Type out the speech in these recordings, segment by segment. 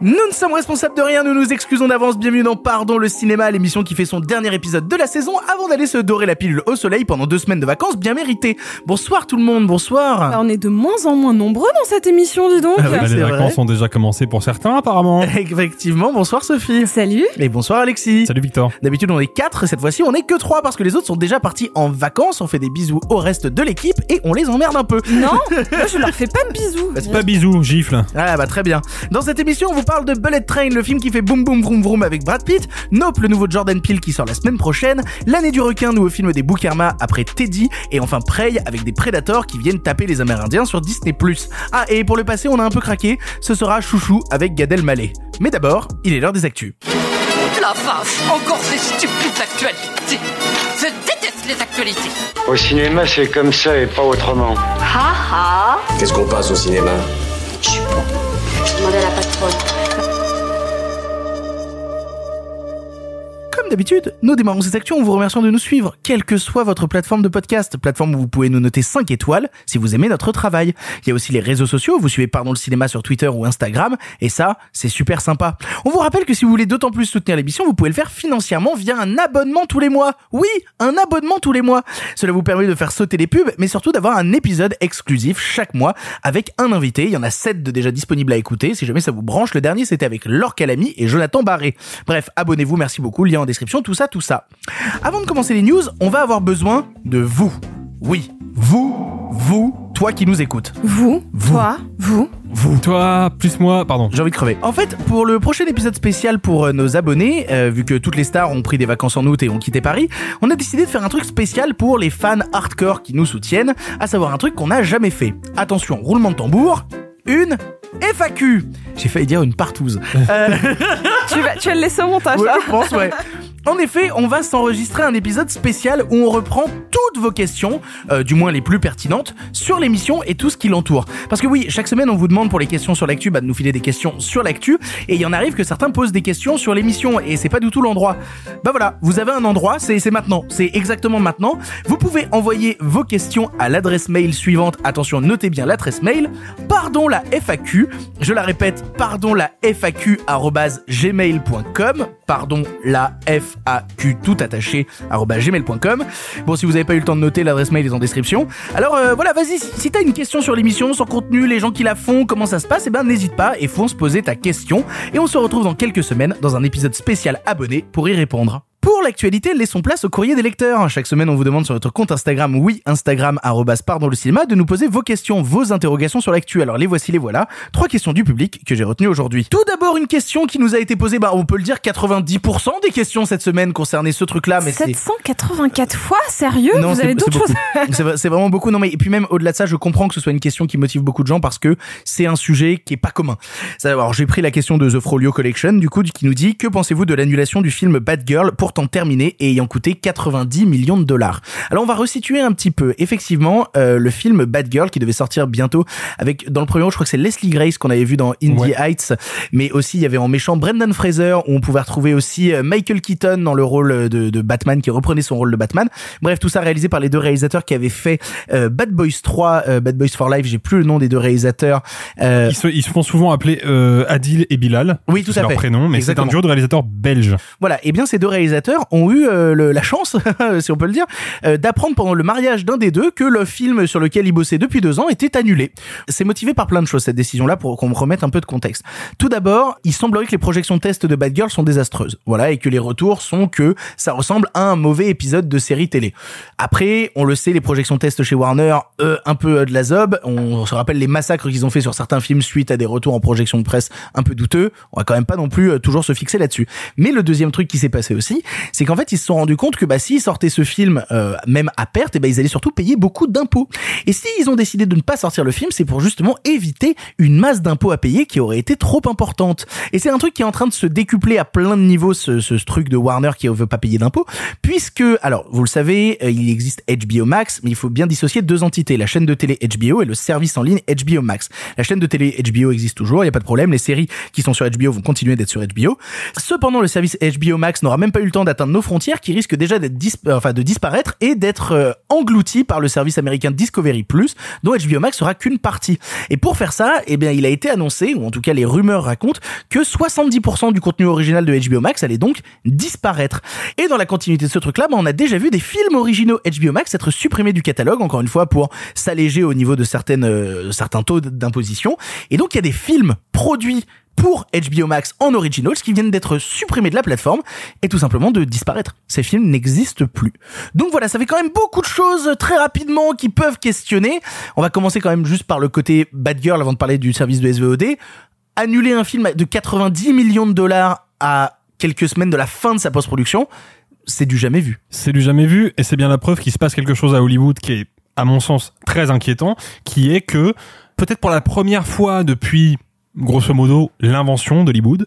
Nous ne sommes responsables de rien, nous nous excusons d'avance. Bienvenue dans Pardon le cinéma, l'émission qui fait son dernier épisode de la saison avant d'aller se dorer la pilule au soleil pendant deux semaines de vacances bien méritées. Bonsoir tout le monde, bonsoir. Bah, on est de moins en moins nombreux dans cette émission, dis donc. Ah oui, Bah, les vrai. vacances ont déjà commencé pour certains apparemment. Effectivement, bonsoir Sophie. Salut. Et bonsoir Alexis. Salut Victor. D'habitude on est quatre, cette fois-ci on est que trois parce que les autres sont déjà partis en vacances. On fait des bisous au reste de l'équipe et on les emmerde un peu. Non, moi je leur fais pas de bisous. Bah, c'est Pas bisous, gifle. Ah bah très bien. Dans cette émission, on vous parle de Bullet Train, le film qui fait boum boum vroom vroom avec Brad Pitt, Nope, le nouveau Jordan Peele qui sort la semaine prochaine, L'année du requin, nouveau film des Boukarma après Teddy, et enfin Prey avec des prédateurs qui viennent taper les Amérindiens sur Disney+. Ah et pour le passé, on a un peu craqué, ce sera Chouchou avec Gad Elmaleh. Mais d'abord, il est l'heure des actus. La vache, encore ces stupides actualités. Je déteste les actualités. Au cinéma, c'est comme ça et pas autrement. Ha ha Qu'est-ce qu'on passe au cinéma? Je suis bon. D'habitude, nous démarrons ces actions en vous remerciant de nous suivre, quelle que soit votre plateforme de podcast, plateforme où vous pouvez nous noter 5 étoiles si vous aimez notre travail. Il y a aussi les réseaux sociaux, vous suivez Pardon le cinéma sur Twitter ou Instagram, et ça, c'est super sympa. On vous rappelle que si vous voulez d'autant plus soutenir l'émission, vous pouvez le faire financièrement via un abonnement tous les mois. Oui, un abonnement tous les mois. Cela vous permet de faire sauter les pubs, mais surtout d'avoir un épisode exclusif chaque mois avec un invité. Il y en a 7 de déjà disponibles à écouter. Si jamais ça vous branche, le dernier c'était avec Laure Calamy et Jonathan Barré. Bref, abonnez-vous, merci beaucoup, lien en description, tout ça, tout ça. Avant de commencer les news, on va avoir besoin de vous. Oui, vous, vous, toi qui nous écoutes. Vous, Vous. toi, vous. Vous. Toi, plus moi, pardon. J'ai envie de crever. En fait, pour le prochain épisode spécial pour euh, nos abonnés, euh, vu que toutes les stars ont pris des vacances en août et ont quitté Paris, on a décidé de faire un truc spécial pour les fans hardcore qui nous soutiennent, à savoir un truc qu'on n'a jamais fait. Attention, roulement de tambour, une FAQ. J'ai failli dire une partouze. Euh, Tu vas, tu vas le laisser au montage, Ouais, je pense, ouais. En effet, on va s'enregistrer un épisode spécial où on reprend toutes vos questions, euh, du moins les plus pertinentes, sur l'émission et tout ce qui l'entoure. Parce que oui, chaque semaine, on vous demande pour les questions sur l'actu, bah, de nous filer des questions sur l'actu, et il y en arrive que certains posent des questions sur l'émission, et c'est pas du tout l'endroit. Bah voilà, vous avez un endroit, c'est maintenant, c'est exactement maintenant. Vous pouvez envoyer vos questions à l'adresse mail suivante. Attention, notez bien l'adresse mail. Pardon la FAQ. Je la répète, pardon la FAQ gmail.com. Pardon la FAQ tout attaché gmail.com. Bon, si vous avez pas eu le temps de noter, l'adresse mail est en description. Alors euh, voilà, vas-y, si si t'as une question sur l'émission, son contenu, les gens qui la font, comment ça se passe, eh ben n'hésite pas et fonce poser ta question. Et on se retrouve dans quelques semaines dans un épisode spécial abonné pour y répondre. Pour l'actualité, laissons place au courrier des lecteurs. Chaque semaine, on vous demande sur notre compte Instagram, oui, Instagram, pardon le cinéma, de nous poser vos questions, vos interrogations sur l'actu. Alors les voici, les voilà. Trois questions du public que j'ai retenues aujourd'hui. Tout d'abord, une question qui nous a été posée, bah, on peut le dire, 90% des questions cette semaine concernaient ce truc-là, mais c'est... 784 fois, sérieux? Non, Vous avez d'autres choses. C'est vrai- c'est vraiment beaucoup. Non, mais et puis même au-delà de ça, je comprends que ce soit une question qui motive beaucoup de gens parce que c'est un sujet qui est pas commun. Alors, j'ai pris la question de The Frollo Collection, du coup, qui nous dit que pensez-vous de l'annulation du film Bad Girl, pourtant terminé et ayant coûté 90 millions de dollars. Alors, on va resituer un petit peu. Effectivement, euh, le film Bad Girl qui devait sortir bientôt avec dans le premier je crois que c'est Leslie Grace qu'on avait vu dans Indie Ouais. Heights, mais aussi il y avait en méchant Brendan Fraser où on pouvait retrouver aussi euh, Michael Keaton dans le rôle de, de Batman qui reprenait son rôle de Batman. Bref, tout ça réalisé par les deux réalisateurs qui avaient fait euh, Bad Boys 3, euh, Bad Boys for Life. J'ai plus le nom des deux réalisateurs. Euh, Ils se, ils se font souvent appeler Adil et Bilal. Oui, tout à leur fait. prénom, mais c'est un duo de réalisateurs belges. Voilà, et bien ces deux réalisateurs ont eu euh, la chance, si on peut le dire, euh, d'apprendre pendant le mariage d'un des deux que le film sur lequel ils bossaient depuis deux ans était annulé. C'est motivé par plein de choses cette décision-là pour qu'on me remette un peu de contexte. Tout d'abord, il semblerait que les projections test de Bad Girl sont désastreuses. Voilà, et que les retours sont que ça ressemble à un mauvais épisode de série télé. Après, on le sait, les projections test chez Warner, euh, un peu euh, de la zob. On se rappelle les massacres qu'ils ont fait sur certains films suite à des retours en projection de presse un peu douteux. On va quand même pas non plus toujours se fixer là-dessus. Mais le deuxième truc qui s'est passé aussi, c'est qu'en fait ils se sont rendus compte que bah s'ils sortaient ce film euh, même à perte, et ben ils allaient surtout payer beaucoup d'impôts. Et s'ils ont décidé de ne pas sortir le film, c'est pour justement éviter une masse d'impôts à payer qui aurait été trop importante. Et c'est un truc qui est en train de se décupler à plein de niveaux, ce, ce, ce truc de Warner qui veut pas payer d'impôts, puisque alors vous le savez, euh, il existe HBO Max, mais il faut bien dissocier deux entités, la chaîne de télé HBO et le service en ligne HBO Max. La chaîne de télé HBO existe toujours, il y a pas de problème, les séries qui sont sur HBO vont continuer d'être sur HBO. Cependant, le service HBO Max n'aura même pas eu le temps d'atteindre nos frontières, qui risquent déjà euh, de disparaître et d'être euh, englouti par le service américain Discovery Plus, dont HBO Max sera qu'une partie. Et pour faire ça, eh il a été annoncé, ou en tout cas les rumeurs racontent, que 70% du contenu original de HBO Max allait donc disparaître. Et dans la continuité de ce truc-là, bah, on a déjà vu des films originaux HBO Max être supprimés du catalogue, encore une fois pour s'alléger au niveau de certaines, euh, certains taux d'imposition. Et donc il y a des films produits pour HBO Max en originals qui viennent d'être supprimés de la plateforme et tout simplement de disparaître. Ces films n'existent plus. Donc voilà, ça fait quand même beaucoup de choses très rapidement qui peuvent questionner. On va commencer quand même juste par le côté Bad Girl avant de parler du service de SVOD. Annuler un film de 90 millions de dollars à quelques semaines de la fin de sa post-production, c'est du jamais vu. C'est du jamais vu et c'est bien la preuve qu'il se passe quelque chose à Hollywood qui est, à mon sens, très inquiétant, qui est que peut-être pour la première fois depuis, grosso modo, l'invention d'Hollywood,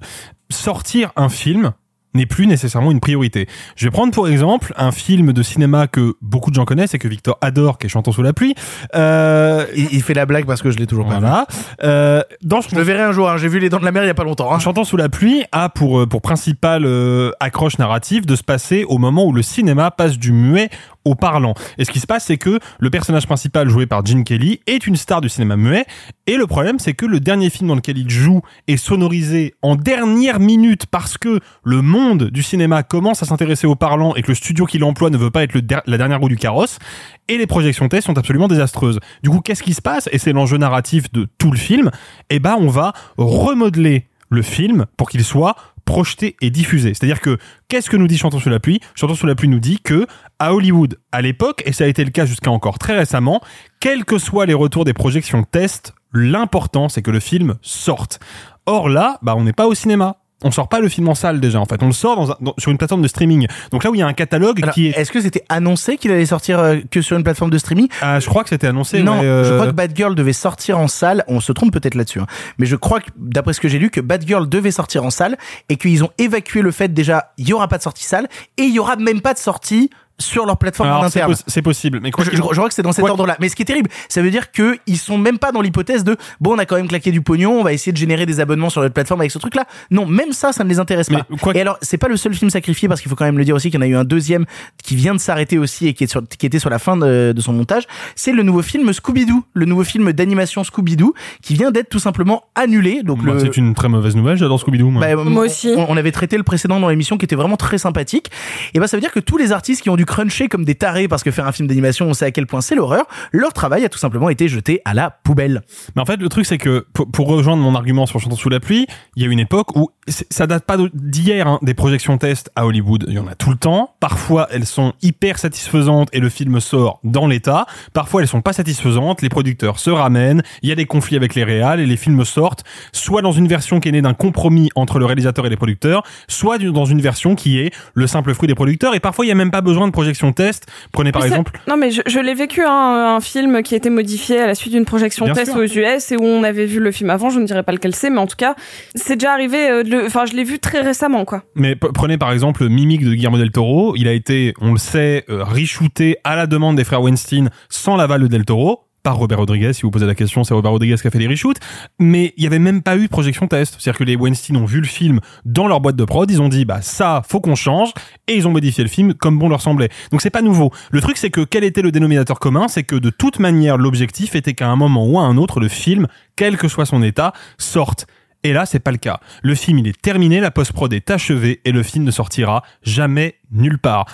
sortir un film n'est plus nécessairement une priorité. Je vais prendre pour exemple un film de cinéma que beaucoup de gens connaissent et que Victor adore, qui est Chantons sous la pluie. Euh, Il, il fait la blague parce que je l'ai toujours pas vu. voilà. Euh, dans Je le verrai un jour, hein. j'ai vu Les Dents de la Mer il y a pas longtemps. hein. Chantant sous la pluie a pour, euh, pour principale euh, accroche narrative de se passer au moment où le cinéma passe du muet au parlant. Et ce qui se passe, c'est que le personnage principal joué par Gene Kelly est une star du cinéma muet. Et le problème, c'est que le dernier film dans lequel il joue est sonorisé en dernière minute parce que le monde du cinéma commence à s'intéresser au parlant et que le studio qui l'emploie ne veut pas être la dernière roue du carrosse. Et les projections test sont absolument désastreuses. Du coup, qu'est-ce qui se passe? Et c'est l'enjeu narratif de tout le film. Eh ben, on va remodeler le film pour qu'il soit projeté et diffusé. C'est-à-dire que qu'est-ce que nous dit Chantons sous la pluie? Chantons sous la pluie nous dit que à Hollywood, à l'époque, et ça a été le cas jusqu'à encore très récemment, quels que soient les retours des projections test, l'important c'est que le film sorte. Or là, bah on n'est pas au cinéma. On sort pas le film en salle déjà en fait, on le sort dans un- dans- sur une plateforme de streaming. Donc là où il y a un catalogue Alors, qui est, Est-ce que c'était annoncé qu'il allait sortir euh, que sur une plateforme de streaming? Ah, je crois que c'était annoncé. Non, ouais, euh, je crois que Bad Girl devait sortir en salle. On se trompe peut-être là-dessus, hein. mais je crois que d'après ce que j'ai lu, que Bad Girl devait sortir en salle et qu'ils ont évacué le fait déjà il y aura pas de sortie salle et il y aura même pas de sortie sur leur plateforme alors, en interne. c'est possible, mais quoi Je, qu'il- je- je crois que c'est dans cet ordre-là. Mais ce qui est terrible, ça veut dire que ils sont même pas dans l'hypothèse de bon, on a quand même claqué du pognon, on va essayer de générer des abonnements sur notre plateforme avec ce truc-là. Non, même ça, ça ne les intéresse Mais pas. quoi- Et alors, c'est pas le seul film sacrifié parce qu'il faut quand même le dire aussi qu'il y en a eu un deuxième qui vient de s'arrêter aussi et qui, est sur, qui était sur la fin de, de son montage. C'est le nouveau film Scooby-Doo, le nouveau film d'animation Scooby-Doo qui vient d'être tout simplement annulé. Donc Bah, le, c'est une très mauvaise nouvelle, j'adore Scooby-Doo. moi. bah, Moi aussi. On, on avait traité le précédent dans l'émission qui était vraiment très sympathique. Et bah ça veut dire que tous les artistes qui ont dû cruncher comme des tarés parce que faire un film d'animation, on sait à quel point c'est l'horreur, leur travail a tout simplement été jeté à la poubelle. Mais en fait, le truc, c'est que pour, rejoindre mon argument sur Chantons sous la pluie, il y a une époque où ça date pas d'hier, hein, des projections tests à Hollywood. Il y en a tout le temps. Parfois, elles sont hyper satisfaisantes et le film sort dans l'état. Parfois, elles sont pas satisfaisantes. Les producteurs se ramènent. Il y a des conflits avec les réals et les films sortent soit dans une version qui est née d'un compromis entre le réalisateur et les producteurs, soit dans une version qui est le simple fruit des producteurs. Et parfois, il y a même pas besoin de projection test. Prenez par Mais exemple Non, mais je, je l'ai vécu, hein, un film qui a été modifié à la suite d'une projection Bien test sûr. aux US et où on avait vu le film avant. Je ne dirais pas lequel c'est, mais en tout cas, c'est déjà arrivé. euh, Enfin, je l'ai vu très récemment, quoi. Mais prenez par exemple Mimic de Guillermo del Toro. Il a été, on le sait, euh, reshooté à la demande des frères Weinstein sans l'aval de del Toro. Par Robert Rodriguez, si vous posez la question, c'est Robert Rodriguez qui a fait les reshoots. Mais il y avait même pas eu projection test. C'est-à-dire que les Weinstein ont vu le film dans leur boîte de prod, ils ont dit, bah, ça, faut qu'on change, et ils ont modifié le film comme bon leur semblait. Donc c'est pas nouveau. Le truc, c'est que quel était le dénominateur commun? C'est que de toute manière, l'objectif était qu'à un moment ou à un autre, le film, quel que soit son état, sorte. Et là, c'est pas le cas. Le film, il est terminé, la post-prod est achevée et le film ne sortira jamais nulle part.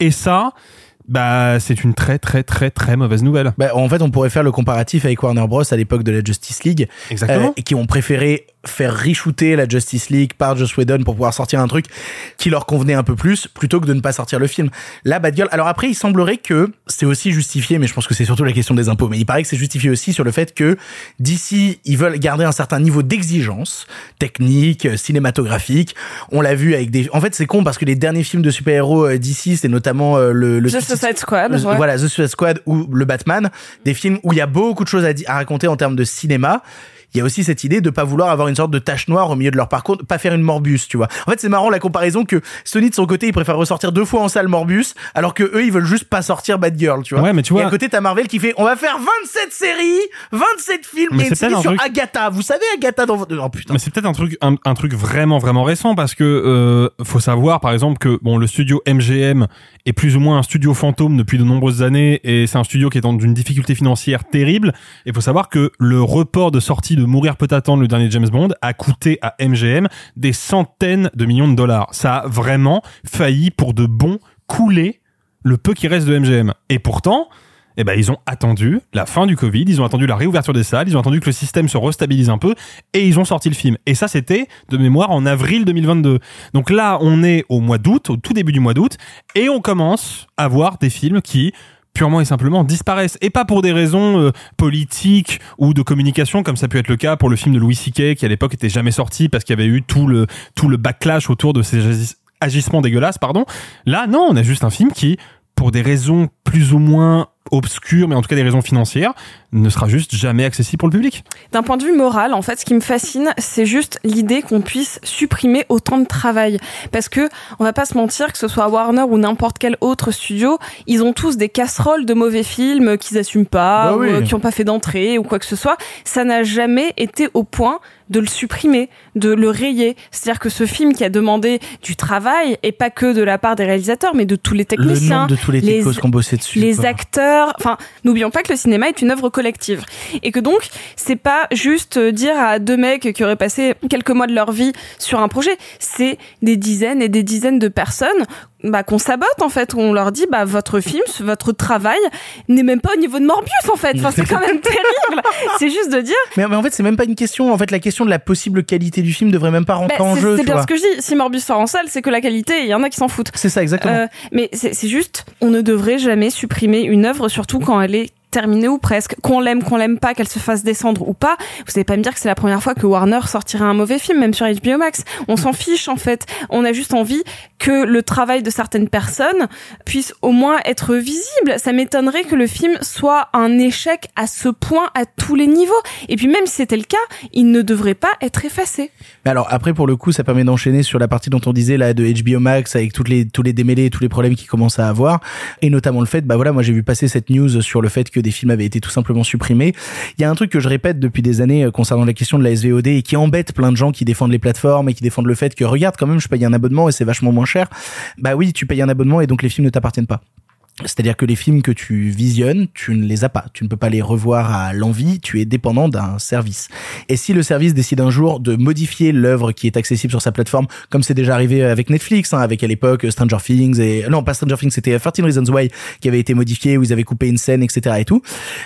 Et ça, bah, c'est une très très très très mauvaise nouvelle. Bah, en fait, on pourrait faire le comparatif avec Warner Bros à l'époque de la Justice League, Exactement. euh, et qui ont préféré faire re-shooter la Justice League par Joss Whedon pour pouvoir sortir un truc qui leur convenait un peu plus plutôt que de ne pas sortir le film. Là, Bad Girl. Alors après, il semblerait que c'est aussi justifié, mais je pense que c'est surtout la question des impôts. Mais il paraît que c'est justifié aussi sur le fait que d'ici, ils veulent garder un certain niveau d'exigence technique, cinématographique. On l'a vu avec des. En fait, c'est con parce que les derniers films de super-héros euh, d'ici, c'est notamment euh, le, le The Suicide Squad. le- ouais. Voilà, The Suicide Squad ou le Batman, des films où il y a beaucoup de choses à raconter en termes de cinéma. Il y a aussi cette idée de pas vouloir avoir une sorte de tache noire au milieu de leur parcours, de pas faire une Morbius, tu vois. En fait, c'est marrant la comparaison que Sony de son côté, il préfère ressortir deux fois en salle Morbius, alors que eux, ils veulent juste pas sortir Bad Girl, tu vois. Ouais, mais tu Et vois- à côté, t'as Marvel qui fait, on va faire 27 séries, 27 films Mais et une série un sur truc- Agatha. Vous savez Agatha dans votre... Oh putain. Mais c'est peut-être un truc, un, un truc vraiment, vraiment récent parce que euh, faut savoir, par exemple, que bon, le studio MGM est plus ou moins un studio fantôme depuis de nombreuses années et c'est un studio qui est dans une difficulté financière terrible. Et faut savoir que le report de sortie de Mourir peut attendre, le dernier James Bond, a coûté à MGM des centaines de millions de dollars. Ça a vraiment failli pour de bon couler le peu qui reste de MGM. Et pourtant, eh ben, ils ont attendu la fin du Covid, ils ont attendu la réouverture des salles, ils ont attendu que le système se restabilise un peu, et ils ont sorti le film. Et ça, c'était, de mémoire, en avril 2022. Donc là, on est au mois d'août, au tout début du mois d'août, et on commence à voir des films qui, purement et simplement, disparaissent. Et pas pour des raisons euh, politiques ou de communication, comme ça a pu être le cas pour le film de Louis C.K., qui à l'époque était jamais sorti parce qu'il y avait eu tout le, tout le backlash autour de ces agis- agissements dégueulasses, pardon. Là, non, on a juste un film qui, pour des raisons plus ou moins obscures, mais en tout cas des raisons financières, ne sera juste jamais accessible pour le public. D'un point de vue moral, en fait, ce qui me fascine, c'est juste l'idée qu'on puisse supprimer autant de travail. Parce que, on va pas se mentir, que ce soit Warner ou n'importe quel autre studio, ils ont tous des casseroles de mauvais films qu'ils assument pas, Bah ou oui. euh, qui ont pas fait d'entrée, ou quoi que ce soit. Ça n'a jamais été au point de le supprimer, de le rayer. C'est-à-dire que ce film qui a demandé du travail, et pas que de la part des réalisateurs, mais de tous les Le techniciens, nombre de tous les les- qui ont bossé dessus. les quoi. acteurs. Enfin, n'oublions pas que le cinéma est une œuvre collective et que donc c'est pas juste euh, dire à deux mecs qui auraient passé quelques mois de leur vie sur un projet. C'est des dizaines et des dizaines de personnes bah, qu'on sabote en fait, où on leur dit bah votre film, votre travail n'est même pas au niveau de Morbius en fait. Enfin, c'est quand même terrible. C'est juste de dire. Mais, mais en fait, c'est même pas une question. En fait, la question de la possible qualité du film devrait même pas rentrer bah, en jeu. c'est bien vois. ce que je dis. Si Morbius sort en salle, c'est que la qualité, il y en a qui s'en foutent. C'est ça, exactement. Euh, mais c'est juste, on ne devrait jamais supprimer une œuvre, surtout quand elle est terminée ou presque. Qu'on l'aime, qu'on l'aime pas, qu'elle se fasse descendre ou pas. Vous allez pas me dire que c'est la première fois que Warner sortirait un mauvais film, même sur HBO Max. On s'en fiche en fait. On a juste envie que le travail de certaines personnes puisse au moins être visible. Ça m'étonnerait que le film soit un échec à ce point à tous les niveaux. Et puis même si c'était le cas, il ne devrait pas être effacé. Mais alors après pour le coup ça permet d'enchaîner sur la partie dont on disait là de HBO Max avec toutes les tous les démêlés tous les problèmes qu'ils commencent à avoir et notamment le fait bah voilà moi j'ai vu passer cette news sur le fait que des films avaient été tout simplement supprimés. Il y a un truc que je répète depuis des années euh, concernant la question de la SVOD et qui embête plein de gens qui défendent les plateformes et qui défendent le fait que regarde quand même je paye un abonnement et c'est vachement moins cher. Bah oui tu payes un abonnement et donc les films ne t'appartiennent pas c'est-à-dire que les films que tu visionnes, tu ne les as pas. Tu ne peux pas les revoir à l'envie, tu es dépendant d'un service. Et si le service décide un jour de modifier l'œuvre qui est accessible sur sa plateforme, comme c'est déjà arrivé avec Netflix, hein, avec à l'époque Stranger Things et... Non, pas Stranger Things, c'était 13 Reasons Why qui avait été modifié, où ils avaient coupé une scène, etc. et tout,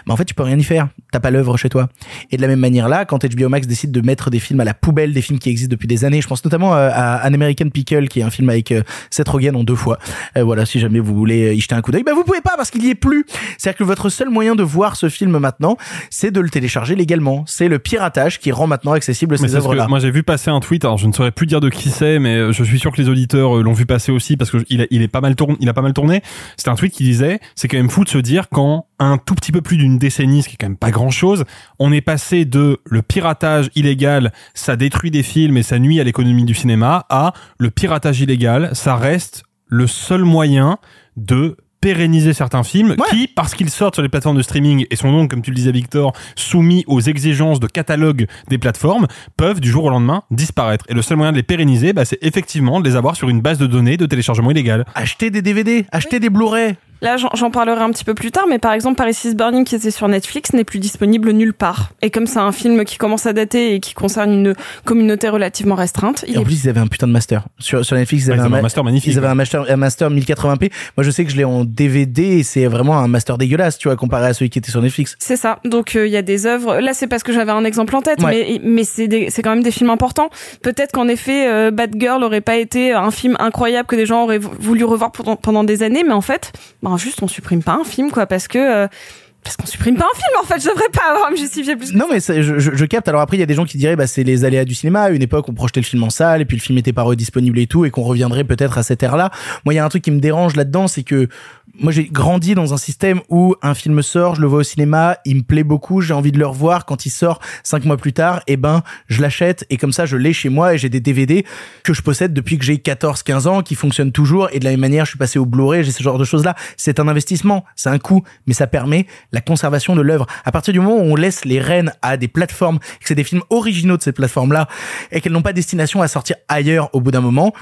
bah en fait tu peux rien y faire. T'as pas l'œuvre chez toi. Et de la même manière là, quand HBO Max décide de mettre des films à la poubelle, des films qui existent depuis des années, je pense notamment à An American Pickle, qui est un film avec euh, Seth Rogen en deux fois. Euh, voilà, si jamais vous voulez y jeter un coup d'œil, bah vous pouvez pas parce qu'il y est plus. C'est-à-dire que votre seul moyen de voir ce film maintenant, c'est de le télécharger légalement. C'est le piratage qui rend maintenant accessible Mais ces œuvres-là. moi j'ai vu passer un tweet, alors je ne saurais plus dire de qui c'est, mais euh, je suis sûr que les auditeurs euh, l'ont vu passer aussi parce que il, a- il est pas mal tourné, il a pas mal tourné. C'était un tweet qui disait, c'est quand même fou de se dire quand un tout petit peu plus d'une décennie, ce qui est quand même pas grand chose, on est passé de le piratage illégal, ça détruit des films et ça nuit à l'économie du cinéma, à le piratage illégal, ça reste le seul moyen de pérenniser certains films qui, parce qu'ils sortent sur les plateformes de streaming et sont donc, comme tu le disais Victor, soumis aux exigences de catalogue des plateformes, peuvent du jour au lendemain disparaître. Et le seul moyen de les pérenniser, bah, c'est effectivement de les avoir sur une base de données de téléchargement illégal. Acheter des DVD, acheter des Blu-ray. Là, j'en- parlerai un petit peu plus tard, mais par exemple, Paris is Burning, qui était sur Netflix, n'est plus disponible nulle part. Et comme c'est un film qui commence à dater et qui concerne une communauté relativement restreinte, il Et en est plus, ils avaient un putain de master. Sur, sur Netflix, ils Ouais, avaient, ils avaient ma- un master magnifique. Ils avaient un master, un master 1080p. Moi, je sais que je l'ai en DVD et c'est vraiment un master dégueulasse, tu vois, comparé à celui qui était sur Netflix. C'est ça. Donc euh, il y a des œuvres. Là, c'est parce que j'avais un exemple en tête, Ouais. mais mais c'est des- quand même des films importants. Peut-être qu'en effet, euh, Bad Girl aurait pas été un film incroyable que des gens auraient vou- voulu revoir pendant, pendant des années, mais en fait, ben juste on supprime pas un film, quoi, parce que euh, parce qu'on supprime pas un film. En fait, je devrais pas avoir à me justifier plus. Non, mais je, je, je capte. Alors après, il y a des gens qui diraient, bah, c'est les aléas du cinéma. À une époque, on projetait le film en salle et puis le film était pas redisponible et tout et qu'on reviendrait peut-être à cette ère-là. Moi, il y a un truc qui me dérange là-dedans, c'est que moi, j'ai grandi dans un système où un film sort, je le vois au cinéma, il me plaît beaucoup, j'ai envie de le revoir. Quand il sort cinq mois plus tard, et ben, je l'achète et comme ça, je l'ai chez moi et j'ai des DVD que je possède depuis que j'ai 14, 15 ans, qui fonctionnent toujours et de la même manière, je suis passé au Blu-ray, j'ai ce genre de choses-là. C'est un investissement, c'est un coût, mais ça permet conservation de l'œuvre. À partir du moment où on laisse les rênes à des plateformes, que c'est des films originaux de ces plateformes-là et qu'elles n'ont pas destination à sortir ailleurs au bout d'un moment,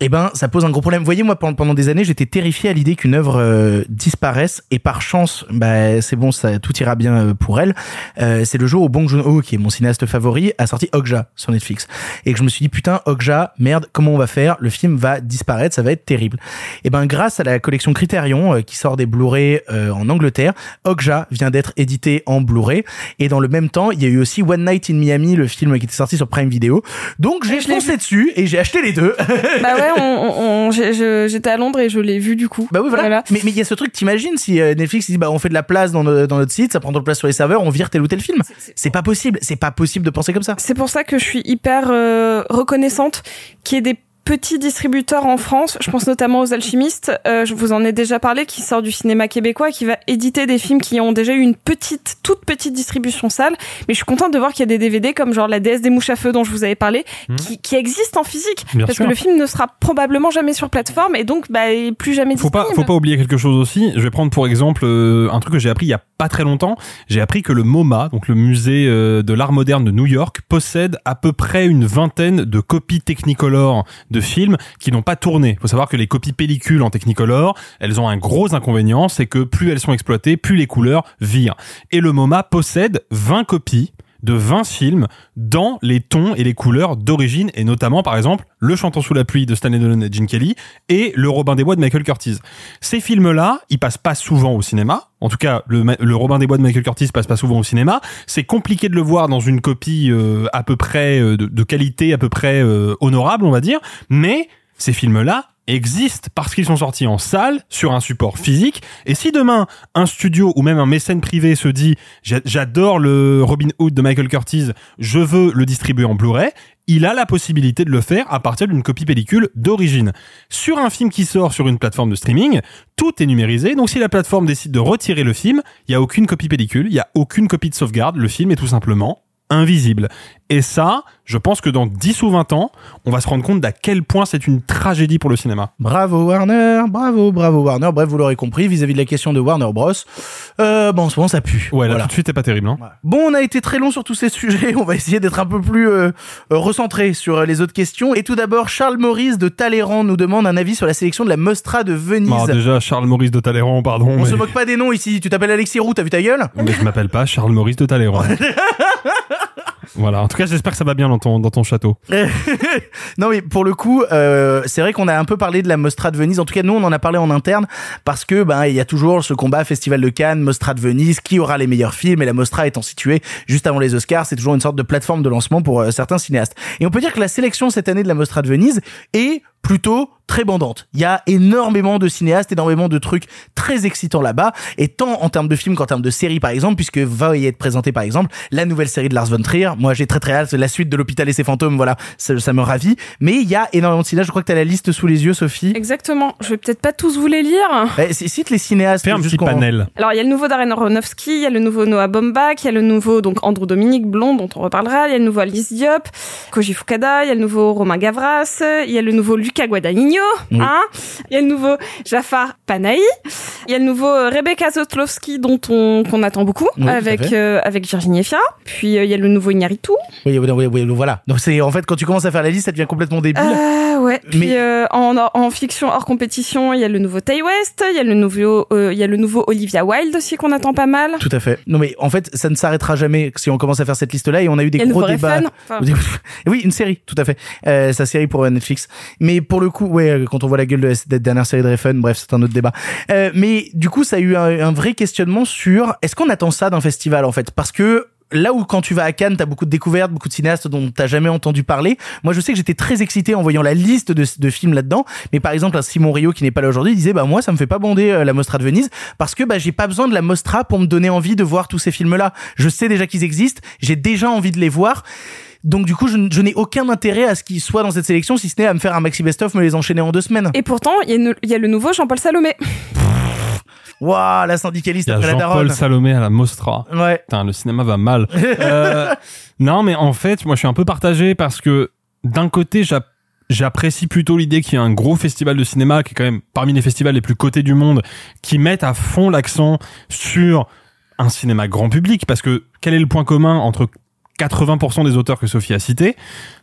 eh ben, ça pose un gros problème. Vous voyez, moi, pendant, pendant des années, j'étais terrifié à l'idée qu'une œuvre euh, disparaisse et par chance, bah, c'est bon, ça tout ira bien euh, pour elle. Euh, c'est le jour où Bong Joon-ho, qui est mon cinéaste favori, a sorti Okja sur Netflix et que je me suis dit putain, Okja, merde, comment on va faire? Le film va disparaître, ça va être terrible. Et ben, grâce à la collection Criterion euh, qui sort des Blu-ray euh, en Angleterre, Okja vient d'être édité en Blu-ray et dans le même temps, il y a eu aussi One Night in Miami, le film qui était sorti sur Prime Video. Donc j'ai foncé dessus et j'ai acheté les deux. Bah ouais, on, on- j'étais à Londres et je l'ai vu du coup. Bah oui, voilà. Mais mais il y a ce truc, t'imagines si euh, Netflix dit bah on fait de la place dans, no- dans notre site, ça prend de place sur les serveurs, on vire tel ou tel film. C'est pas possible, c'est pas possible de penser comme ça. C'est pour ça que je suis hyper euh, reconnaissante qu'il y ait des petits distributeurs en France, je pense notamment aux alchimistes, euh, je vous en ai déjà parlé, qui sort du cinéma québécois, qui va éditer des films qui ont déjà eu une petite, toute petite distribution salle. Mais je suis contente de voir qu'il y a des DVD comme genre La déesse des mouches à feu dont je vous avais parlé, Mhm. qui, qui existent en physique. Bien parce sûr. que le film ne sera probablement jamais sur plateforme et donc bah, plus jamais Faut pas, disponible. faut pas oublier quelque chose aussi. Je vais prendre pour exemple euh, un truc que j'ai appris il y a pas très longtemps. J'ai appris que le MoMA, donc le musée euh, de l'art moderne de New York, possède à peu près une vingtaine de copies Technicolor de films qui n'ont pas tourné. Faut savoir que les copies pellicules en Technicolor, elles ont un gros inconvénient, c'est que plus elles sont exploitées, plus les couleurs virent. Et le MoMA possède 20 copies de 20 films dans les tons et les couleurs d'origine et notamment par exemple Le chantant sous la pluie de Stanley Donen et Gene Kelly et Le Robin des Bois de Michael Curtis. Ces films-là, ils passent pas souvent au cinéma. En tout cas, le, Robin des Bois de Michael Curtis passe pas souvent au cinéma. C'est compliqué de le voir dans une copie euh, à peu près euh, de, de qualité à peu près euh, honorable, on va dire. Mais ces films-là existent parce qu'ils sont sortis en salle sur un support physique et si demain un studio ou même un mécène privé se dit J'a- j'adore le Robin Hood de Michael Curtis je veux le distribuer en Blu-ray il a la possibilité de le faire à partir d'une copie pellicule d'origine. Sur un film qui sort sur une plateforme de streaming, tout est numérisé, donc si la plateforme décide de retirer le film, il n'y a aucune copie pellicule, il n'y a aucune copie de sauvegarde, le film est tout simplement invisible. Et ça, je pense que dans 10 ou 20 ans, on va se rendre compte d'à quel point c'est une tragédie pour le cinéma. Bravo Warner, bravo, bravo Warner. Bref, vous l'aurez compris, vis-à-vis de la question de Warner Bros. Euh, bon, en ce moment, ça pue. Ouais, là Voilà. tout de suite, c'est pas terrible. Hein. Bon, on a été très long sur tous ces sujets. On va essayer d'être un peu plus euh, euh, recentré sur euh, les autres questions. Et tout d'abord, Charles Maurice de Talleyrand nous demande un avis sur la sélection de la Mostra de Venise. Déjà, Charles Maurice de Talleyrand, pardon. on mais... se moque pas des noms ici. Tu t'appelles Alexis Roux, t'as vu ta gueule? Mais je m'appelle pas Charles Maurice de Talleyrand. voilà, en tout cas, j'espère que ça va bien dans ton, dans ton château. non mais pour le coup, euh, c'est vrai qu'on a un peu parlé de la Mostra de Venise. En tout cas, nous on en a parlé en interne parce que ben il y a toujours ce combat Festival de Cannes, Mostra de Venise, qui aura les meilleurs films et la Mostra étant située juste avant les Oscars, c'est toujours une sorte de plateforme de lancement pour euh, certains cinéastes. Et on peut dire que la sélection cette année de la Mostra de Venise est plutôt très bandante. Il y a énormément de cinéastes, énormément de trucs très excitants là-bas, et tant en termes de films qu'en termes de séries par exemple, puisque va y être présentée par exemple la nouvelle série de Lars von Trier. Moi j'ai très très hâte, la suite de l'hôpital et ses fantômes, voilà, ça, ça me ravit. Mais il y a énormément de cinéastes, je crois que tu as la liste sous les yeux Sophie. Exactement. Je vais peut-être pas tous vous les lire. C- cite les cinéastes. Fais un petit panel. Alors, il y a le nouveau Darren Aronofsky, il y a le nouveau Noah Baumbach, il y a le nouveau donc Andrew Dominique Blond dont on reparlera, il y a le nouveau Alice Diop, Koji Fukada, il y a le nouveau Romain Gavras, il y a le nouveau Luc Luca Guadagnino, Oui. hein. Il y a le nouveau Jafar Panahi. Il y a le nouveau euh, Rebecca Zotlowski dont on qu'on attend beaucoup Oui, avec euh, avec Virginie Efira. Puis euh, il y a le nouveau Iñárritu. Oui, oui, oui, oui, voilà. Donc c'est en fait quand tu commences à faire la liste, ça devient complètement débile. Ah ouais. Puis Mais- euh, en, en fiction hors compétition, il y a le nouveau Tay West, il y a le nouveau euh, il y a le nouveau Olivia Wilde aussi qu'on attend pas mal. Tout à fait. Non mais en fait, ça ne s'arrêtera jamais si on commence à faire cette liste-là et on a eu des gros débats. Enfin, Oui, une série, tout à fait. Euh, sa série pour Netflix. Mais pour le coup, ouais, euh, quand on voit la gueule de cette dernière série de Refn, bref, c'est un autre débat. Euh, mais du coup, ça a eu un, vrai questionnement sur est-ce qu'on attend ça d'un festival en fait? Parce que là où quand tu vas à Cannes, t'as beaucoup de découvertes, beaucoup de cinéastes dont t'as jamais entendu parler. Moi, je sais que j'étais très excité en voyant la liste de, films là-dedans. Mais par exemple, Simon Rio qui n'est pas là aujourd'hui disait, bah moi, ça me fait pas bander euh, la Mostra de Venise parce que bah j'ai pas besoin de la Mostra pour me donner envie de voir tous ces films-là. Je sais déjà qu'ils existent, j'ai déjà envie de les voir. Donc du coup, je, n'ai aucun intérêt à ce qu'ils soient dans cette sélection, si ce n'est à me faire un maxi best-of, me les enchaîner en deux semaines. Et pourtant, il y, a y a le nouveau Jean-Paul Salomé. Waouh, la syndicaliste a après la Jean-Paul daronne. Salomé à la Mostra. Ouais. Putain, le cinéma va mal. Euh, non, mais en fait, moi, je suis un peu partagé parce que d'un côté, j'app- j'apprécie plutôt l'idée qu'il y ait un gros festival de cinéma qui est quand même parmi les festivals les plus cotés du monde, qui mettent à fond l'accent sur un cinéma grand public parce que quel est le point commun entre 80% des auteurs que Sophie a cités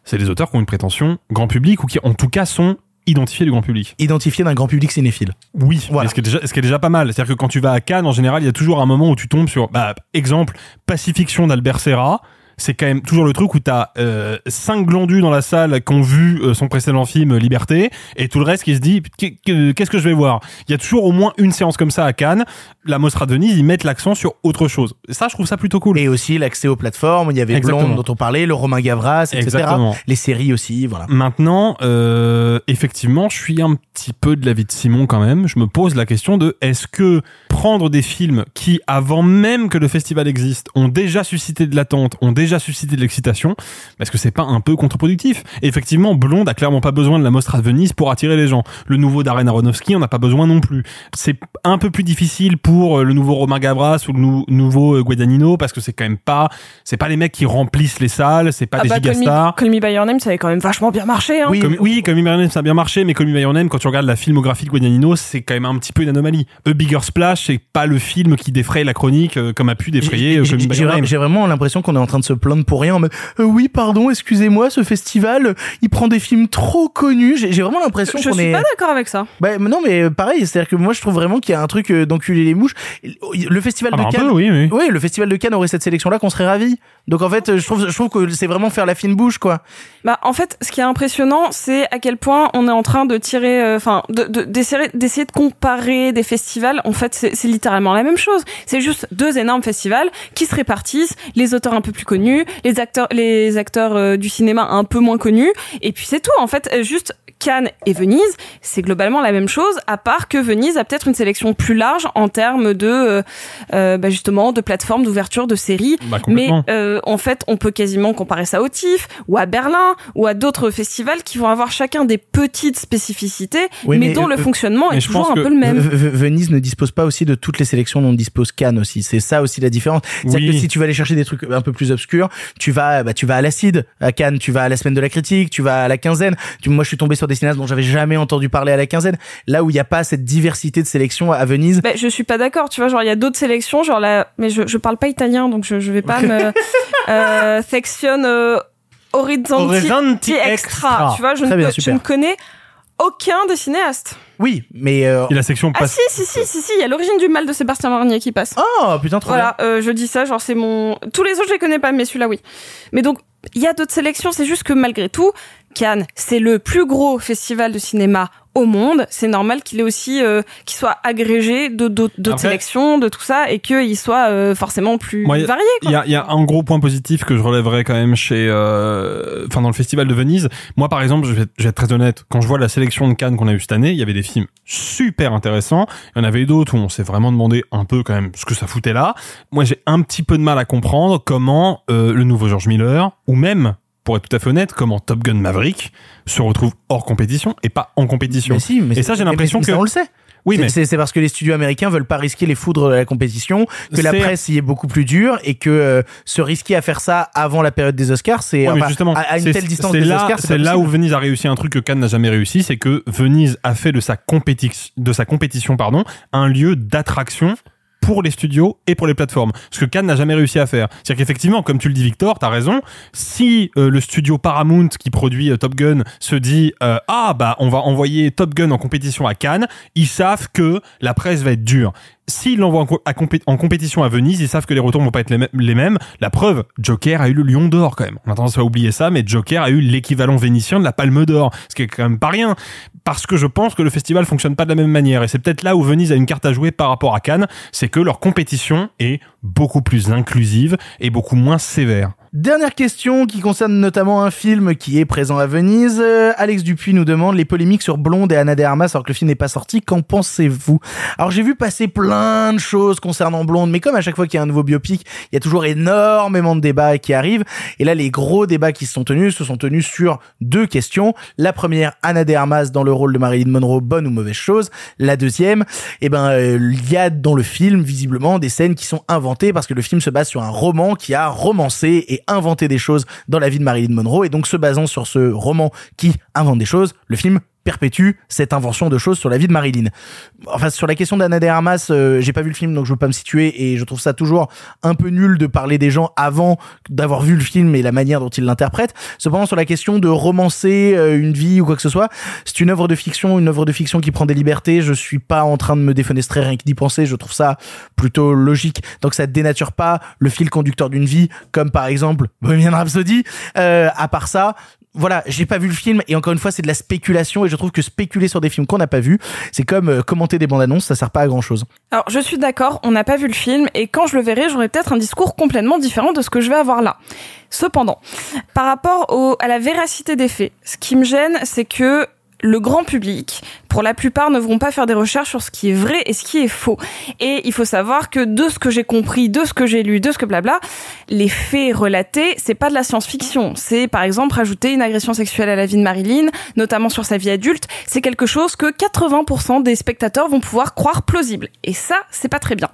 C'est des auteurs qui ont une prétention grand public ou qui, en tout cas, sont identifiés du grand public. Identifié d'un grand public cinéphile. Oui, Voilà. et ce, qui est déjà, ce qui est déjà pas mal. C'est-à-dire que quand tu vas à Cannes, en général, il y a toujours un moment où tu tombes sur, bah, exemple, Pacifiction d'Albert Serra. C'est quand même toujours le truc où t'as euh, cinq glandus dans la salle qui ont vu euh, son précédent film Liberté et tout le reste qui se dit Qu'est- que- qu'est-ce que je vais voir? Il y a toujours au moins une séance comme ça à Cannes. La Mostra de Venise, ils mettent l'accent sur autre chose. Et ça, je trouve ça plutôt cool. Et aussi l'accès aux plateformes, il y avait Exactement. Blonde dont on parlait, le Romain Gavras, etc. Exactement. Les séries aussi, voilà. Maintenant, euh, effectivement, je suis un petit peu de l'avis de Simon quand même. Je me pose la question de est-ce que prendre des films qui, avant même que le festival existe, ont déjà suscité de l'attente, ont déjà suscité de l'excitation, est-ce que c'est pas un peu contre-productif? Et Effectivement, Blonde a clairement pas besoin de la Mostra de Venise pour attirer les gens. Le nouveau Darren Aronofsky, on n'a pas besoin non plus. C'est un peu plus difficile pour euh, le nouveau Romain Gavras ou le nou- nouveau euh, Guadagnino parce que c'est quand même pas, c'est pas les mecs qui remplissent les salles, c'est pas Ah des bah, Call gigastars. Me, Call Me By Your Name, ça avait quand même vachement bien marché. Hein. Oui. Comme- oui, Call Me By Your Name, ça a bien marché, mais Call Me By Your Name, quand tu regardes la filmographie de Guadagnino, c'est quand même un petit peu une anomalie. A Bigger Splash, c'est pas le film qui défraye la chronique euh, comme a pu défrayer J'ai- Call Me By Your Name. j'ai vraiment l'impression qu'on est en train de se plaindre pour rien. Mais, euh, oui, pardon, excusez-moi, ce festival, il prend des films trop connus. J'ai j'ai vraiment l'impression Je qu'on suis est. pas d'accord avec ça. Bah, mais non, mais pareil, c'est-à-dire que moi je trouve vraiment qu'il y a un truc euh, d'enculer les mouches. Le festival Ah bah, de un Cannes. peu, oui, oui. Oui, le festival de Cannes aurait cette sélection-là qu'on serait ravis. Donc en fait, je trouve, je trouve que c'est vraiment faire la fine bouche, quoi. Bah, en fait, ce qui est impressionnant, c'est à quel point on est en train de tirer, euh, enfin, de, de- d'essayer, d'essayer de comparer des festivals. En fait, c'est, c'est littéralement la même chose. C'est juste deux énormes festivals qui se répartissent, les auteurs un peu plus connus, les acteurs, les acteurs euh, du cinéma un peu moins connus, et puis c'est tout. En fait, euh, juste Cannes et Venise, c'est globalement la même chose, à part que Venise a peut-être une sélection plus large en termes de, euh, euh, bah, justement, de plateformes d'ouverture de séries. Bah, Mais euh, en fait, on peut quasiment comparer ça au TIFF ou à Berlin ou à d'autres festivals qui vont avoir chacun des petites spécificités, Oui, mais, mais, dont euh, le fonctionnement est toujours un peu le même. Venise ne dispose pas aussi de toutes les sélections dont dispose Cannes aussi. C'est ça aussi la différence. C'est-à-dire que si tu vas aller chercher des trucs un peu plus obscurs, tu vas, bah, tu vas à l'acide à Cannes, tu vas à la semaine de la critique, tu vas à la quinzaine. Tu, moi, je suis tombé sur des cinéastes dont j'avais jamais entendu parler à la quinzaine. Là où il n'y a pas cette diversité de sélection à Venise. Ben, je suis pas d'accord, tu vois, genre il y a d'autres sélections, genre là, mais je, je parle pas italien, donc je, je vais pas me euh, section euh, extra. Extra. tu vois, je Très ne, bien, peux- je ne connais aucun des cinéastes. Oui, mais euh, Et la section Ah passe. si, si, si, si, si, il y a l'origine du mal de Sébastien Marnier qui passe. oh putain trop Voilà, euh, je dis ça, genre c'est mon. Tous les autres je les connais pas, mais celui-là oui. Mais donc il y a d'autres sélections, c'est juste que malgré tout, Cannes, c'est le plus gros festival de cinéma au monde. C'est normal qu'il ait aussi, euh, qu'il soit agrégé de d'autres sélections, de tout ça, et qu'il soit euh, forcément plus Moi, varié. Il y a, il y a un gros point positif que je relèverais quand même chez, euh, enfin dans le festival de Venise. Moi, par exemple, je vais, je vais être très honnête. Quand je vois la sélection de Cannes qu'on a eu cette année, il y avait des films super intéressants. Il y en avait d'autres où on s'est vraiment demandé un peu quand même ce que ça foutait là. Moi, j'ai un petit peu de mal à comprendre comment euh, le nouveau George Miller ou même pour être tout à fait honnête, comment Top Gun Maverick se retrouve hors compétition et pas en compétition. Mais si, mais Et ça, j'ai l'impression que- ça, on le sait. Oui, C'est- mais c'est parce que les studios américains veulent pas risquer les foudres de la compétition, que la presse y est beaucoup plus dure et que euh, se risquer à faire ça avant la période des Oscars, c'est Ouais, enfin, à, à une telle distance des là, Oscars, c'est là où. Venise a réussi un truc que Cannes n'a jamais réussi, c'est que Venise a fait de sa compétition, de sa compétition, pardon, un lieu d'attraction pour les studios et pour les plateformes. Ce que Cannes n'a jamais réussi à faire. C'est-à-dire qu'effectivement, comme tu le dis Victor, t'as raison, si euh, le studio Paramount qui produit euh, Top Gun se dit euh, ah bah on va envoyer Top Gun en compétition à Cannes, ils savent que la presse va être dure. S'ils l'envoient en, compétition à Venise, ils savent que les retours vont pas être les, les mêmes. La preuve, Joker a eu le Lion d'or quand même. On a tendance à oublier ça, mais Joker a eu l'équivalent vénitien de la Palme d'or, ce qui est quand même pas rien. Parce que je pense que le festival fonctionne pas de la même manière. Et c'est peut-être là où Venise a une carte à jouer par rapport à Cannes, c'est que leur compétition est beaucoup plus inclusive et beaucoup moins sévère. Dernière question qui concerne notamment un film qui est présent à Venise. Euh, Alex Dupuis nous demande les polémiques sur Blonde et Anna de Armas alors que le film n'est pas sorti. Qu'en pensez-vous? Alors j'ai vu passer plein de choses concernant Blonde, mais comme à chaque fois qu'il y a un nouveau biopic, il y a toujours énormément de débats qui arrivent. Et là, les gros débats qui se sont tenus se sont tenus sur deux questions. La première, Anna de Armas dans le rôle de Marilyn Monroe, bonne ou mauvaise chose? La deuxième, eh ben euh, il y a dans le film visiblement des scènes qui sont inventées parce que le film se base sur un roman qui a romancé et inventé des choses dans la vie de Marilyn Monroe. Et donc se basant sur ce roman qui invente des choses, le film perpétue cette invention de choses sur la vie de Marilyn. Enfin, sur la question d'Anna de Armas, euh, j'ai pas vu le film, donc je veux pas me situer, et je trouve ça toujours un peu nul de parler des gens avant d'avoir vu le film et la manière dont ils l'interprètent. Cependant, sur la question de romancer euh, une vie ou quoi que ce soit, c'est une œuvre de fiction, une œuvre de fiction qui prend des libertés. Je suis pas en train de me défenestrer rien que d'y penser. Je trouve ça plutôt logique. Donc ça dénature pas le fil conducteur d'une vie, comme par exemple Bohemian Rhapsody. Euh, à part ça, voilà, j'ai pas vu le film et encore une fois c'est de la spéculation et je trouve que spéculer sur des films qu'on n'a pas vus, c'est comme euh, commenter des bandes annonces, ça sert pas à grand chose. Alors, je suis d'accord, on n'a pas vu le film, et quand je le verrai, j'aurai peut-être un discours complètement différent de ce que je vais avoir là. Cependant, par rapport au, à la véracité des faits, ce qui me gêne, c'est que le grand public, pour la plupart, ne vont pas faire des recherches sur ce qui est vrai et ce qui est faux. Et il faut savoir que de ce que j'ai compris, de ce que j'ai lu, de ce que blabla, les faits relatés, c'est pas de la science-fiction. C'est, par exemple, rajouter une agression sexuelle à la vie de Marilyn, notamment sur sa vie adulte. C'est quelque chose que 80% des spectateurs vont pouvoir croire plausible. Et ça, c'est pas très bien.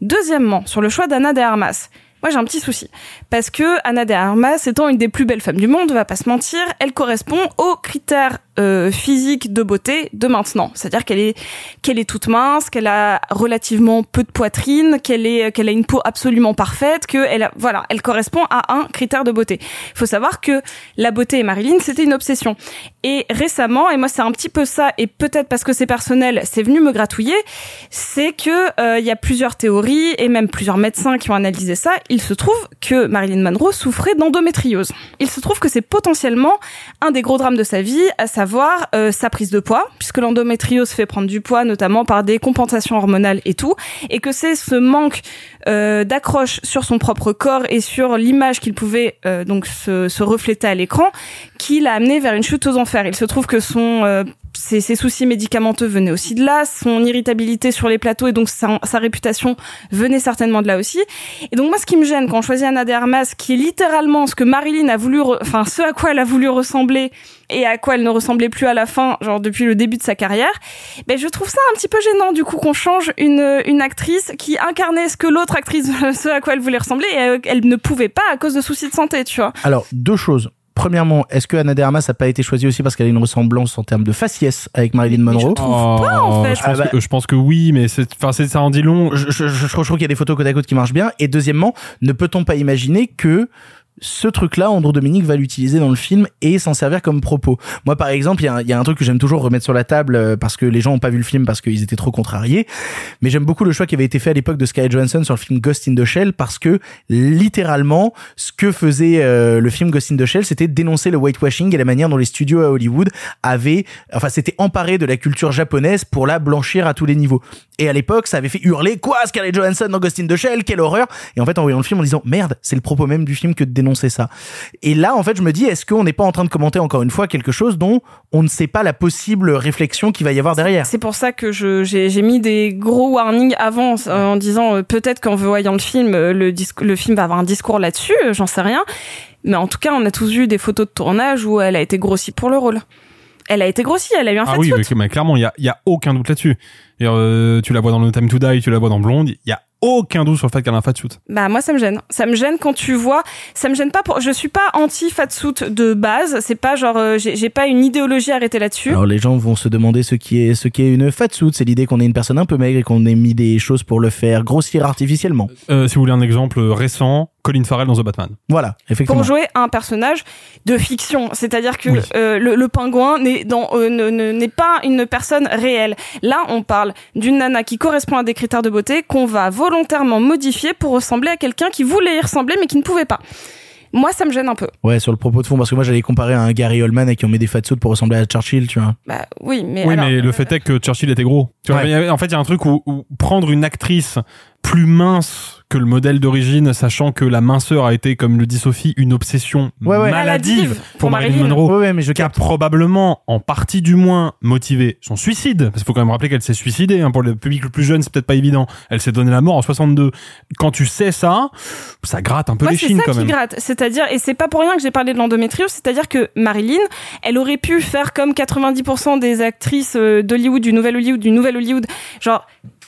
Deuxièmement, sur le choix d'Anna de Armas. Moi, j'ai un petit souci. Parce que Anna de Armas, étant une des plus belles femmes du monde, on va pas se mentir, elle correspond aux critères euh, physiques de beauté de maintenant. C'est-à-dire qu'elle est, qu'elle est toute mince, qu'elle a relativement peu de poitrine, qu'elle est, qu'elle a une peau absolument parfaite, que elle a, voilà, elle correspond à un critère de beauté. Il faut savoir que la beauté et Marilyn, c'était une obsession. Et récemment, et moi c'est un petit peu ça, et peut-être parce que c'est personnel, c'est venu me gratouiller, c'est que euh, il y a plusieurs théories et même plusieurs médecins qui ont analysé ça. Il se trouve que Marilyn Monroe souffrait d'endométriose. Il se trouve que c'est potentiellement un des gros drames de sa vie, à savoir euh, sa prise de poids, puisque l'endométriose fait prendre du poids, notamment par des compensations hormonales et tout, et que c'est ce manque euh, d'accroche sur son propre corps et sur l'image qu'il pouvait euh, donc se, refléter à l'écran qui l'a amené vers une chute aux enfers. Il se trouve que son ses, ses soucis médicamenteux venaient aussi de là, son irritabilité sur les plateaux et donc sa, réputation venait certainement de là aussi. Et donc moi, ce qui me gêne quand on choisit Anna de Armas, qui est littéralement ce que Marilyn a voulu, enfin ce à quoi elle a voulu ressembler et à quoi elle ne ressemblait plus à la fin, genre depuis le début de sa carrière, ben je trouve ça un petit peu gênant du coup qu'on change une une actrice qui incarnait ce que l'autre actrice, ce à quoi elle voulait ressembler, et euh, elle ne pouvait pas à cause de soucis de santé, tu vois. Alors, deux choses. Premièrement, est-ce que Anna de Armas n'a pas été choisie aussi parce qu'elle a une ressemblance en termes de faciès avec Marilyn Monroe trouve pas, en fait. Je pense, Ah bah- que, je pense que oui, mais c'est, enfin, c'est, ça en dit long. je, je, je trouve qu'il y a des photos côte à côte qui marchent bien. Et deuxièmement, ne peut-on pas imaginer que ce truc-là, Andrew Dominique va l'utiliser dans le film et s'en servir comme propos. Moi, par exemple, il y, a un- truc que j'aime toujours remettre sur la table euh, parce que les gens ont pas vu le film parce qu'ils étaient trop contrariés. Mais j'aime beaucoup le choix qui avait été fait à l'époque de Scarlett Johansson sur le film Ghost in the Shell parce que littéralement, ce que faisait euh, le film Ghost in the Shell, c'était dénoncer le whitewashing et la manière dont les studios à Hollywood avaient, enfin, s'étaient emparés de la culture japonaise pour la blanchir à tous les niveaux. Et à l'époque, ça avait fait hurler quoi Scarlett Johansson dans Ghost in the Shell, quelle horreur Et en fait, en voyant le film, en disant merde, c'est le propos même du film que de dénoncer ça. Et là, en fait, je me dis, est-ce qu'on n'est pas en train de commenter encore une fois quelque chose dont on ne sait pas la possible réflexion qu'il va y avoir derrière? C'est pour ça que je- j'ai j'ai mis des gros warnings avant euh, en disant euh, peut-être qu'en voyant le film, euh, le, film va avoir un discours là-dessus, j'en sais rien. Mais en tout cas, on a tous vu des photos de tournage où elle a été grossie pour le rôle. Elle a été grossie, elle a eu un Ah fat oui, suit. mais, mais clairement, il y a, il y a aucun doute là-dessus. Et, euh, tu la vois dans No Time to Die, tu la vois dans Blonde, il y a aucun doute sur le fait qu'elle a un fat suit. Bah moi ça me gêne. Ça me gêne quand tu vois. Ça me gêne pas pour. Je suis pas anti fatsuit de base. C'est pas genre euh, j'ai pas une idéologie arrêtée là-dessus. Alors les gens vont se demander ce qui est ce qui est une fatsuit, c'est l'idée qu'on ait une personne un peu maigre et qu'on ait mis des choses pour le faire grossir artificiellement. Euh, si vous voulez un exemple récent, Colin Farrell dans The Batman. Voilà, effectivement. Pour jouer un personnage de fiction, c'est-à-dire que Oui. euh, le, le pingouin n'est euh, ne- ne- n'est pas une personne réelle. Là, on parle d'une nana qui correspond à des critères de beauté qu'on va volontairement modifier pour ressembler à quelqu'un qui voulait y ressembler mais qui ne pouvait pas. Moi, ça me gêne un peu. Ouais, sur le propos de fond, parce que moi j'allais comparer à un Gary Oldman à qui on met des fatsuits pour ressembler à Churchill, tu vois. Bah oui, mais oui, alors, mais le fait est que Churchill était gros. Tu vois, Ouais. en fait, il y a un truc où, où prendre une actrice plus mince que le modèle d'origine, sachant que la minceur a été, comme le dit Sophie, une obsession Ouais, ouais. maladive pour, pour Marilyn Marilyn. Monroe. Ouais, ouais, mais je qui a probablement, en partie du moins, motivé son suicide. Parce qu'il faut quand même rappeler qu'elle s'est suicidée. Hein, pour le public le plus jeune, c'est peut-être pas évident. Elle s'est donné la mort en 62. Quand tu sais ça, ça gratte un peu Moi, les c'est chines ça quand qui même. gratte. C'est-à-dire, et c'est pas pour rien que j'ai parlé de l'endométriose, c'est-à-dire que Marilyn, elle aurait pu faire comme 90% des actrices euh, d'Hollywood, du nouvel Hollywood, du nouvel Hollywood, genre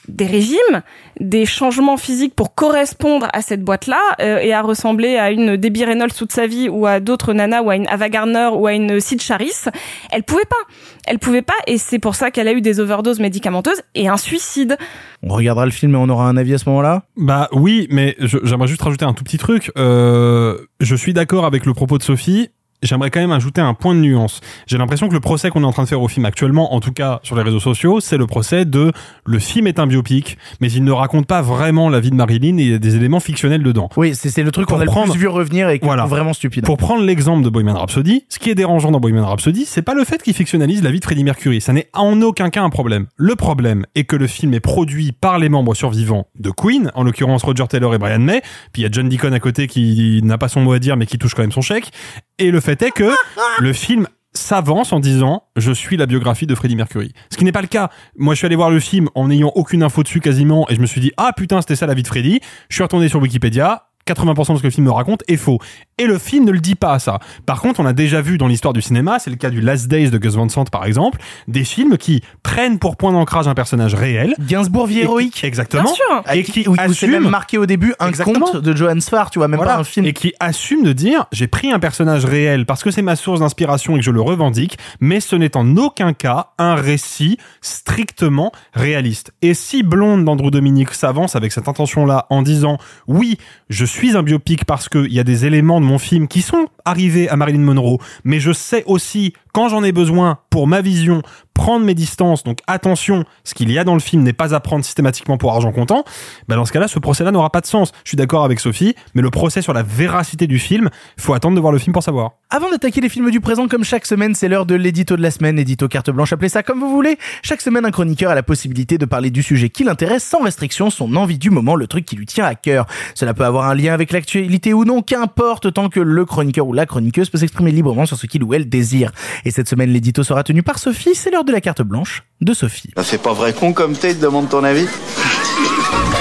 des régimes, des changements physiques pour correspondre à cette boîte-là euh, et à ressembler à une Debbie Reynolds toute sa vie ou à d'autres nanas ou à une Ava Gardner ou à une Sid Charis. Elle pouvait pas. Elle pouvait pas et c'est pour ça qu'elle a eu des overdoses médicamenteuses et un suicide. On regardera le film et on aura un avis à ce moment-là? Bah oui, mais j'aimerais juste rajouter un tout petit truc. Euh, je suis d'accord avec le propos de Sophie. J'aimerais quand même ajouter un point de nuance. J'ai l'impression que le procès qu'on est en train de faire au film actuellement, en tout cas sur les réseaux sociaux, c'est le procès de le film est un biopic, mais il ne raconte pas vraiment la vie de Marilyn et il y a des éléments fictionnels dedans. Oui, c'est le truc qu'on a le prendre- plus vu revenir et qui Voilà. est vraiment stupide. Pour prendre l'exemple de Bohemian Rhapsody, ce qui est dérangeant dans Bohemian Rhapsody, c'est pas le fait qu'il fictionnalise la vie de Freddie Mercury. Ça n'est en aucun cas un problème. Le problème est que le film est produit par les membres survivants de Queen, en l'occurrence Roger Taylor et Brian May. Puis il y a John Deacon à côté qui n'a pas son mot à dire mais qui touche quand même son chèque. Et le fait est que le film s'avance en disant je suis la biographie de Freddie Mercury. Ce qui n'est pas le cas. Moi je suis allé voir le film en n'ayant aucune info dessus quasiment et je me suis dit ah putain c'était ça la vie de Freddie. Je suis retourné sur Wikipédia. 80% de ce que le film me raconte est faux. Et le film ne le dit pas ça. Par contre, on a déjà vu dans l'histoire du cinéma, c'est le cas du Last Days de Gus Van Sant par exemple, des films qui prennent pour point d'ancrage un personnage réel. Gainsbourg vie héroïque. Exactement. Bien sûr. Et qui, c'est assume même marqué au début un Exactement. conte de Johan Sfar, tu vois, même Voilà. pas un film. Et qui assume de dire j'ai pris un personnage réel parce que c'est ma source d'inspiration et que je le revendique, mais ce n'est en aucun cas un récit strictement réaliste. Et si Blonde d'Andrew Dominique s'avance avec cette intention-là en disant oui, je suis un biopic parce qu'il y a des éléments de mon film qui sont arrivés à Marilyn Monroe, mais je sais aussi quand j'en ai besoin pour ma vision prendre mes distances. Donc attention, ce qu'il y a dans le film n'est pas à prendre systématiquement pour argent comptant. Bah dans ce cas-là, ce procès-là n'aura pas de sens. Je suis d'accord avec Sophie, mais le procès sur la véracité du film, faut attendre de voir le film pour savoir. Avant d'attaquer les films du présent, comme chaque semaine, c'est l'heure de l'édito de la semaine, édito carte blanche, appelez ça comme vous voulez. Chaque semaine, un chroniqueur a la possibilité de parler du sujet qui l'intéresse sans restriction, son envie du moment, le truc qui lui tient à cœur. Cela peut avoir un lien avec l'actualité ou non, qu'importe, tant que le chroniqueur ou la chroniqueuse peut s'exprimer librement sur ce qu'il ou elle désire. Et cette semaine, l'édito sera tenu par Sophie, c'est l'heure de la carte blanche de Sophie. Ça fait pas vrai con comme t'es, te demande ton avis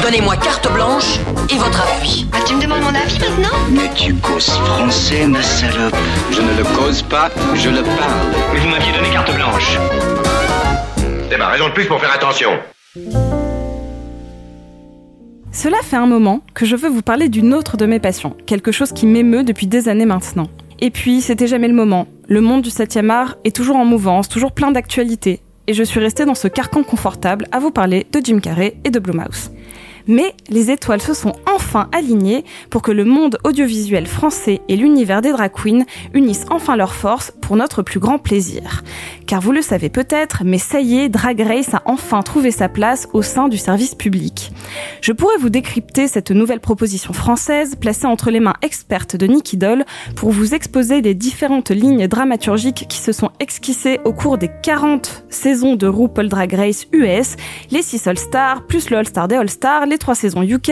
Donnez-moi carte blanche et votre avis. Ah, tu me demandes mon avis maintenant Mais tu causes français, ma salope. Je ne le cause pas, je le parle. Mais vous m'aviez donné carte blanche. C'est ma raison de plus pour faire attention. Cela fait un moment que je veux vous parler d'une autre de mes passions, quelque chose qui m'émeut depuis des années maintenant. Et puis, c'était jamais le moment. Le monde du 7e art est toujours en mouvance, toujours plein d'actualités. Et je suis restée dans ce carcan confortable à vous parler de Jim Carrey et de Blumhouse. Mais les étoiles se sont enfin alignées pour que le monde audiovisuel français et l'univers des drag queens unissent enfin leurs forces pour notre plus grand plaisir. Car vous le savez peut-être, mais ça y est, Drag Race a enfin trouvé sa place au sein du service public. Je pourrais vous décrypter cette nouvelle proposition française placée entre les mains expertes de Nicky Doll pour vous exposer les différentes lignes dramaturgiques qui se sont esquissées au cours des 40 saisons de RuPaul Drag Race US, les 6 All-Stars, plus le All-Star des All-Stars, les 3 saisons UK,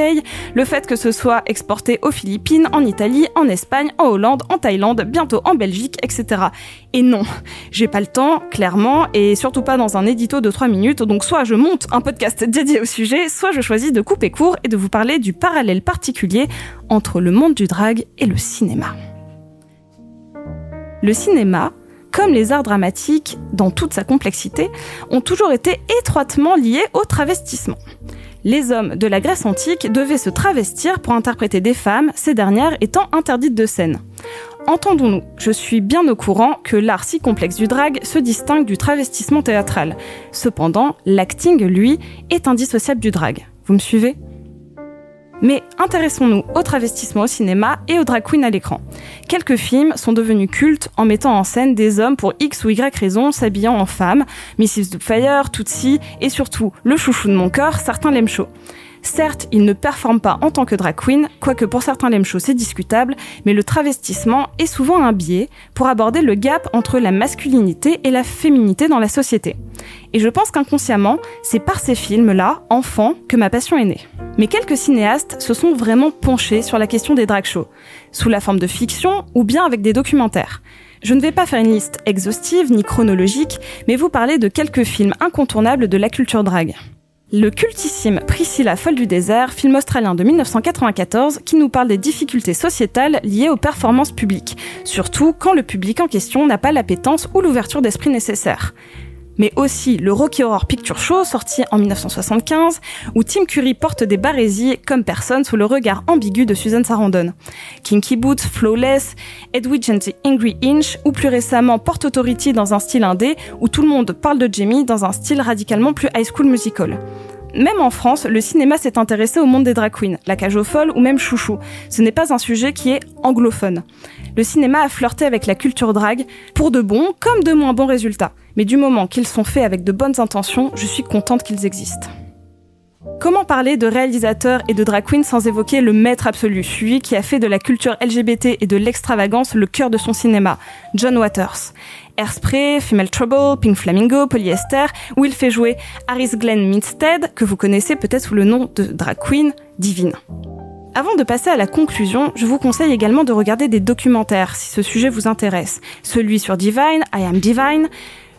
le fait que ce soit exporté aux Philippines, en Italie, en Espagne, en Hollande, en Thaïlande, bientôt en Belgique, etc. Et non, j'ai pas le temps, clairement, et surtout pas dans un édito de 3 minutes, donc soit je monte un podcast dédié au sujet, soit je choisis de couper court et de vous parler du parallèle particulier entre le monde du drag et le cinéma. Le cinéma, comme les arts dramatiques, dans toute sa complexité, ont toujours été étroitement liés au travestissement. Les hommes de la Grèce antique devaient se travestir pour interpréter des femmes, ces dernières étant interdites de scène. Entendons-nous, je suis bien au courant que l'art si complexe du drag se distingue du travestissement théâtral. Cependant, l'acting, lui, est indissociable du drag. Vous me suivez? Mais intéressons-nous au travestissement au cinéma et au drag queen à l'écran. Quelques films sont devenus cultes en mettant en scène des hommes pour X ou Y raison s'habillant en femmes, Mrs. Doubtfire, Tootsie et surtout le chouchou de mon cœur, certains l'aiment chaud. Certes, il ne performe pas en tant que drag queen, quoique pour certains l'aiment chaud c'est discutable, mais le travestissement est souvent un biais pour aborder le gap entre la masculinité et la féminité dans la société. Et je pense qu'inconsciemment, c'est par ces films-là, enfants, que ma passion est née. Mais quelques cinéastes se sont vraiment penchés sur la question des drag shows, sous la forme de fiction ou bien avec des documentaires. Je ne vais pas faire une liste exhaustive ni chronologique, mais vous parler de quelques films incontournables de la culture drag. Le cultissime Priscilla folle du désert, film australien de 1994 qui nous parle des difficultés sociétales liées aux performances publiques, surtout quand le public en question n'a pas l'appétence ou l'ouverture d'esprit nécessaire mais aussi le Rocky Horror Picture Show sorti en 1975, où Tim Curry porte des barésies comme personne sous le regard ambigu de Susan Sarandon. Kinky Boots, Flawless, Edwidge and the Angry Inch, ou plus récemment Port Authority dans un style indé, où tout le monde parle de Jamie dans un style radicalement plus high school musical. Même en France, le cinéma s'est intéressé au monde des drag queens, la cage aux folles ou même chouchou. Ce n'est pas un sujet qui est anglophone. Le cinéma a flirté avec la culture drag pour de bons comme de moins bons résultats. Mais du moment qu'ils sont faits avec de bonnes intentions, je suis contente qu'ils existent. Comment parler de réalisateur et de drag queen sans évoquer le maître absolu, celui qui a fait de la culture LGBT et de l'extravagance le cœur de son cinéma, John Waters? Airspray, Female Trouble, Pink Flamingo, Polyester, où il fait jouer Harris Glenn Minstead, que vous connaissez peut-être sous le nom de drag queen divine. Avant de passer à la conclusion, je vous conseille également de regarder des documentaires si ce sujet vous intéresse. Celui sur Divine, I Am Divine,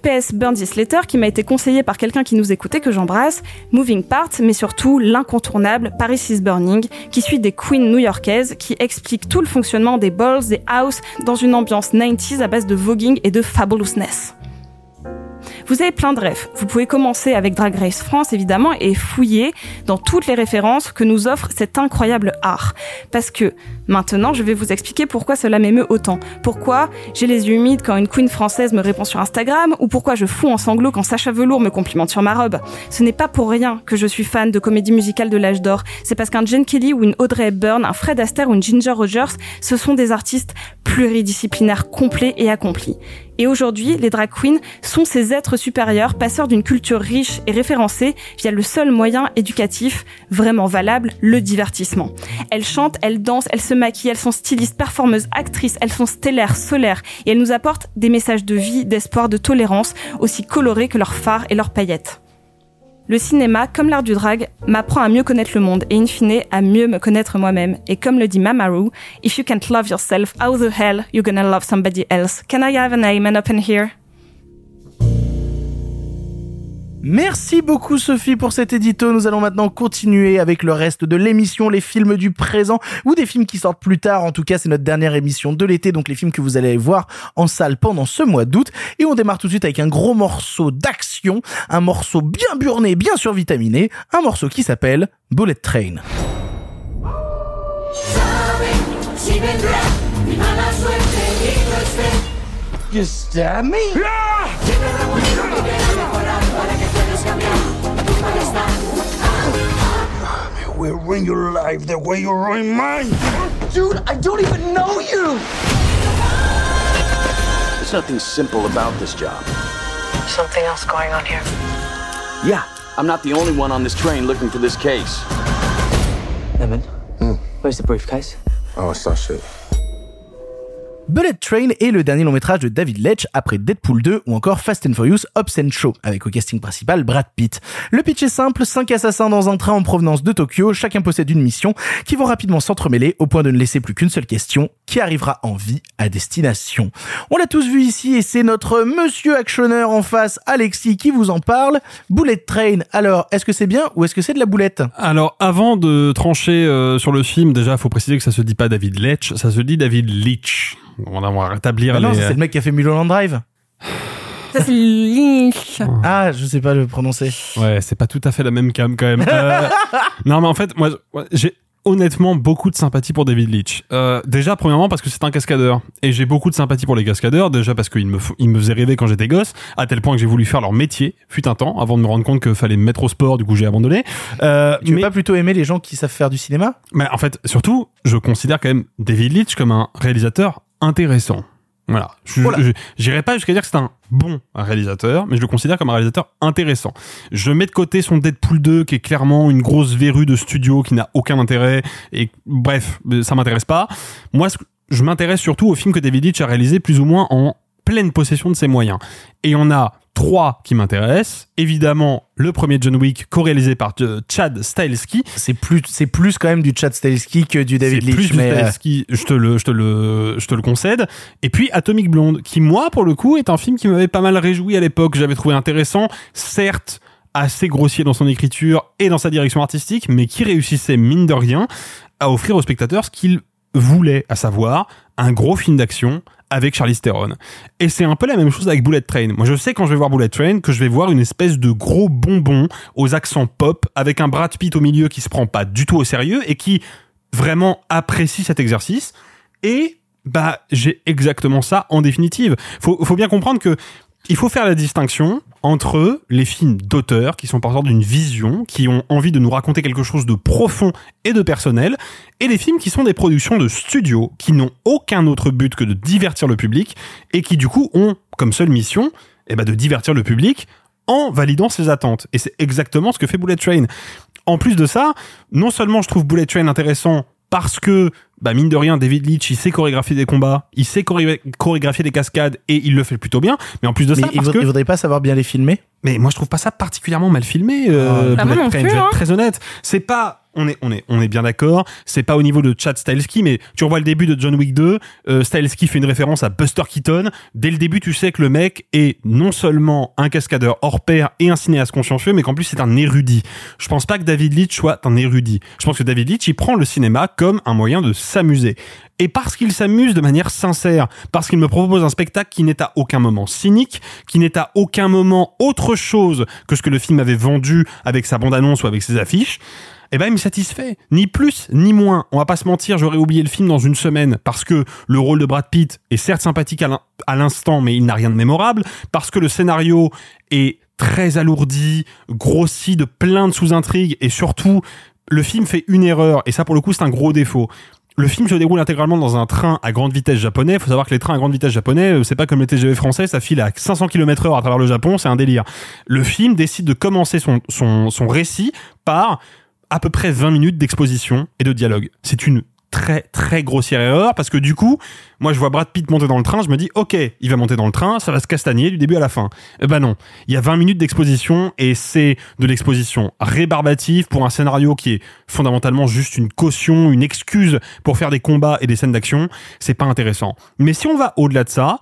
PS Burn This Letter qui m'a été conseillé par quelqu'un qui nous écoutait que j'embrasse, Moving Parts, mais surtout l'incontournable Paris is Burning qui suit des queens new-yorkaises qui expliquent tout le fonctionnement des balls, des house dans une ambiance 90s à base de voguing et de fabulousness. Vous avez plein de rêves. Vous pouvez commencer avec Drag Race France évidemment et fouiller dans toutes les références que nous offre cet incroyable art. Parce que maintenant, je vais vous expliquer pourquoi cela m'émeut autant. Pourquoi j'ai les yeux humides quand une queen française me répond sur Instagram ou pourquoi je fous en sanglots quand Sacha Velour me complimente sur ma robe. Ce n'est pas pour rien que je suis fan de comédie musicale de l'âge d'or. C'est parce qu'un Jane Kelly ou une Audrey Hepburn, un Fred Astaire ou une Ginger Rogers, ce sont des artistes pluridisciplinaires complets et accomplis. Et aujourd'hui, les drag queens sont ces êtres supérieurs, passeurs d'une culture riche et référencée via le seul moyen éducatif vraiment valable, le divertissement. Elles chantent, elles dansent, elles se maquillent, elles sont stylistes, performeuses, actrices, elles sont stellaires, solaires, et elles nous apportent des messages de vie, d'espoir, de tolérance, aussi colorés que leurs phares et leurs paillettes. Le cinéma, comme l'art du drag, m'apprend à mieux connaître le monde et in fine à mieux me connaître moi-même. Et comme le dit Mamaru, if you can't love yourself, how the hell you gonna love somebody else? Can I have an amen up in here? Merci beaucoup Sophie pour cet édito. Nous allons maintenant continuer avec le reste de l'émission, les films du présent ou des films qui sortent plus tard. En tout cas, c'est notre dernière émission de l'été, donc les films que vous allez voir en salle pendant ce mois d'août. Et on démarre tout de suite avec un gros morceau d'action, un morceau bien burné, bien survitaminé, un morceau qui s'appelle Bullet Train. You stab me? Will ruin your life the way you ruin mine. Dude, I don't even know you! There's nothing simple about this job. Something else going on here? Yeah, I'm not the only one on this train looking for this case. Lemon, hmm. where's the briefcase? Oh, it's that shit. Bullet Train est le dernier long métrage de David Leitch après Deadpool 2 ou encore Fast and Furious Hobbs and Show, avec au casting principal Brad Pitt. Le pitch est simple, 5 assassins dans un train en provenance de Tokyo, chacun possède une mission, qui vont rapidement s'entremêler au point de ne laisser plus qu'une seule question, qui arrivera en vie à destination. On l'a tous vu ici et c'est notre monsieur actionneur en face, Alexis, qui vous en parle. Bullet Train, alors, est-ce que c'est bien ou est-ce que c'est de la boulette? Alors, avant de trancher euh, sur le film, déjà, faut préciser que ça se dit pas David Leitch, ça se dit David Leitch. On va rétablir Ah les... non, c'est le mec qui a fait Mulholland Drive. Ça, c'est Lynch. Ah, je sais pas le prononcer. Ouais, c'est pas tout à fait la même cam quand même. Euh, non, mais en fait, moi, j'ai honnêtement beaucoup de sympathie pour David Leitch. Euh, déjà, premièrement, parce que c'est un cascadeur. Et j'ai beaucoup de sympathie pour les cascadeurs. Déjà parce qu'ils me, ils me faisaient rêver quand j'étais gosse, à tel point que j'ai voulu faire leur métier, fut un temps, avant de me rendre compte qu'il fallait me mettre au sport, du coup j'ai abandonné. Euh, Tu veux mais, pas plutôt aimer les gens qui savent faire du cinéma? Mais en fait, surtout, je considère quand même David Leitch comme un réalisateur intéressant. Voilà. Je- J'irai pas jusqu'à dire que c'est un bon réalisateur, mais je le considère comme un réalisateur intéressant. Je mets de côté son Deadpool 2, qui est clairement une grosse verrue de studio qui n'a aucun intérêt, et bref, ça m'intéresse pas. Moi, je m'intéresse surtout au film que David Leitch a réalisé plus ou moins en pleine possession de ses moyens. Et on a trois qui m'intéressent. Évidemment, le premier John Wick, co-réalisé par euh, Chad Stahelski, C'est plus, c'est plus quand même du Chad Stahelski que du David Leitch. plus mais, euh, Stahelski, je te le, je te le, je te le concède. Et puis Atomic Blonde, qui moi, pour le coup, est un film qui m'avait pas mal réjoui à l'époque. J'avais trouvé intéressant, certes assez grossier dans son écriture et dans sa direction artistique, mais qui réussissait mine de rien à offrir aux spectateurs ce qu'il voulait, à savoir un gros film d'action avec Charlize Theron. Et c'est un peu la même chose avec Bullet Train. Moi, je sais quand je vais voir Bullet Train que je vais voir une espèce de gros bonbon aux accents pop avec un Brad Pitt au milieu qui se prend pas du tout au sérieux et qui vraiment apprécie cet exercice. Et bah, j'ai exactement ça en définitive. Faut, faut bien comprendre que il faut faire la distinction entre les films d'auteurs qui sont porteurs d'une vision, qui ont envie de nous raconter quelque chose de profond et de personnel, et les films qui sont des productions de studios qui n'ont aucun autre but que de divertir le public et qui du coup ont comme seule mission eh ben, de divertir le public en validant ses attentes. Et c'est exactement ce que fait Bullet Train. En plus de ça, non seulement je trouve Bullet Train intéressant parce que, bah mine de rien, David Leitch, il sait chorégraphier des combats, il sait choré- chorégraphier des cascades et il le fait plutôt bien. Mais en plus de mais ça, il, parce vaudrait, que... il vaudrait pas savoir bien les filmer? Mais moi, je trouve pas ça particulièrement mal filmé. Euh, Bah, plus, vais être hein. très honnête. C'est pas. On est, on est, on est bien d'accord. C'est pas au niveau de Chad Stahelski, mais tu revois le début de John Wick 2. Euh, Stahelski fait une référence à Buster Keaton. Dès le début, tu sais que le mec est non seulement un cascadeur hors pair et un cinéaste consciencieux, mais qu'en plus c'est un érudit. Je pense pas que David Leitch soit un érudit. Je pense que David Leitch, il prend le cinéma comme un moyen de s'amuser. Et parce qu'il s'amuse de manière sincère, parce qu'il me propose un spectacle qui n'est à aucun moment cynique, qui n'est à aucun moment autre chose que ce que le film avait vendu avec sa bande-annonce ou avec ses affiches, eh ben, il me satisfait. Ni plus, ni moins. On va pas se mentir, j'aurais oublié le film dans une semaine parce que le rôle de Brad Pitt est certes sympathique à l'in- à l'instant, mais il n'a rien de mémorable. Parce que le scénario est très alourdi, grossi de plein de sous-intrigues et surtout, le film fait une erreur et ça, pour le coup, c'est un gros défaut. Le film se déroule intégralement dans un train à grande vitesse japonais. Faut savoir que les trains à grande vitesse japonais, euh, c'est pas comme les TGV français, ça file à 500 km heure à travers le Japon, c'est un délire. Le film décide de commencer son, son, son récit par à peu près 20 minutes d'exposition et de dialogue. C'est une très très grossière erreur parce que du coup, moi je vois Brad Pitt monter dans le train, je me dis ok, il va monter dans le train, ça va se castagner du début à la fin. Eh ben non, il y a 20 minutes d'exposition et c'est de l'exposition rébarbative pour un scénario qui est fondamentalement juste une caution, une excuse pour faire des combats et des scènes d'action, c'est pas intéressant. Mais si on va au-delà de ça,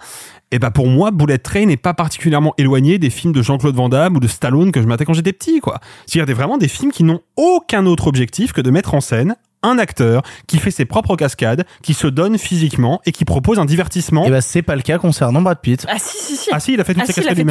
et ben pour moi, Bullet Train n'est pas particulièrement éloigné des films de Jean-Claude Van Damme ou de Stallone que je matais quand j'étais petit, quoi. C'est-à-dire vraiment des films qui n'ont aucun autre objectif que de mettre en scène un acteur qui fait ses propres cascades, qui se donne physiquement et qui propose un divertissement. Et bah, c'est pas le cas concernant Brad Pitt. Ah si, si, si. Ah si, il a fait toutes Ah ses si, il a cascades fait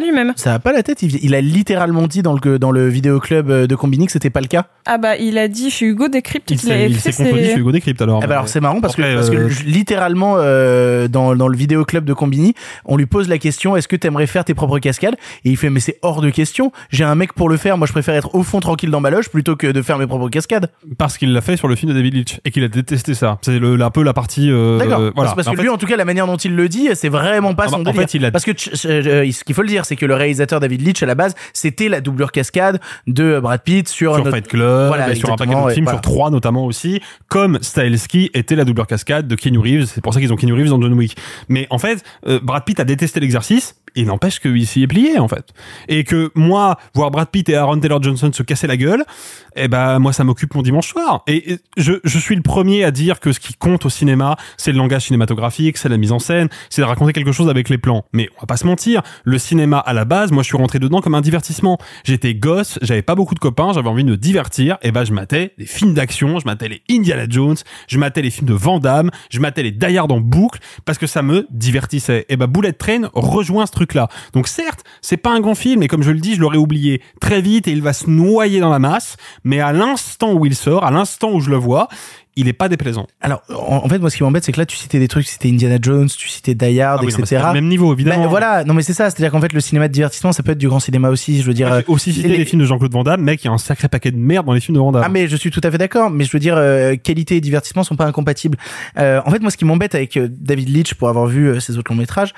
lui-même. lui-même. Ça a pas la tête. Il, il a littéralement dit dans le, dans le vidéoclub euh, de Combini que c'était pas le cas. Ah bah, il a dit, je suis Hugo Décrypte Il qu'il s'est avait il fait s'est contredit ses- sur Hugo Décrypte alors. Eh ben alors c'est marrant parce que, parce que euh, littéralement euh, dans, dans le vidéoclub de Combini, on lui pose la question est-ce que t'aimerais faire tes propres cascades? Et il fait mais c'est hors de question. J'ai un mec pour le faire. Moi je préfère être au fond tranquille dans ma loge plutôt que de faire mes propres cascades. Parce qu'il l'a fait sur le film de David Leitch et qu'il a détesté ça. C'est un peu la partie. euh, D'accord. euh, voilà. Parce En que fait- lui en tout cas la manière dont il le dit c'est vraiment pas Ah bah, son en délire. fait, il a- Parce que euh, ce qu'il faut le dire c'est que le réalisateur David Leitch à la base c'était la doublure cascade de Brad Pitt sur, sur notre- Fight Club, Voilà, et sur un paquet ouais, films, voilà. sur trois notamment aussi, comme Stahelski était la doublure cascade de Keanu Reeves. C'est pour ça qu'ils ont Keanu Reeves dans John Wick. Mais en fait, Brad Pitt a détesté l'exercice. Il n'empêche qu'il s'y est plié en fait, et que moi voir Brad Pitt et Aaron Taylor Johnson se casser la gueule, eh ben moi ça m'occupe mon dimanche soir. Et je, je suis le premier à dire que ce qui compte au cinéma, c'est le langage cinématographique, c'est la mise en scène, c'est de raconter quelque chose avec les plans. Mais on va pas se mentir, le cinéma à la base, moi je suis rentré dedans comme un divertissement. J'étais gosse, j'avais pas beaucoup de copains, j'avais envie de me divertir, et ben je matais des films d'action, je matais les Indiana Jones, je matais les films de Van je matais les Die Hard en boucle parce que ça me divertissait. Et ben Bullet Train rejoint ce truc truc-là. Donc certes, c'est pas un grand film, et comme je le dis, je l'aurais oublié très vite, et il va se noyer dans la masse, mais à l'instant où il sort, à l'instant où je le vois, il est pas déplaisant. Alors, en, fait, moi, ce qui m'embête, c'est que là, tu citais des trucs, c'était Indiana Jones, tu citais Die Hard, Ah oui, non, etc. pas le même niveau, évidemment. Ben, voilà, non, mais c'est ça. C'est-à-dire qu'en fait, le cinéma de divertissement, ça peut être du grand cinéma aussi. Je veux dire, J'ai aussi cité les- les... films de Jean-Claude Van Damme, mec, il y a un sacré paquet de merde dans les films de Van Damme. Ah mais je suis tout à fait d'accord, mais je veux dire euh, qualité et divertissement sont pas incompatibles. Euh, en fait moi ce qui m'embête avec euh, David Leitch pour avoir vu euh, ses autres longs métrages,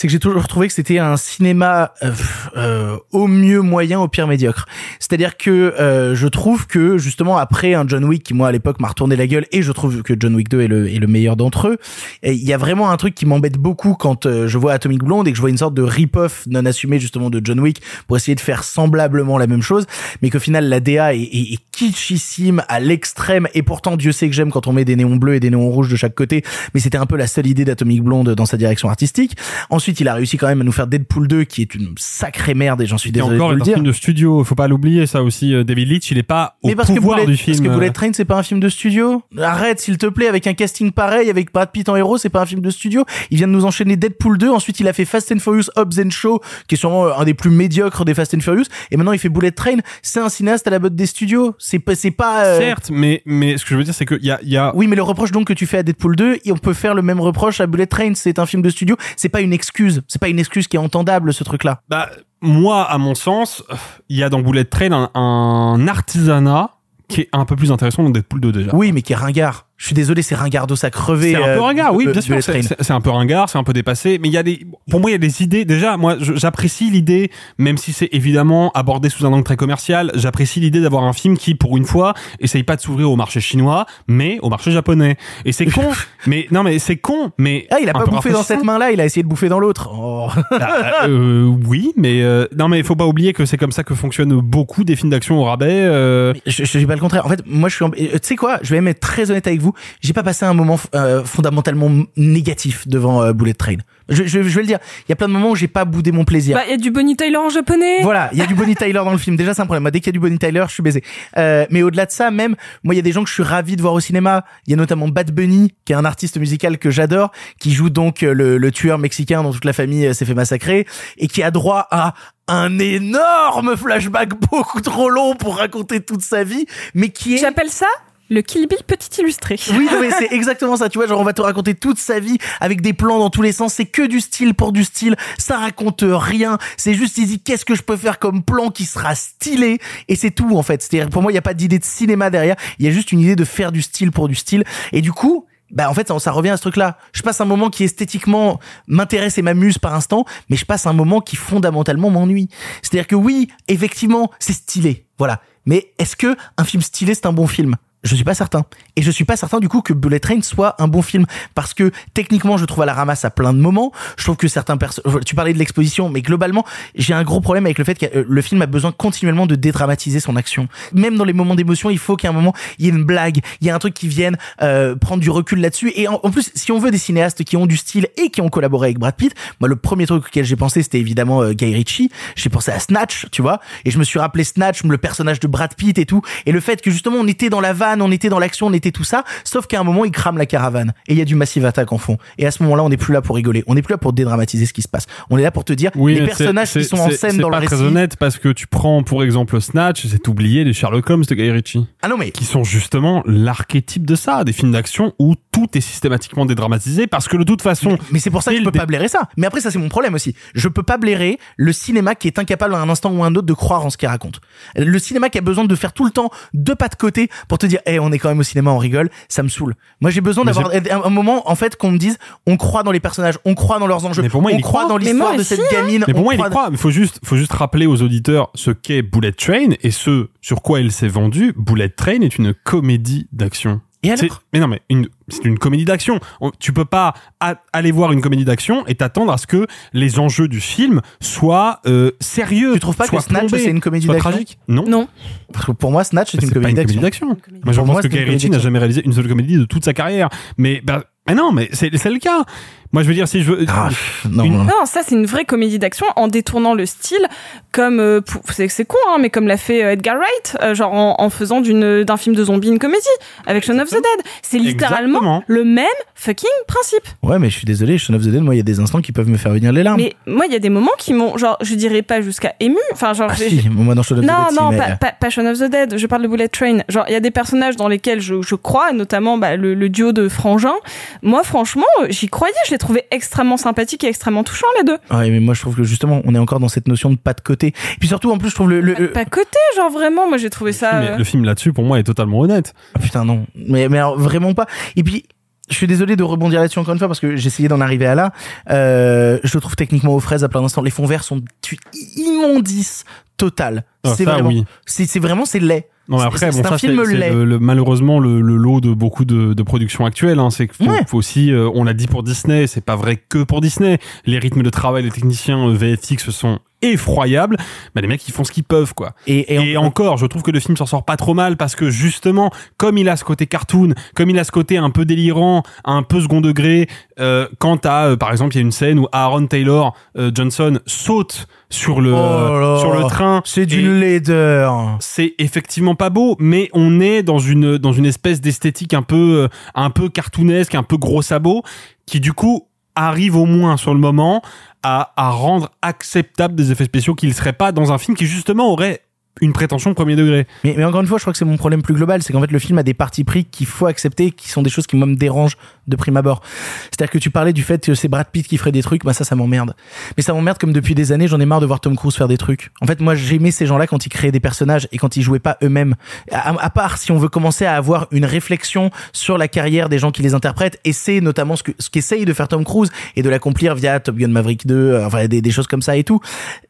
c'est que j'ai toujours trouvé que c'était un cinéma euh, euh, au mieux moyen, au pire médiocre. C'est-à-dire que euh, je trouve que justement après un John Wick qui moi à l'époque m'a retourné la gueule et je trouve que John Wick 2 est le, est le meilleur d'entre eux, il y a vraiment un truc qui m'embête beaucoup quand euh, je vois Atomic Blonde et que je vois une sorte de rip-off non assumé justement de John Wick pour essayer de faire semblablement la même chose, mais qu'au final la DA est, est, est kitschissime à l'extrême et pourtant Dieu sait que j'aime quand on met des néons bleus et des néons rouges de chaque côté, mais c'était un peu la seule idée d'Atomic Blonde dans sa direction artistique. Ensuite, il a réussi quand même à nous faire Deadpool 2 qui est une sacrée merde et j'en suis désolé encore, de le dire. film de studio, faut pas l'oublier, ça aussi. euh, David Leitch, il est pas au Mais parce que, pouvoir Bullet, du film. parce que euh, Bullet Train, c'est pas un film de studio? Arrête, s'il te plaît, avec un casting pareil, avec Brad Pitt en héros, c'est pas un film de studio. Il vient de nous enchaîner Deadpool 2, ensuite il a fait Fast and Furious Hobbs and Show, qui est sûrement un des plus médiocres des Fast and Furious, et maintenant il fait Bullet Train. C'est un cinéaste à la botte des studios. C'est pas, c'est pas. euh, Certes, mais, mais ce que je veux dire, c'est qu'il y a, il y a Oui, mais le reproche donc que tu fais à Deadpool 2, et on peut faire le même reproche à Bullet Train. C'est un film de studio. C'est pas une excuse. C'est pas une excuse qui est entendable, ce truc-là. Bah, moi, à mon sens, il y a dans Bullet Train un, un artisanat qui est un peu plus intéressant dans Deadpool 2 déjà. Oui, mais qui est ringard. Je suis désolé, c'est ringardos à crever. C'est un peu euh, ringard, oui, euh, bien sûr. C'est un peu ringard, c'est un peu dépassé, mais il y a des, pour moi, il y a des idées. Déjà, moi, j'apprécie l'idée, même si c'est évidemment abordé sous un angle très commercial. J'apprécie l'idée d'avoir un film qui, pour une fois, essaye pas de s'ouvrir au marché chinois, mais au marché japonais. Et c'est con, mais non, mais c'est con, mais Ah, il a pas bouffé dans cette main-là, il a essayé de bouffer dans l'autre. Oh. Ah, euh, oui, mais euh, non, mais il faut pas oublier que c'est comme ça que fonctionnent beaucoup des films d'action au rabais. euh, je, je dis pas le contraire. En fait, moi, je suis. en- Tu sais quoi Je vais même être très honnête avec vous. J'ai pas passé un moment euh, fondamentalement négatif devant euh, Bullet Train. Je, je, je vais le dire. Il y a plein de moments où j'ai pas boudé mon plaisir. Bah, il y a du Bonnie Tyler en japonais. Voilà, il y a du Bonnie Tyler dans le film. Déjà, c'est un problème. Dès qu'il y a du Bonnie Tyler, je suis baisé. Euh, mais au-delà de ça, même, moi, il y a des gens que je suis ravi de voir au cinéma. Il y a notamment Bad Bunny, qui est un artiste musical que j'adore, qui joue donc le, le tueur mexicain dont toute la famille s'est fait massacrer, et qui a droit à un énorme flashback beaucoup trop long pour raconter toute sa vie, mais qui est... J'appelle ça le Kill Bill petit illustré. Oui, c'est exactement ça. Tu vois, genre on va te raconter toute sa vie avec des plans dans tous les sens. C'est que du style pour du style. Ça raconte rien. C'est juste il qu'est-ce que je peux faire comme plan qui sera stylé? Et c'est tout en fait. C'est-à-dire pour moi il y a pas d'idée de cinéma derrière. Il y a juste une idée de faire du style pour du style. Et du coup. Bah en fait ça, ça revient à ce truc-là. Je passe un moment qui esthétiquement m'intéresse et m'amuse par instant, mais je passe un moment qui fondamentalement m'ennuie. C'est-à-dire que oui, effectivement, c'est stylé, voilà. Mais est-ce que un film stylé c'est un bon film? Je suis pas certain. Et je suis pas certain du coup que Bullet Train soit un bon film. Parce que techniquement, je trouve à la ramasse à plein de moments. Je trouve que certains personnes... Tu parlais de l'exposition, mais globalement, j'ai un gros problème avec le fait que euh, le film a besoin continuellement de dédramatiser son action. Même dans les moments d'émotion, il faut qu'à un moment, il y ait une blague, il y ait un truc qui vienne euh, prendre du recul là-dessus. Et en, plus, si on veut des cinéastes qui ont du style et qui ont collaboré avec Brad Pitt, moi, le premier truc auquel j'ai pensé, c'était évidemment euh, Guy Ritchie. J'ai pensé à Snatch, tu vois. Et je me suis rappelé Snatch, le personnage de Brad Pitt et tout. Et le fait que justement, on était dans la on était dans l'action, on était tout ça. Sauf qu'à un moment, il crame la caravane. Et il y a du Massive Attack en fond. Et à ce moment-là, on n'est plus là pour rigoler. On n'est plus là pour dédramatiser ce qui se passe. On est là pour te dire Oui, les personnages c'est- qui sont en c'est- scène c'est dans le pas récit. très honnête parce que tu prends pour exemple Snatch, c'est oublié les Sherlock Holmes de Guy Ritchie. Ah non mais qui sont justement l'archétype de ça, des films d'action où tout est systématiquement dédramatisé parce que de toute façon. Mais c'est pour ça que je peux pas blairer ça. Mais après, ça, c'est mon problème aussi. Je peux pas blairer le cinéma qui est incapable à un instant ou à un autre de croire en ce qu'il raconte. Le cinéma qui a besoin de faire tout le temps deux pas de côté pour te dire, eh, on est quand même au cinéma, on rigole, ça me saoule. Moi, j'ai besoin d'avoir un, un moment, en fait, qu'on me dise, on croit dans les personnages, on croit dans leurs enjeux, Mais pour moi, on il croit croit. dans Mais l'histoire de cette gamine. Mais pour moi, il y croit-. Il faut juste, faut juste rappeler aux auditeurs ce qu'est Bullet Train et ce sur quoi il s'est vendu. Bullet Train est une comédie d'action. Et alors C'est- Mais non, mais une, c'est une comédie d'action. On- Tu peux pas a- aller voir une comédie d'action et t'attendre à ce que les enjeux du film soient euh, sérieux. Tu trouves pas que Snatch, c'est une comédie d'action tragiques Non. Non. Parce que pour moi, Snatch, c'est une comédie une d'action. comédie d'action. Moi, je pense moi, que Guy Ritchie n'a jamais réalisé une seule comédie de toute sa carrière. Mais, bah, mais non, mais c'est c'est le cas. Moi, je veux dire, si je veux. Ah, non, une- non. Non, ça c'est une vraie comédie d'action en détournant le style, comme euh, c'est c'est con, hein, mais comme l'a fait euh, Edgar Wright, euh, genre en, en faisant d'une d'un film de zombie une comédie avec Shaun of the Dead. C'est littéralement Exactement. le même fucking principe. Ouais, mais je suis désolé, Shaun of the Dead, moi, il y a des instants qui peuvent me faire venir les larmes. Mais moi, il y a des moments qui m'ont, genre, je dirais pas jusqu'à ému. Enfin, genre, Ah si, moi dans Shaun of the non, Dead, si, non, pas, pas, pas Shaun of the Dead. Je parle de Bullet Train. Genre, il y a des personnages dans lesquels je, je crois, notamment bah, le, le duo de Frangin. Moi, franchement, j'y croyais. Je les trouvais extrêmement sympathiques et extrêmement touchants, les deux. Ouais, mais moi je trouve que justement, on est encore dans cette notion de pas de côté. Et puis surtout, en plus, je trouve le. Pas côté, genre vraiment. Moi, j'ai trouvé ça. Mais euh, le film là-dessus, pour moi, est totalement honnête. Ah, putain, non. Mais, mais alors, vraiment pas. Et puis, je suis désolé de rebondir là-dessus encore une fois parce que j'essayais d'en arriver à là. Euh, je le trouve techniquement aux fraises à plein d'instants. Les fonds verts sont du immondice total. Ah, c'est vraiment, oui. c'est vraiment, c'est laid. Non, mais après, bon, ça, c'est le, le- malheureusement le, le lot de beaucoup de, de productions actuelles. Hein, c'est qu'il faut, Ouais. faut aussi, euh, on l'a dit pour Disney, c'est pas vrai que pour Disney. Les rythmes de travail des techniciens euh, VFX sont effroyables. Bah, les mecs, ils font ce qu'ils peuvent, quoi. Et, et Et encore, je trouve que le film s'en sort pas trop mal parce que justement, comme il a ce côté cartoon, comme il a ce côté un peu délirant, un peu second degré, euh, quand à, euh, par exemple, il y a une scène où Aaron Taylor euh, Johnson saute sur le Oh là sur le train, c'est d'une laideur. c'est effectivement pas beau, mais on est dans une dans une espèce d'esthétique un peu euh, un peu cartoonesque, un peu gros sabot, qui du coup arrive au moins sur le moment à, à rendre acceptable des effets spéciaux qui ne seraient pas dans un film qui justement aurait une prétention premier degré. Mais, mais encore une fois, je crois que c'est mon problème plus global, c'est qu'en fait le film a des parties pris qu'il faut accepter, qui sont des choses qui moi me dérangent de prime abord. C'est-à-dire que tu parlais du fait que c'est Brad Pitt qui ferait des trucs, bah ça, ça m'emmerde. Mais ça m'emmerde comme depuis des années, j'en ai marre de voir Tom Cruise faire des trucs. En fait, moi j'aimais ces gens-là quand ils créaient des personnages et quand ils jouaient pas eux-mêmes. À, part si on veut commencer à avoir une réflexion sur la carrière des gens qui les interprètent, et c'est notamment ce que ce qu'essaye de faire Tom Cruise et de l'accomplir via Top Gun Maverick 2, euh, enfin des, des choses comme ça et tout.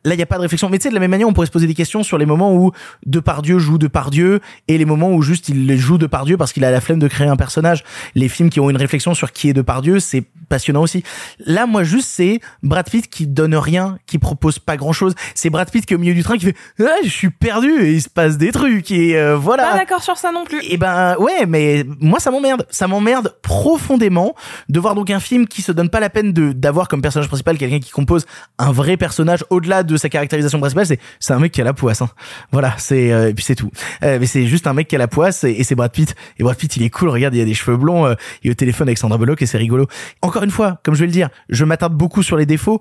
Là, il y a pas de réflexion. Mais tu sais, de la même manière, on pourrait se poser des questions sur les moments où Depardieu joue Depardieu et les moments où juste il joue Depardieu parce qu'il a la flemme de créer un personnage. Les films qui ont une réflexion sur qui est Depardieu, c'est passionnant aussi. Là, moi, juste, c'est Brad Pitt qui donne rien, qui propose pas grand chose. C'est Brad Pitt qui est au milieu du train qui fait, ah, je suis perdu et il se passe des trucs et euh, voilà. Pas d'accord sur ça non plus. Et ben ouais, mais moi ça m'emmerde, ça m'emmerde profondément de voir donc un film qui se donne pas la peine de d'avoir comme personnage principal quelqu'un qui compose un vrai personnage au-delà de sa caractérisation principale, c'est c'est un mec qui a la poisse. Hein. Voilà, c'est euh, et puis c'est tout. Euh, mais c'est juste un mec qui a la poisse et, et c'est Brad Pitt. Et Brad Pitt il est cool, regarde, il a des cheveux blonds, euh, il est au téléphone avec Sandra Bullock et c'est rigolo. Encore une fois, comme je vais le dire, je m'attarde beaucoup sur les défauts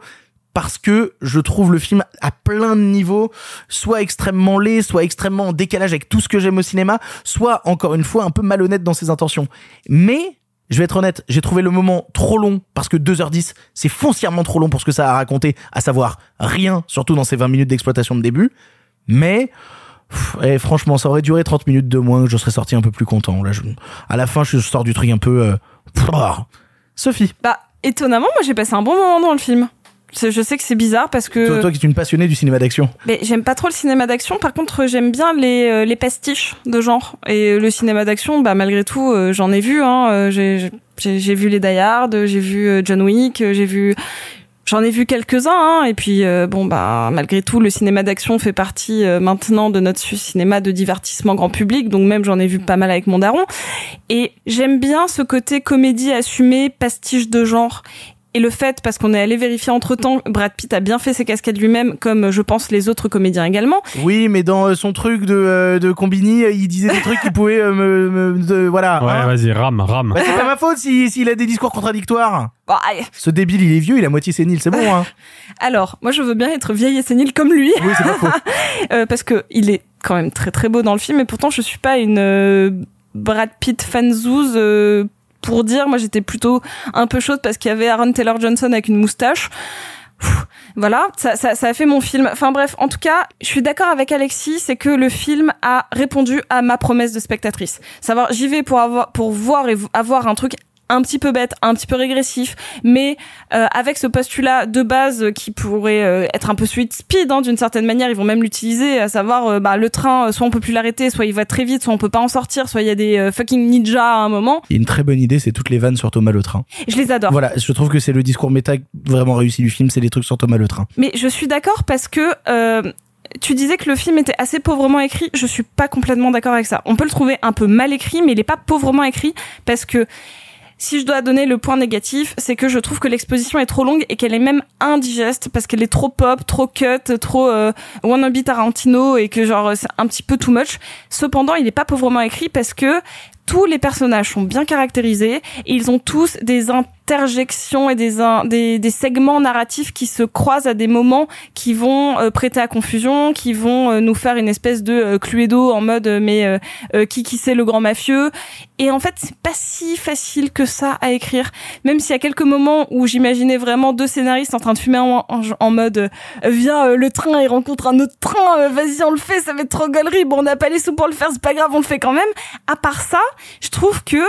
parce que je trouve le film à plein de niveaux, soit extrêmement laid, soit extrêmement en décalage avec tout ce que j'aime au cinéma, soit encore une fois un peu malhonnête dans ses intentions. Mais je vais être honnête, j'ai trouvé le moment trop long parce que 2h10, c'est foncièrement trop long pour ce que ça a raconté, à savoir rien, surtout dans ces 20 minutes d'exploitation de début. Mais pff, eh, franchement, ça aurait duré 30 minutes de moins, je serais sorti un peu plus content. Là, je- à la fin, je sors du truc un peu. euh, pff, ah. Sophie, Bah, étonnamment, moi j'ai passé un bon moment dans le film. Je sais que c'est bizarre parce que. toi, toi qui es une passionnée du cinéma d'action. Mais j'aime pas trop le cinéma d'action. Par contre, j'aime bien les, euh, les pastiches de genre. Et le cinéma d'action, bah malgré tout, euh, j'en ai vu. Hein. Euh, J'ai vu les Die Hard, j'ai vu euh, John Wick, euh, j'ai vu. J'en ai vu quelques-uns, hein, et puis euh, bon bah malgré tout le cinéma d'action fait partie euh, maintenant de notre cinéma de divertissement grand public, donc même j'en ai vu pas mal avec mon daron. Et j'aime bien ce côté comédie assumée, pastiche de genre. Et le fait, parce qu'on est allé vérifier entre temps, Brad Pitt a bien fait ses cascades lui-même, comme je pense les autres comédiens également. Oui, mais dans euh, son truc de, euh, de Combini, euh, il disait des trucs qui pouvaient me, me- de- voilà. Ouais, hein. vas-y, rame, rame. Bah, c'est pas ma faute si- s'il a des discours contradictoires. Bon. Ce débile, il est vieux, il a moitié sénile, c'est bon, hein. Alors, moi je veux bien être vieille et sénile comme lui. Oui, c'est pas faux. Euh, parce que il est quand même très très beau dans le film, et pourtant je suis pas une euh, Brad Pitt fanzouze euh, pour dire. Moi j'étais plutôt un peu chaude parce qu'il y avait Aaron Taylor Johnson avec une moustache. Voilà, ça, ça, ça a fait mon film. Enfin bref, en tout cas, je suis d'accord avec Alexis, c'est que le film a répondu à ma promesse de spectatrice. Savoir, j'y vais pour avoir, pour voir et avoir un truc un petit peu bête, un petit peu régressif, mais euh, avec ce postulat de base qui pourrait euh, être un peu sweet speed hein, d'une certaine manière, ils vont même l'utiliser, à savoir euh, bah, le train, euh, soit on peut plus l'arrêter, soit il va très vite, soit on peut pas en sortir, soit il y a des euh, fucking ninjas à un moment. Il y a une très bonne idée, c'est toutes les vannes sur Thomas le Train. Je les adore. Voilà, je trouve que c'est le discours méta vraiment réussi du film, c'est les trucs sur Thomas le Train. Mais je suis d'accord parce que euh, tu disais que le film était assez pauvrement écrit. Je suis pas complètement d'accord avec ça. On peut le trouver un peu mal écrit, mais il est pas pauvrement écrit parce que si je dois donner le point négatif, c'est que je trouve que l'exposition est trop longue et qu'elle est même indigeste parce qu'elle est trop pop, trop cut, trop euh, wannabe Tarantino et que genre c'est un petit peu too much. Cependant, il est pas pauvrement écrit parce que tous les personnages sont bien caractérisés et ils ont tous des interjections et des, des, des segments narratifs qui se croisent à des moments qui vont euh, prêter à confusion, qui vont euh, nous faire une espèce de euh, Cluedo en mode euh, mais qui qui c'est le grand mafieux. Et en fait c'est pas si facile que ça à écrire. Même s'il y a quelques moments où j'imaginais vraiment deux scénaristes en train de fumer en, mode viens le train il rencontre un autre train vas-y on le fait ça va être trop gaulerie. Bon on n'a pas les sous pour le faire c'est pas grave on le fait quand même. À part ça je trouve que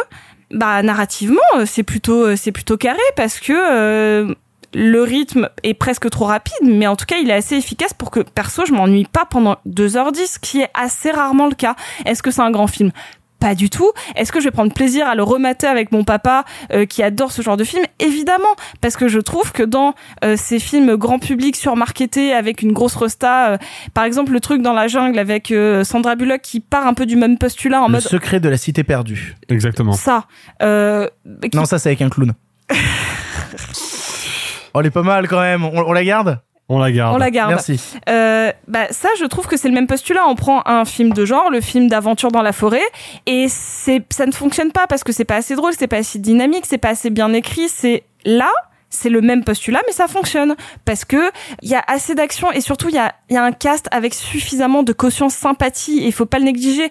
bah narrativement euh, c'est plutôt euh, c'est plutôt carré parce que euh, le rythme est presque trop rapide, mais en tout cas, il est assez efficace pour que, perso, je m'ennuie pas pendant 2h10, ce qui est assez rarement le cas. Est-ce que c'est un grand film? Pas du tout. Est-ce que je vais prendre plaisir à le remater avec mon papa euh, qui adore ce genre de film? Évidemment, parce que je trouve que dans euh, ces films grand public surmarketés avec une grosse resta, euh, par exemple le truc dans la jungle avec euh, Sandra Bullock qui part un peu du même postulat en Le mode secret de la cité perdue. Exactement. ça. Euh, qui- Non, ça c'est avec un clown. oh, elle est pas mal quand même. On, on la garde? On la garde. On la garde. Merci. Euh, bah ça, je trouve que c'est le même postulat. On prend un film de genre, le film d'aventure dans la forêt, et c'est ça ne fonctionne pas parce que c'est pas assez drôle, c'est pas assez dynamique, c'est pas assez bien écrit. C'est là. C'est le même postulat, mais ça fonctionne parce que il y a assez d'action et surtout il y a, y a un cast avec suffisamment de caution sympathie il faut pas le négliger.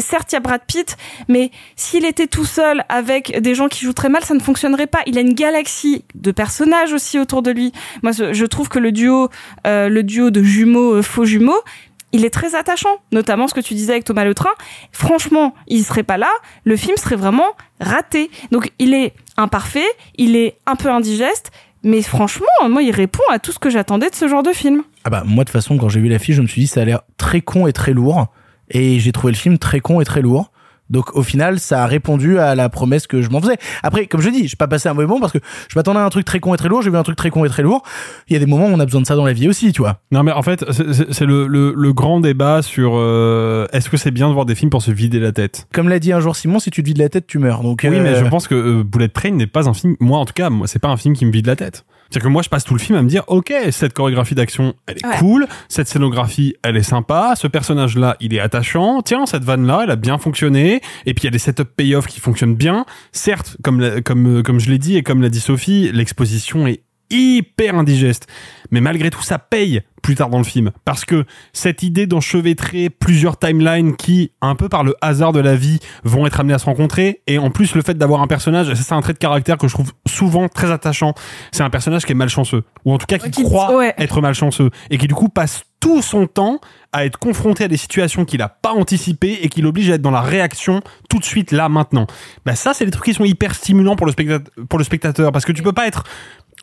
Certes, il y a Brad Pitt, mais s'il était tout seul avec des gens qui jouent très mal, ça ne fonctionnerait pas. Il a une galaxie de personnages aussi autour de lui. Moi, je je trouve que le duo, euh, le duo de jumeaux, euh, faux jumeaux, il est très attachant, notamment ce que tu disais avec Thomas Le Train. Franchement, il serait pas là, le film serait vraiment raté. Donc, il est imparfait, il est un peu indigeste, mais franchement, moi, il répond à tout ce que j'attendais de ce genre de film. Ah bah moi de toute façon quand j'ai vu l'affiche je me suis dit ça a l'air très con et très lourd et j'ai trouvé le film très con et très lourd. Donc au final ça a répondu à la promesse que je m'en faisais. Après comme je dis, je pas passé un mauvais moment parce que je m'attendais à un truc très con et très lourd, j'ai vu un truc très con et très lourd. Il y a des moments où on a besoin de ça dans la vie aussi, tu vois. Non mais en fait c'est- le, le, le grand débat sur euh, est-ce que c'est bien de voir des films pour se vider la tête? Comme l'a dit un jour Simon, si tu te vides la tête, tu meurs. Donc Oui euh, mais je pense que euh, Bullet Train n'est pas un film. Moi en tout cas moi c'est pas un film qui me vide la tête. C'est-à-dire que moi je passe tout le film à me dire ok cette chorégraphie d'action elle est Ouais. cool, cette scénographie elle est sympa, ce personnage là il est attachant, tiens cette vanne là elle a bien fonctionné et puis il y a des setup payoff qui fonctionnent bien. Certes comme la- comme comme je l'ai dit et comme l'a dit Sophie l'exposition est hyper indigeste. Mais malgré tout, ça paye plus tard dans le film. Parce que cette idée d'enchevêtrer plusieurs timelines qui, un peu par le hasard de la vie, vont être amenés à se rencontrer. Et en plus, le fait d'avoir un personnage, c'est un trait de caractère que je trouve souvent très attachant. C'est un personnage qui est malchanceux. Ou en tout cas qui Qui- croit ouais. être malchanceux. Et qui du coup passe tout son temps à être confronté à des situations qu'il a pas anticipées et qui l'oblige à être dans la réaction tout de suite là maintenant. Bah ça c'est des trucs qui sont hyper stimulants pour le spectateur pour le spectateur parce que tu peux pas être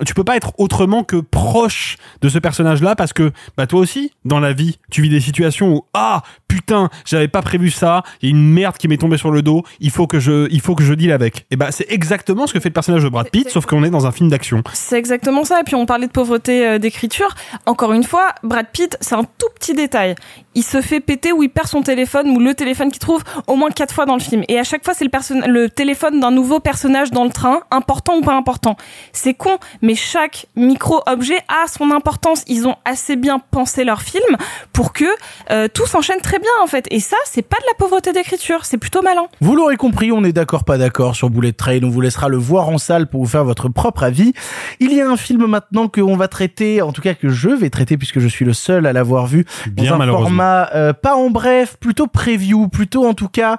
tu peux pas être autrement que proche de ce personnage-là parce que bah toi aussi dans la vie tu vis des situations où ah putain j'avais pas prévu ça il y a une merde qui m'est tombée sur le dos il faut que je il faut que je deal avec et bah c'est exactement ce que fait le personnage de Brad Pitt sauf qu'on est dans un film d'action C'est exactement ça. Et puis on parlait de pauvreté euh, d'écriture. Encore une fois, Brad Pitt, c'est un tout petit détail. Il se fait péter ou il perd son téléphone ou le téléphone qu'il trouve au moins quatre fois dans le film. Et à chaque fois, c'est le, le téléphone d'un nouveau personnage dans le train, important ou pas important. C'est con, mais chaque micro-objet a son importance. Ils ont assez bien pensé leur film pour que euh, tout s'enchaîne très bien en fait. Et ça, c'est pas de la pauvreté d'écriture, c'est plutôt malin. Vous l'aurez compris, on est d'accord pas d'accord sur Bullet Train, on vous laissera le voir en salle pour vous faire votre propre avis. Il y a un film maintenant que on va traiter, en tout cas que je vais traiter puisque je suis le seul à l'avoir vu Bien dans un malheureusement. format euh, pas en bref, plutôt preview, plutôt en tout cas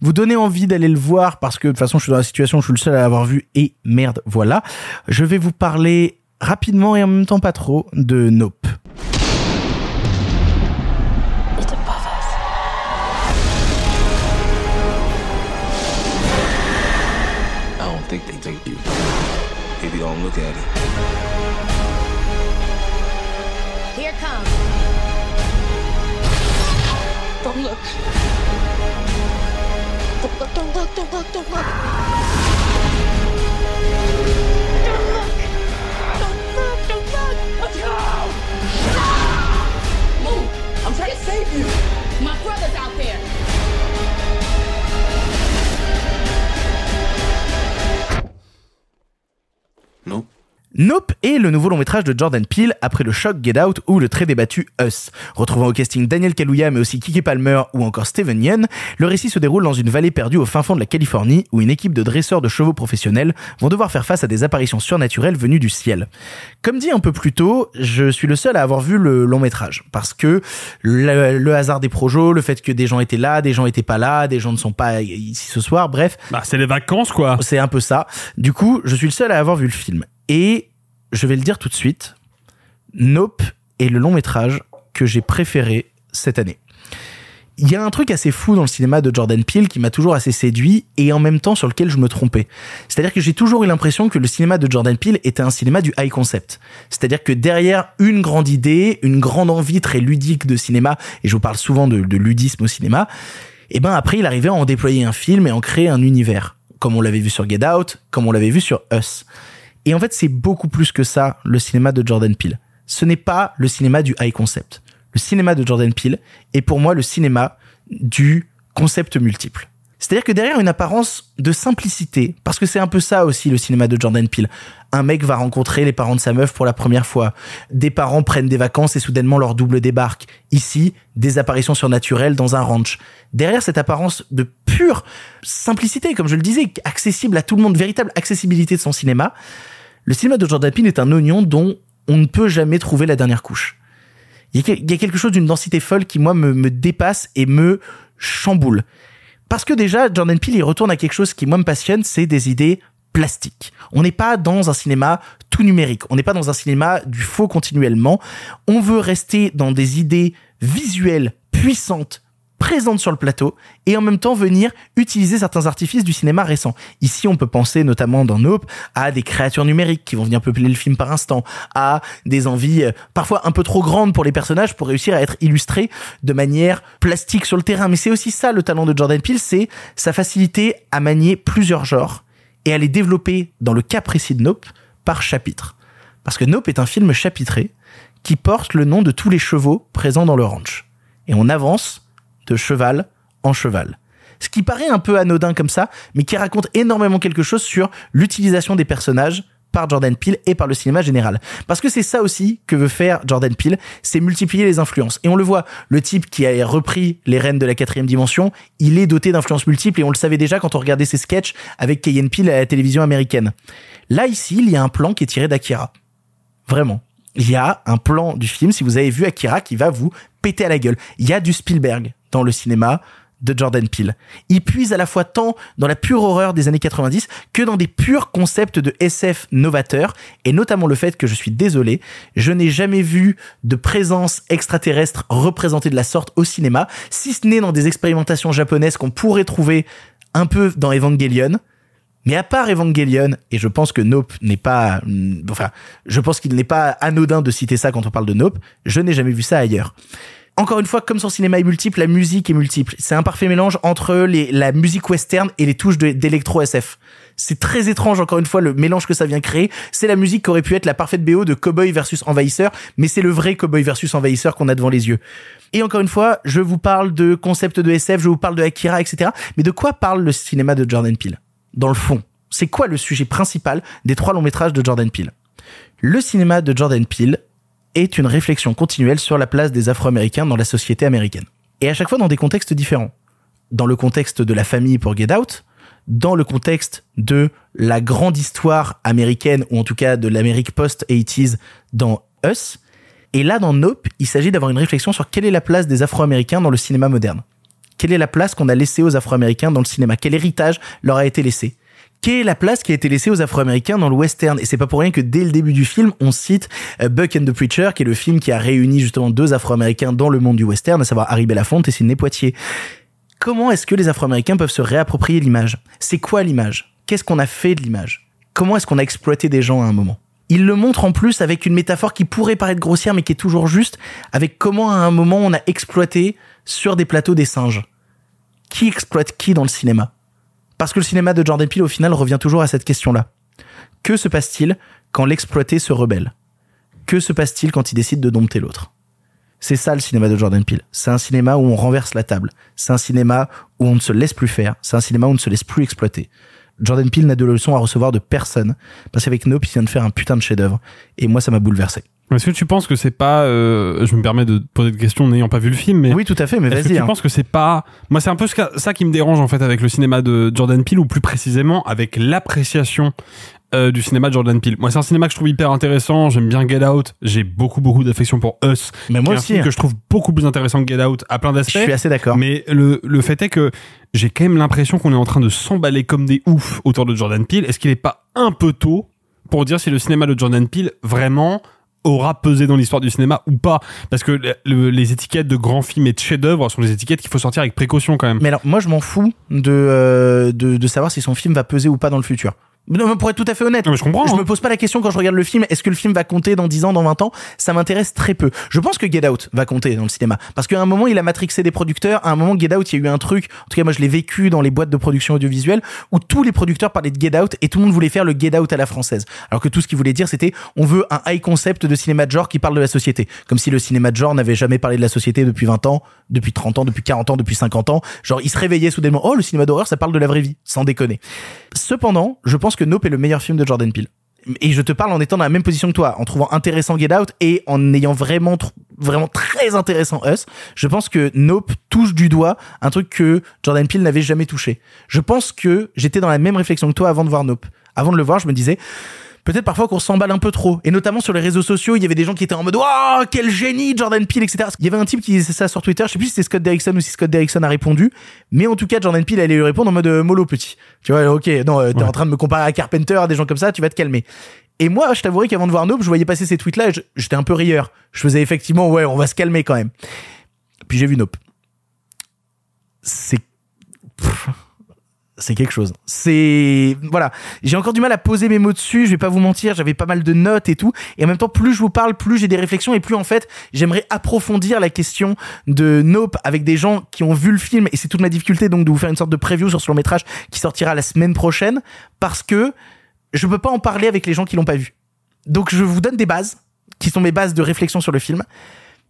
vous donner envie d'aller le voir parce que de toute façon je suis dans la situation où je suis le seul à l'avoir vu et merde, voilà. Je vais vous parler rapidement et en même temps pas trop de Nope. Don't look. Don't look, don't look, don't look, don't look. Nope est le nouveau long métrage de Jordan Peele après le choc Get Out ou le très débattu Us. Retrouvant au casting Daniel Kaluuya mais aussi Kiki Palmer ou encore Steven Yeun, le récit se déroule dans une vallée perdue au fin fond de la Californie où une équipe de dresseurs de chevaux professionnels vont devoir faire face à des apparitions surnaturelles venues du ciel. Comme dit un peu plus tôt, je suis le seul à avoir vu le long métrage parce que le, le hasard des projets, le fait que des gens étaient là, des gens étaient pas là, des gens ne sont pas ici ce soir, bref. Bah, c'est les vacances quoi. C'est un peu ça. Du coup, je suis le seul à avoir vu le film. Et je vais le dire tout de suite, Nope est le long métrage que j'ai préféré cette année. Il y a un truc assez fou dans le cinéma de Jordan Peele qui m'a toujours assez séduit et en même temps sur lequel je me trompais. C'est-à-dire que j'ai toujours eu l'impression que le cinéma de Jordan Peele était un cinéma du high concept. C'est-à-dire que derrière une grande idée, une grande envie très ludique de cinéma, et je vous parle souvent de, ludisme au cinéma, et ben après il arrivait à en déployer un film et en créer un univers, comme on l'avait vu sur Get Out, comme on l'avait vu sur Us. Et en fait, c'est beaucoup plus que ça, le cinéma de Jordan Peele. Ce n'est pas le cinéma du high concept. Le cinéma de Jordan Peele est pour moi le cinéma du concept multiple. C'est-à-dire que derrière une apparence de simplicité, parce que c'est un peu ça aussi le cinéma de Jordan Peele. Un mec va rencontrer les parents de sa meuf pour la première fois. Des parents prennent des vacances et soudainement leur double débarque. Ici, des apparitions surnaturelles dans un ranch. Derrière cette apparence de pure simplicité, comme je le disais, accessible à tout le monde, véritable accessibilité de son cinéma, le cinéma de Jordan Peele est un oignon dont on ne peut jamais trouver la dernière couche. Il y a quelque chose d'une densité folle qui, moi, me, dépasse et me chamboule. Parce que déjà, Jordan Peele, il retourne à quelque chose qui, moi, me passionne, c'est des idées plastiques. On n'est pas dans un cinéma tout numérique. On n'est pas dans un cinéma du faux continuellement. On veut rester dans des idées visuelles puissantes, présente sur le plateau et en même temps venir utiliser certains artifices du cinéma récent. Ici, on peut penser notamment dans Nope à des créatures numériques qui vont venir peupler le film par instant, à des envies euh, parfois un peu trop grandes pour les personnages pour réussir à être illustrés de manière plastique sur le terrain. Mais c'est aussi ça le talent de Jordan Peele, c'est sa facilité à manier plusieurs genres et à les développer dans le cas précis de Nope par chapitre. Parce que Nope est un film chapitré qui porte le nom de tous les chevaux présents dans le ranch. Et on avance de cheval en cheval. Ce qui paraît un peu anodin comme ça, mais qui raconte énormément quelque chose sur l'utilisation des personnages par Jordan Peele et par le cinéma général. Parce que c'est ça aussi que veut faire Jordan Peele, c'est multiplier les influences. Et on le voit, le type qui a repris les reines de la quatrième dimension, il est doté d'influences multiples et on le savait déjà quand on regardait ses sketchs avec Keyen Peele à la télévision américaine. Là, ici, il y a un plan qui est tiré d'Akira. Vraiment. Il y a un plan du film, si vous avez vu Akira, qui va vous péter à la gueule. Il y a du Spielberg dans le cinéma de Jordan Peele. Il puise à la fois tant dans la pure horreur des années 90 que dans des purs concepts de SF novateurs, et notamment le fait que je suis désolé, je n'ai jamais vu de présence extraterrestre représentée de la sorte au cinéma, si ce n'est dans des expérimentations japonaises qu'on pourrait trouver un peu dans Evangelion. Mais à part Evangelion, et je pense que Nope n'est pas, enfin, je pense qu'il n'est pas anodin de citer ça quand on parle de Nope, je n'ai jamais vu ça ailleurs encore une fois, comme son cinéma est multiple, la musique est multiple. C'est un parfait mélange entre la musique western et les touches d'électro SF. C'est très étrange, encore une fois, le mélange que ça vient créer. C'est la musique qui aurait pu être la parfaite BO de Cowboy versus Envahisseur, mais c'est le vrai Cowboy versus Envahisseur qu'on a devant les yeux. Et encore une fois, je vous parle de concepts de SF, je vous parle de Akira, etc. Mais de quoi parle le cinéma de Jordan Peele? Dans le fond, c'est quoi le sujet principal des trois longs métrages de Jordan Peele? Le cinéma de Jordan Peele est une réflexion continuelle sur la place des Afro-Américains dans la société américaine. Et à chaque fois dans des contextes différents. Dans le contexte de la famille pour Get Out, dans le contexte de la grande histoire américaine, ou en tout cas de l'Amérique post-80s dans Us. Et là, dans Nope, il s'agit d'avoir une réflexion sur quelle est la place des Afro-Américains dans le cinéma moderne. Quelle est la place qu'on a laissée aux Afro-Américains dans le cinéma? Quel héritage leur a été laissé? Quelle est la place qui a été laissée aux Afro-Américains dans le western? Et c'est pas pour rien que dès le début du film, on cite euh, Buck and the Preacher, qui est le film qui a réuni justement deux Afro-Américains dans le monde du western, à savoir Harry Belafonte et Sidney Poitier. Comment est-ce que les Afro-Américains peuvent se réapproprier l'image? C'est quoi l'image? Qu'est-ce qu'on a fait de l'image? Comment est-ce qu'on a exploité des gens à un moment? Il le montre en plus avec une métaphore qui pourrait paraître grossière mais qui est toujours juste, avec comment à un moment on a exploité sur des plateaux des singes. Qui exploite qui dans le cinéma? Parce que le cinéma de Jordan Peele, au final, revient toujours à cette question-là. Que se passe-t-il quand l'exploité se rebelle? Que se passe-t-il quand il décide de dompter l'autre? C'est ça le cinéma de Jordan Peele. C'est un cinéma où on renverse la table. C'est un cinéma où on ne se laisse plus faire. C'est un cinéma où on ne se laisse plus exploiter. Jordan Peele n'a de leçons à recevoir de personne parce qu'avec Nope, il vient de faire un putain de chef-d'œuvre et moi ça m'a bouleversé. Est-ce que tu penses que c'est pas, euh, je me permets de poser des questions n'ayant pas vu le film, mais oui, tout à fait, mais est-ce que vas-y. tu hein. penses que c'est pas, moi c'est un peu ce ça qui me dérange en fait avec le cinéma de Jordan Peele ou plus précisément avec l'appréciation euh, du cinéma de Jordan Peele. Moi c'est un cinéma que je trouve hyper intéressant, j'aime bien Get Out, j'ai beaucoup beaucoup d'affection pour Us, Mais moi un aussi. film hein. que je trouve beaucoup plus intéressant que Get Out à plein Je d'aspects. suis assez d'accord. Mais le, le fait est que j'ai quand même l'impression qu'on est en train de s'emballer comme des oufs autour de Jordan Peele. Est-ce qu'il est pas un peu tôt pour dire si le cinéma de Jordan Peele vraiment aura pesé dans l'histoire du cinéma ou pas Parce que le- le- les étiquettes de grands films et de chefs-d'œuvre sont des étiquettes qu'il faut sortir avec précaution quand même. Mais alors, moi, je m'en fous de, euh, de, de savoir si son film va peser ou pas dans le futur. Non, mais pour être tout à fait honnête, mais je comprends. je hein. me pose pas la question quand je regarde le film, est-ce que le film va compter dans 10 ans, dans 20 ans? Ça m'intéresse très peu. Je pense que Get Out va compter dans le cinéma. Parce qu'à un moment, il a matrixé des producteurs. À un moment, Get Out, il y a eu un truc, en tout cas, moi, je l'ai vécu dans les boîtes de production audiovisuelle, où tous les producteurs parlaient de Get Out et tout le monde voulait faire le Get Out à la française. Alors que tout ce qu'il voulait dire, c'était, on veut un high concept de cinéma de genre qui parle de la société. Comme si le cinéma de genre n'avait jamais parlé de la société depuis 20 ans, depuis 30 ans, depuis 40 ans, depuis 50 ans. Genre, il se réveillait soudainement, oh, le cinéma d'horreur, ça parle de la vraie vie. Sans déconner. Cependant, je pense que Nope est le meilleur film de Jordan Peele. Et je te parle en étant dans la même position que toi, en trouvant intéressant Get Out et en ayant vraiment, vraiment très intéressant Us. Je pense que Nope touche du doigt un truc que Jordan Peele n'avait jamais touché. Je pense que j'étais dans la même réflexion que toi avant de voir Nope. Avant de le voir, je me disais, peut-être parfois qu'on s'emballe un peu trop. Et notamment sur les réseaux sociaux, il y avait des gens qui étaient en mode Oh, quel génie, Jordan Peele, etc. Il y avait un type qui disait ça sur Twitter, je sais plus si c'était Scott Derrickson ou si Scott Derrickson a répondu, mais en tout cas, Jordan Peele allait lui répondre en mode euh, mollo petit. Tu vois, ok, non, euh, t'es Ouais. en train de me comparer à Carpenter, à des gens comme ça, tu vas te calmer. Et moi, je t'avouerai qu'avant de voir Nope, je voyais passer ces tweets-là et j'étais un peu rieur. Je faisais effectivement, ouais, on va se calmer quand même. Puis j'ai vu Nope. C'est. C'est quelque chose. C'est. Voilà. J'ai encore du mal à poser mes mots dessus, je vais pas vous mentir, j'avais pas mal de notes et tout. Et en même temps, plus je vous parle, plus j'ai des réflexions et plus en fait, j'aimerais approfondir la question de Nope avec des gens qui ont vu le film. Et c'est toute ma difficulté donc de vous faire une sorte de preview sur ce long métrage qui sortira la semaine prochaine parce que je peux pas en parler avec les gens qui l'ont pas vu. Donc je vous donne des bases qui sont mes bases de réflexion sur le film.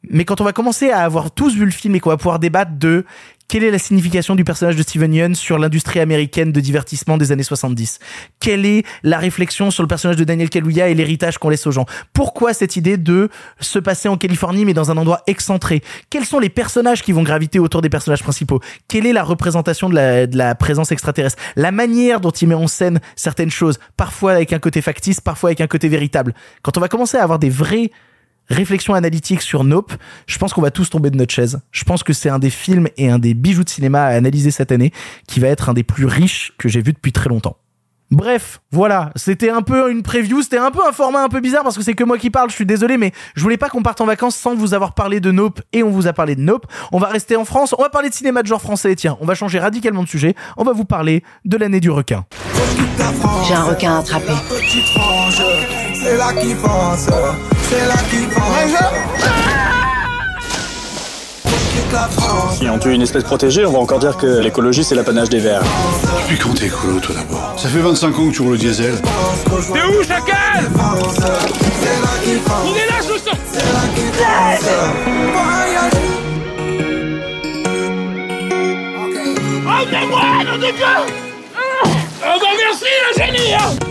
Mais quand on va commencer à avoir tous vu le film et qu'on va pouvoir débattre de quelle est la signification du personnage de Steven Yeun sur l'industrie américaine de divertissement des années 70 Quelle est la réflexion sur le personnage de Daniel Kaluuya et l'héritage qu'on laisse aux gens? Pourquoi cette idée de se passer en Californie mais dans un endroit excentré? Quels sont les personnages qui vont graviter autour des personnages principaux? Quelle est la représentation de la, de la présence extraterrestre? La manière dont il met en scène certaines choses, parfois avec un côté factice, parfois avec un côté véritable. Quand on va commencer à avoir des vrais réflexion analytique sur Nope, je pense qu'on va tous tomber de notre chaise. Je pense que c'est un des films et un des bijoux de cinéma à analyser cette année qui va être un des plus riches que j'ai vu depuis très longtemps. Bref, voilà, c'était un peu une preview, c'était un peu un format un peu bizarre parce que c'est que moi qui parle, je suis désolé, mais je voulais pas qu'on parte en vacances sans vous avoir parlé de Nope et on vous a parlé de Nope. On va rester en France, on va parler de cinéma de genre français, tiens, on va changer radicalement de sujet, on va vous parler de l'année du requin. J'ai un requin attrapé. C'est là qui pense, c'est là qui pense. Si on tue une espèce protégée, on va encore dire que l'écologie c'est l'apanage des verts. Depuis quand t'es écolo, toi d'abord? Ça fait 25 ans que tu roules le diesel. T'es où, chacal? Il est là, je le sens C'est là qui pense. Emmenez-moi, nom de Dieu Ah bah merci, un génie hein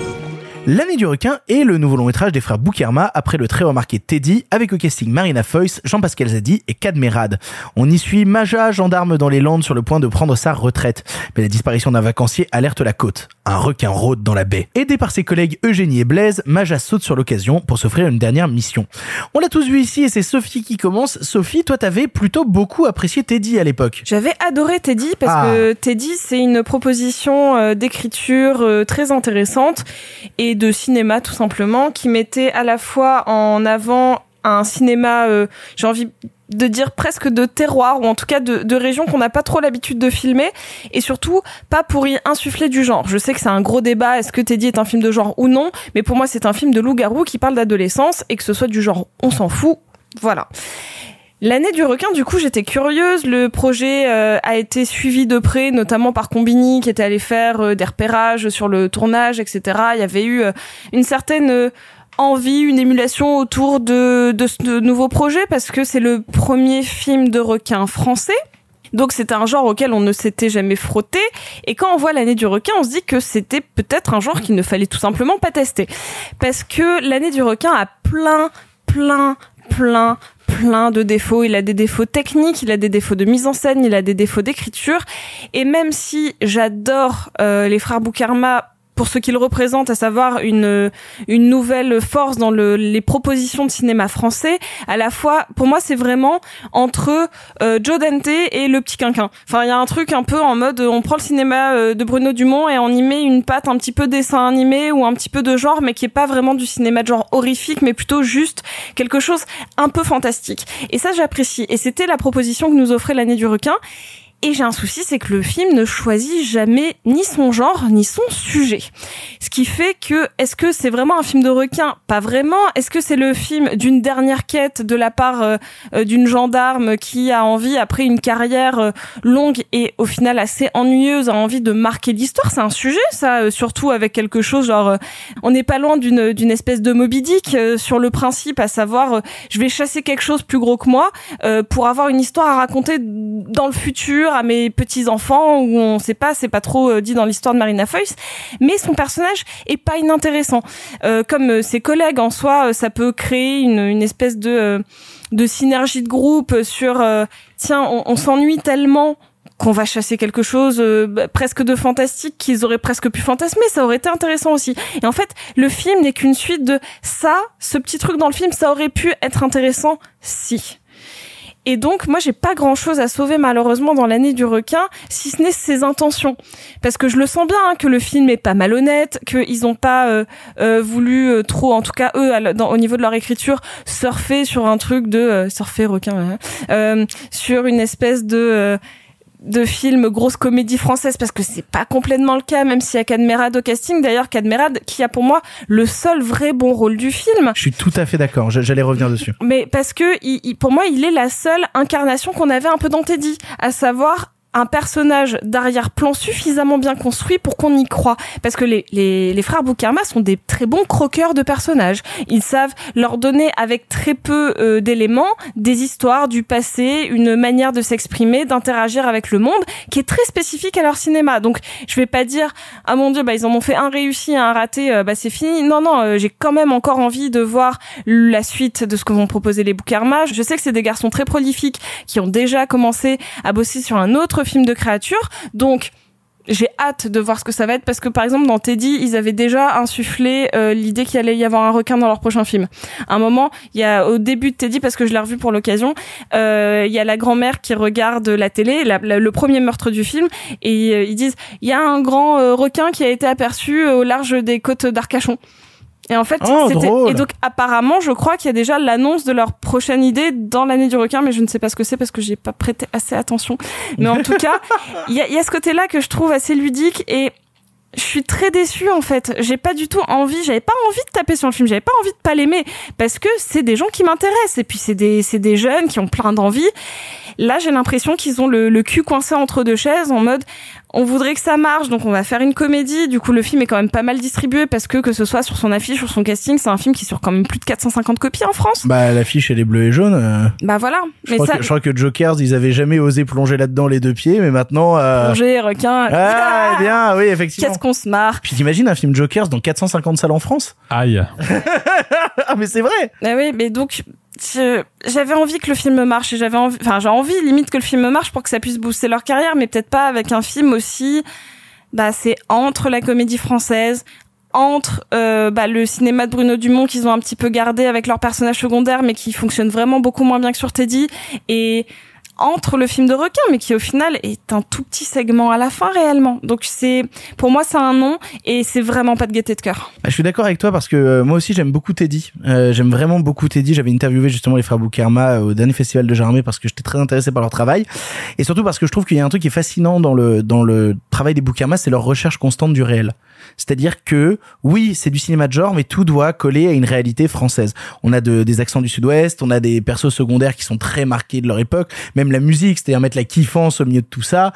L'année du requin est le nouveau long métrage des frères Boukerma après le très remarqué Teddy avec au casting Marina Foïs, Jean-Pascal Zadi et Cadmerade. On y suit Maja, gendarme dans les Landes sur le point de prendre sa retraite. Mais la disparition d'un vacancier alerte la côte. Un requin rôde dans la baie. Aidé par ses collègues Eugénie et Blaise, Maja saute sur l'occasion pour s'offrir une dernière mission. On l'a tous vu ici et c'est Sophie qui commence. Sophie, toi t'avais plutôt beaucoup apprécié Teddy à l'époque. J'avais adoré Teddy parce Ah. que Teddy c'est une proposition euh, d'écriture euh, très intéressante et de cinéma tout simplement qui mettait à la fois en avant un cinéma euh, j'ai envie de dire presque de terroir ou en tout cas de, de région qu'on n'a pas trop l'habitude de filmer et surtout pas pour y insuffler du genre. Je sais que c'est un gros débat, est-ce que Teddy est un film de genre ou non, mais pour moi c'est un film de loup-garou qui parle d'adolescence et que ce soit du genre on s'en fout, voilà. L'année du requin, du coup, j'étais curieuse. Le projet euh, a été suivi de près, notamment par Combini, qui était allé faire euh, des repérages sur le tournage, etc. Il y avait eu euh, une certaine envie, une émulation autour de, de ce nouveau projet, parce que c'est le premier film de requin français. Donc c'était un genre auquel on ne s'était jamais frotté. Et quand on voit l'année du requin, on se dit que c'était peut-être un genre qu'il ne fallait tout simplement pas tester. Parce que l'année du requin a plein, plein, plein, plein de défauts. Il a des défauts techniques, il a des défauts de mise en scène, il a des défauts d'écriture. Et même si j'adore euh, les frères Boukarma pour ce qu'ils représentent, à savoir une une nouvelle force dans le, les propositions de cinéma français. À la fois, pour moi, c'est vraiment entre euh, Joe Dante et le petit quinquin. Enfin, il y a un truc un peu en mode, on prend le cinéma euh, de Bruno Dumont et on y met une patte un petit peu dessin animé ou un petit peu de genre, mais qui est pas vraiment du cinéma de genre horrifique, mais plutôt juste quelque chose un peu fantastique. Et ça, j'apprécie. Et c'était la proposition que nous offrait l'année du requin. Et j'ai un souci, c'est que le film ne choisit jamais ni son genre ni son sujet. Ce qui fait que, est-ce que c'est vraiment un film de requin? Pas vraiment. Est-ce que c'est le film d'une dernière quête de la part euh, euh, d'une gendarme qui a envie, après une carrière euh, longue et au final assez ennuyeuse, a envie de marquer l'histoire? C'est un sujet, ça, surtout avec quelque chose genre, on n'est pas loin d'une d'une espèce de Moby Dick sur le principe, à savoir, je vais chasser quelque chose plus gros que moi pour avoir une histoire à raconter dans le futur à mes petits enfants où on sait pas, c'est pas trop euh, dit dans l'histoire de Marina Foïs, mais son personnage est pas inintéressant. Euh, comme euh, ses collègues en soi, ça peut créer une, une espèce de de synergie de groupe sur tiens, on, s'ennuie tellement qu'on va chasser quelque chose bah, presque de fantastique qu'ils auraient presque pu fantasmer, ça aurait été intéressant aussi. Et en fait, le film n'est qu'une suite de ça, ce petit truc dans le film, ça aurait pu être intéressant si. Et donc, moi, j'ai pas grand chose à sauver malheureusement dans l'année du requin, si ce n'est ses intentions. Parce que je le sens bien hein, que le film est pas malhonnête, qu'ils ont pas euh, euh, voulu euh, trop, en tout cas eux, au niveau de leur écriture, surfer sur un truc de surfer requin, hein, sur une espèce de de films grosse comédie française parce que c'est pas complètement le cas même s'il y a Cadmerade au casting. D'ailleurs Cadmerade qui a pour moi le seul vrai bon rôle du film. Je suis tout à fait d'accord j'allais revenir dessus. Mais parce que il, pour moi il est la seule incarnation qu'on avait un peu dans Teddy à savoir un personnage d'arrière-plan suffisamment bien construit pour qu'on y croit. Parce que les, les, les frères Boukarma sont des très bons croqueurs de personnages. Ils savent leur donner avec très peu euh, d'éléments des histoires du passé, une manière de s'exprimer, d'interagir avec le monde qui est très spécifique à leur cinéma. Donc je vais pas dire ah mon dieu bah ils en ont fait un réussi, un raté, euh, bah c'est fini. Non non, euh, j'ai quand même encore envie de voir la suite de ce que vont proposer les Boukarma. Je sais que c'est des garçons très prolifiques qui ont déjà commencé à bosser sur un autre film de créature. Donc, j'ai hâte de voir ce que ça va être parce que par exemple dans Teddy ils avaient déjà insufflé euh, l'idée qu'il allait y avoir un requin dans leur prochain film. À un moment, il y a au début de Teddy parce que je l'ai revu pour l'occasion, euh, il y a la grand-mère qui regarde la télé, le premier meurtre du film et euh, ils disent il y a un grand requin qui a été aperçu au large des côtes d'Arcachon. Et en fait, oh, c'était et donc apparemment, je crois qu'il y a déjà l'annonce de leur prochaine idée dans l'année du requin, mais je ne sais pas ce que c'est parce que j'ai pas prêté assez attention. Mais en tout cas, il y a, y a ce côté-là que je trouve assez ludique et je suis très déçue en fait. J'ai pas du tout envie, j'avais pas envie de taper sur le film, j'avais pas envie de pas l'aimer parce que c'est des gens qui m'intéressent et puis c'est des c'est des jeunes qui ont plein d'envie. Là, j'ai l'impression qu'ils ont le, le cul coincé entre deux chaises en mode on voudrait que ça marche, donc on va faire une comédie. Du coup, le film est quand même pas mal distribué parce que que ce soit sur son affiche, sur son casting, c'est un film qui sur quand même plus de 450 copies en France. Bah l'affiche elle est bleue et jaune. euh. Bah voilà. Je, Mais crois ça, que, je crois que Jokers ils avaient jamais osé plonger là-dedans les deux pieds, mais maintenant. Euh... plongée, requin. Ah, eh bien, oui, effectivement. Qu'est-ce qu'on se marre. Puis t'imagines un film Jokers dans 450 salles en France? Aïe. Ah mais c'est vrai. Ah oui, mais donc j'avais envie que le film marche et j'avais envie, enfin j'ai envie limite que le film marche pour que ça puisse booster leur carrière, mais peut-être pas avec un film aussi. Bah c'est entre la comédie française, entre euh, bah, le cinéma de Bruno Dumont qu'ils ont un petit peu gardé avec leurs personnages secondaires, mais qui fonctionne vraiment beaucoup moins bien que sur Teddy, et entre le film de requin, mais qui au final est un tout petit segment à la fin réellement. Donc c'est, pour moi, c'est un nom et c'est vraiment pas de gaieté de cœur. Ah, Je suis d'accord avec toi parce que euh, moi aussi j'aime beaucoup Teddy. Euh, j'aime vraiment beaucoup Teddy. J'avais interviewé justement les frères Boukerma euh, au dernier festival de Jarmé parce que j'étais très intéressé par leur travail et surtout parce que je trouve qu'il y a un truc qui est fascinant dans le dans le travail des Boukerma, c'est leur recherche constante du réel. C'est-à-dire que oui, c'est du cinéma de genre, mais tout doit coller à une réalité française. On a de, des accents du Sud-Ouest, on a des persos secondaires qui sont très marqués de leur époque, même la musique, c'est-à-dire mettre la kiffance au milieu de tout ça.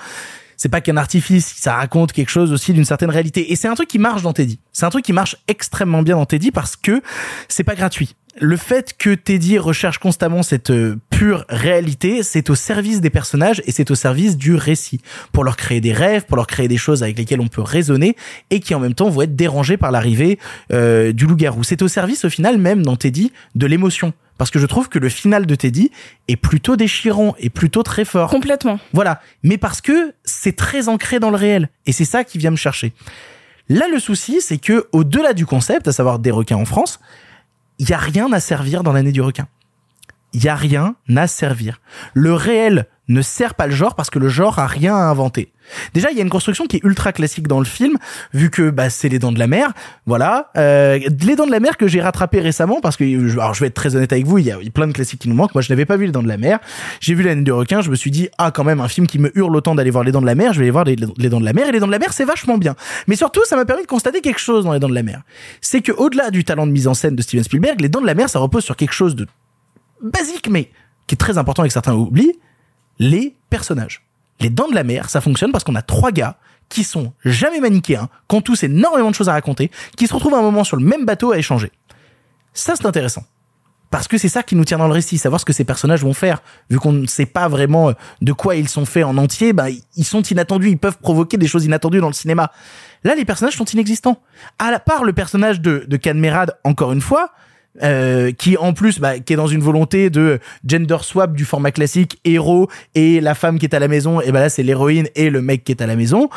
C'est pas qu'un artifice, ça raconte quelque chose aussi d'une certaine réalité. Et c'est un truc qui marche dans Teddy. C'est un truc qui marche extrêmement bien dans Teddy parce que c'est pas gratuit. le fait que Teddy recherche constamment cette euh, pure réalité, c'est au service des personnages et c'est au service du récit. Pour leur créer des rêves, pour leur créer des choses avec lesquelles on peut raisonner et qui en même temps vont être dérangés par l'arrivée euh, du loup-garou. C'est au service au final même dans Teddy de l'émotion. Parce que je trouve que le final de Teddy est plutôt déchirant et plutôt très fort. Complètement. Voilà. Mais parce que c'est très ancré dans le réel. Et c'est ça qui vient me chercher. Là, le souci, c'est que au-delà du concept, à savoir des requins en France, il y a rien à servir dans l'année du requin. Il y a rien à servir. Le réel ne sert pas le genre parce que le genre a rien à inventer. Déjà, il y a une construction qui est ultra classique dans le film, vu que bah, c'est les dents de la mer. Voilà, euh, les dents de la mer que j'ai rattrapé récemment parce que, alors je vais être très honnête avec vous, il y a plein de classiques qui nous manquent. Moi, je n'avais pas vu les dents de la mer. J'ai vu l'année du requin. Je me suis dit ah quand même un film qui me hurle autant d'aller voir les dents de la mer. Je vais aller voir les, les dents de la mer et les dents de la mer c'est vachement bien. Mais surtout, ça m'a permis de constater quelque chose dans les dents de la mer. C'est que au-delà du talent de mise en scène de Steven Spielberg, les dents de la mer ça repose sur quelque chose de basique mais qui est très important et que certains oublient les personnages. Les dents de la mer, ça fonctionne parce qu'on a trois gars qui sont jamais manichéens, qui ont tous énormément de choses à raconter, qui se retrouvent à un moment sur le même bateau à échanger. Ça, c'est intéressant. Parce que c'est ça qui nous tient dans le récit, savoir ce que ces personnages vont faire. Vu qu'on ne sait pas vraiment euh, de quoi ils sont faits en entier, bah, ils sont inattendus, ils peuvent provoquer des choses inattendues dans le cinéma. Là, les personnages sont inexistants. À la part le personnage de, de Canmerade, encore une fois, euh, qui en plus bah, qui est dans une volonté de gender swap du format classique héros et la femme qui est à la maison et bah là c'est l'héroïne et le mec qui est à la maison.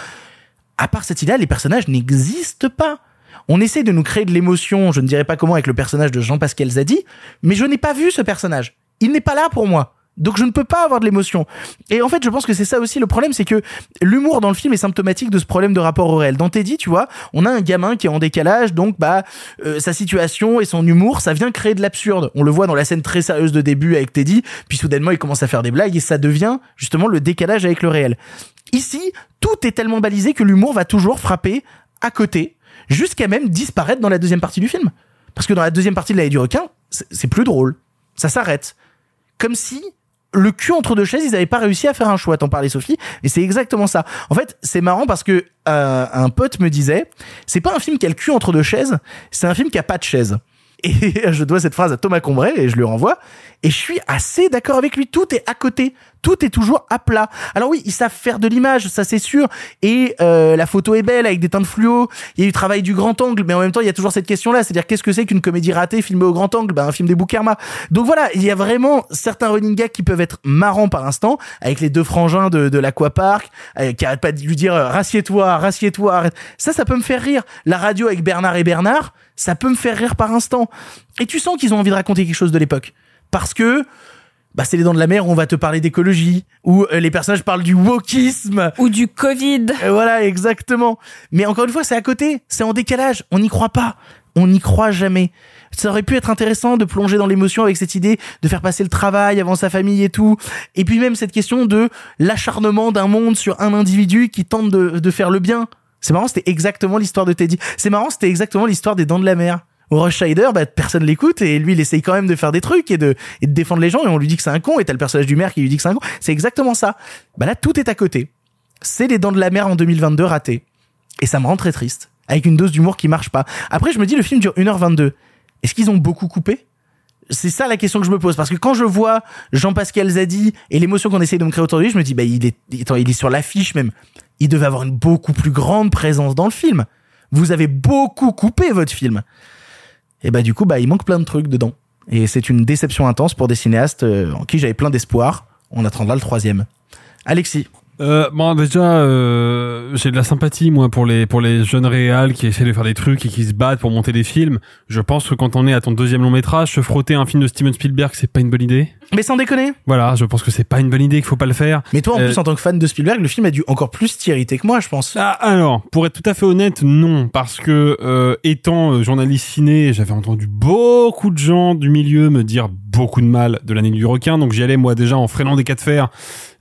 À part cette idée les personnages n'existent pas. On essaie de nous créer de l'émotion je ne dirais pas comment avec le personnage de Jean-Pascal Zadi mais je n'ai pas vu ce personnage. Il n'est pas là pour moi donc je ne peux pas avoir de l'émotion. Et en fait, je pense que c'est ça aussi le problème, c'est que l'humour dans le film est symptomatique de ce problème de rapport au réel. Dans Teddy, tu vois, on a un gamin qui est en décalage, donc bah euh, sa situation et son humour, ça vient créer de l'absurde. On le voit dans la scène très sérieuse de début avec Teddy, puis soudainement il commence à faire des blagues et ça devient justement le décalage avec le réel. Ici, tout est tellement balisé que l'humour va toujours frapper à côté, jusqu'à même disparaître dans la deuxième partie du film. Parce que dans la deuxième partie de l'année du requin, c'est plus drôle. Ça s'arrête. Comme si le cul entre deux chaises, ils n'avaient pas réussi à faire un choix. T'en parlais, Sophie, et c'est exactement ça. En fait, c'est marrant parce que euh, un pote me disait, c'est pas un film qui a le cul entre deux chaises, c'est un film qui a pas de chaise. Et je dois cette phrase à Thomas Combray et je lui renvoie. Et je suis assez d'accord avec lui. Tout est à côté. Tout est toujours à plat. Alors oui, ils savent faire de l'image, ça c'est sûr. Et euh, la photo est belle avec des teintes fluo. Il y a eu travail du grand angle, mais en même temps, il y a toujours cette question-là. C'est-à-dire, qu'est-ce que c'est qu'une comédie ratée filmée au grand angle? Ben, un film des Boukerma. Donc voilà, il y a vraiment certains running gags qui peuvent être marrants par instant, avec les deux frangins de, de l'aquapark, euh, qui arrêtent pas de lui dire euh, rassieds-toi, rassieds-toi. Ça, ça peut me faire rire. La radio avec Bernard et Bernard, ça peut me faire rire par instant. Et tu sens qu'ils ont envie de raconter quelque chose de l'époque. Parce que bah c'est les dents de la mer où on va te parler d'écologie où euh, les personnages parlent du wokisme ou du Covid. Euh, voilà, exactement. Mais encore une fois, c'est à côté, c'est en décalage, on n'y croit pas. On n'y croit jamais. Ça aurait pu être intéressant de plonger dans l'émotion avec cette idée de faire passer le travail avant sa famille et tout. Et puis même cette question de l'acharnement d'un monde sur un individu qui tente de, de faire le bien. C'est marrant, c'était exactement l'histoire de Teddy. C'est marrant, c'était exactement l'histoire des dents de la mer. Au Rush Rider, bah, personne l'écoute et lui, il essaye quand même de faire des trucs et de, défendre les gens et on lui dit que c'est un con et t'as le personnage du maire qui lui dit que c'est un con. C'est exactement ça. Bah là, tout est à côté. C'est les dents de la mer en 2022 ratées. Et ça me rend très triste. Avec une dose d'humour qui marche pas. Après, je me dis, le film dure 1h22. Est-ce qu'ils ont beaucoup coupé? C'est ça la question que je me pose. Parce que quand je vois Jean-Pascal Zadi et l'émotion qu'on essaye de me créer autour de lui, je me dis, bah, il est, attends, il est sur l'affiche même. Il devait avoir une beaucoup plus grande présence dans le film. Vous avez beaucoup coupé votre film et bah du coup bah il manque plein de trucs dedans. Et c'est une déception intense pour des cinéastes euh, en qui j'avais plein d'espoir. On attendra le troisième. Alexis. Euh, bon déjà euh, j'ai de la sympathie moi pour les pour les jeunes réals qui essaient de faire des trucs et qui se battent pour monter des films. Je pense que quand on est à ton deuxième long métrage, se frotter un film de Steven Spielberg, c'est pas une bonne idée. Mais sans déconner. Voilà, je pense que c'est pas une bonne idée, qu'il faut pas le faire. Mais toi en Euh, plus en tant que fan de Spielberg, le film a dû encore plus t'irriter que moi, je pense. Ah, alors, pour être tout à fait honnête, non, parce que euh, étant euh, journaliste ciné, j'avais entendu beaucoup de gens du milieu me dire beaucoup de mal de l'année du requin, donc j'y allais moi déjà en freinant des cas de fer.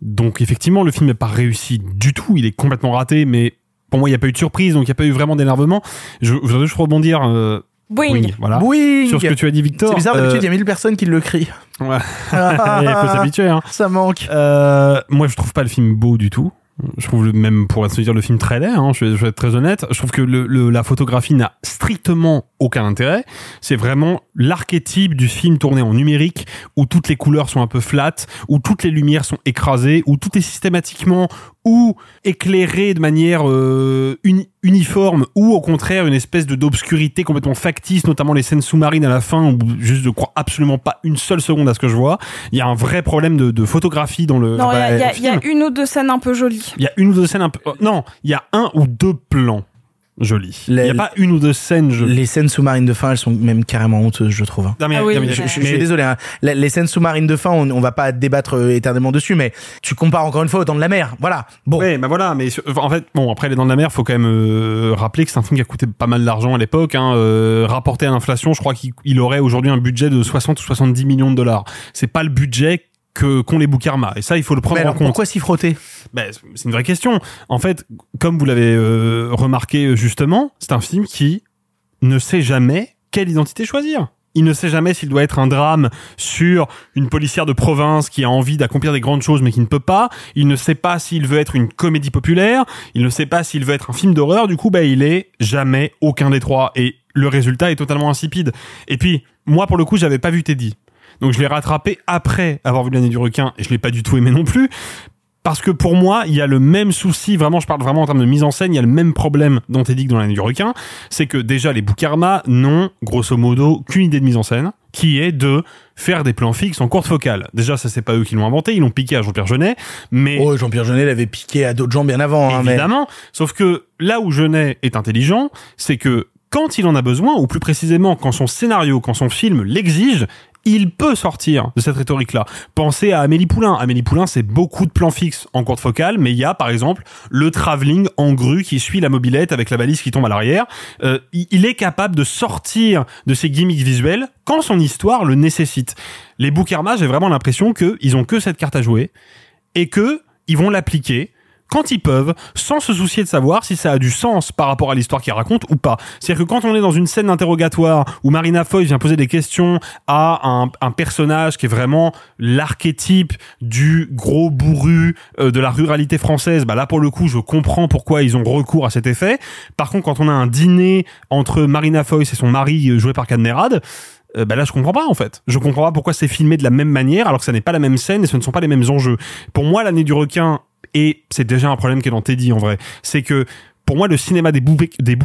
Donc effectivement, le film n'est pas réussi du tout, il est complètement raté, mais pour moi, il n'y a pas eu de surprise, donc il n'y a pas eu vraiment d'énervement. Je je voudrais juste rebondir. Euh, Boing. Boing, voilà. Boing Sur ce que tu as dit, Victor. C'est bizarre, euh, d'habitude il y a mille personnes qui le crient. Ouais. il faut s'habituer. Hein. Ça manque. Euh, moi, je trouve pas le film beau du tout. Je trouve le- même pour se dire le film très laid, hein, je, vais, je vais être très honnête. Je trouve que le, le- la photographie n'a strictement aucun intérêt. C'est vraiment l'archétype du film tourné en numérique où toutes les couleurs sont un peu flattes, où toutes les lumières sont écrasées, où tout est systématiquement ou éclairé de manière euh, uni- uniforme ou au contraire une espèce de d'obscurité complètement factice, notamment les scènes sous-marines à la fin où juste je crois absolument pas une seule seconde à ce que je vois. Il y a un vrai problème de, de photographie dans le. Non, il y y, a- y une ou deux scènes un peu jolies. Il y a une ou deux scènes un peu. euh, Non, il y a un ou deux plans jolis. Il Les- n'y a pas une ou deux scènes jolies. Les scènes sous-marines de fin, elles sont même carrément honteuses, je trouve. hein. Non, mais- Ah oui, non, mais- Je, je- je mais- suis désolé. hein. Les, les scènes sous-marines de fin, on, on va pas débattre euh, éternellement dessus, mais tu compares encore une fois au temps de la mer. Voilà. Bon. Ouais, bah voilà, mais sur- en fait, bon, après les Dents de la Mer, faut quand même euh, rappeler que c'est un film qui a coûté pas mal d'argent à l'époque. Hein, euh, rapporté à l'inflation, je crois qu'il il aurait aujourd'hui un budget de 60 ou 70 millions de dollars. C'est pas le budget que qu'ont les Boukarma. Et ça, il faut le prendre Mais en compte. pourquoi s'y frotter? Ben, c'est une vraie question. En fait, comme vous l'avez euh, remarqué euh, justement, c'est un film qui ne sait jamais quelle identité choisir. Il ne sait jamais s'il doit être un drame sur une policière de province qui a envie d'accomplir des grandes choses mais qui ne peut pas. Il ne sait pas s'il veut être une comédie populaire. Il ne sait pas s'il veut être un film d'horreur. Du coup, ben, il est jamais aucun des trois. Et le résultat est totalement insipide. Et puis, moi, pour le coup, j'avais pas vu Teddy. Donc je l'ai rattrapé après avoir vu l'année du requin et je l'ai pas du tout aimé non plus. Parce que pour moi, il y a le même souci, vraiment, je parle vraiment en termes de mise en scène, il y a le même problème dans Teddy que dans l'année du requin, c'est que déjà les Boukarma n'ont, grosso modo, qu'une idée de mise en scène, qui est de faire des plans fixes en courte focale. Déjà, ça c'est pas eux qui l'ont inventé, ils l'ont piqué à Jean-Pierre Jeunet, mais... Oh, Jean-Pierre Jeunet l'avait piqué à d'autres gens bien avant. hein, mais- Évidemment. Sauf que là où Jeunet est intelligent, c'est que quand il en a besoin, ou plus précisément quand son scénario, quand son film l'exige, il peut sortir de cette rhétorique-là. Pensez à Amélie Poulain. Amélie Poulain, c'est beaucoup de plans fixes en courte focale, mais il y a, par exemple, le travelling en grue qui suit la mobilette avec la balise qui tombe à l'arrière. Euh, il est capable de sortir de ces gimmicks visuels quand son histoire le nécessite. Les Boukarma, j'ai vraiment l'impression qu'ils ont que cette carte à jouer et que ils vont l'appliquer quand ils peuvent, sans se soucier de savoir si ça a du sens par rapport à l'histoire qu'ils racontent ou pas. C'est-à-dire que quand on est dans une scène d'interrogatoire où Marina Foy vient poser des questions à un, personnage qui est vraiment l'archétype du gros bourru euh, de la ruralité française, bah là pour le coup je comprends pourquoi ils ont recours à cet effet. Par contre quand on a un dîner entre Marina Foy et son mari euh, joué par Cadmerade, euh, bah là je comprends pas en fait. Je comprends pas pourquoi c'est filmé de la même manière alors que ça n'est pas la même scène et ce ne sont pas les mêmes enjeux. Pour moi l'année du requin et c'est déjà un problème qui est dans Teddy en vrai, c'est que pour moi le cinéma des, Bou des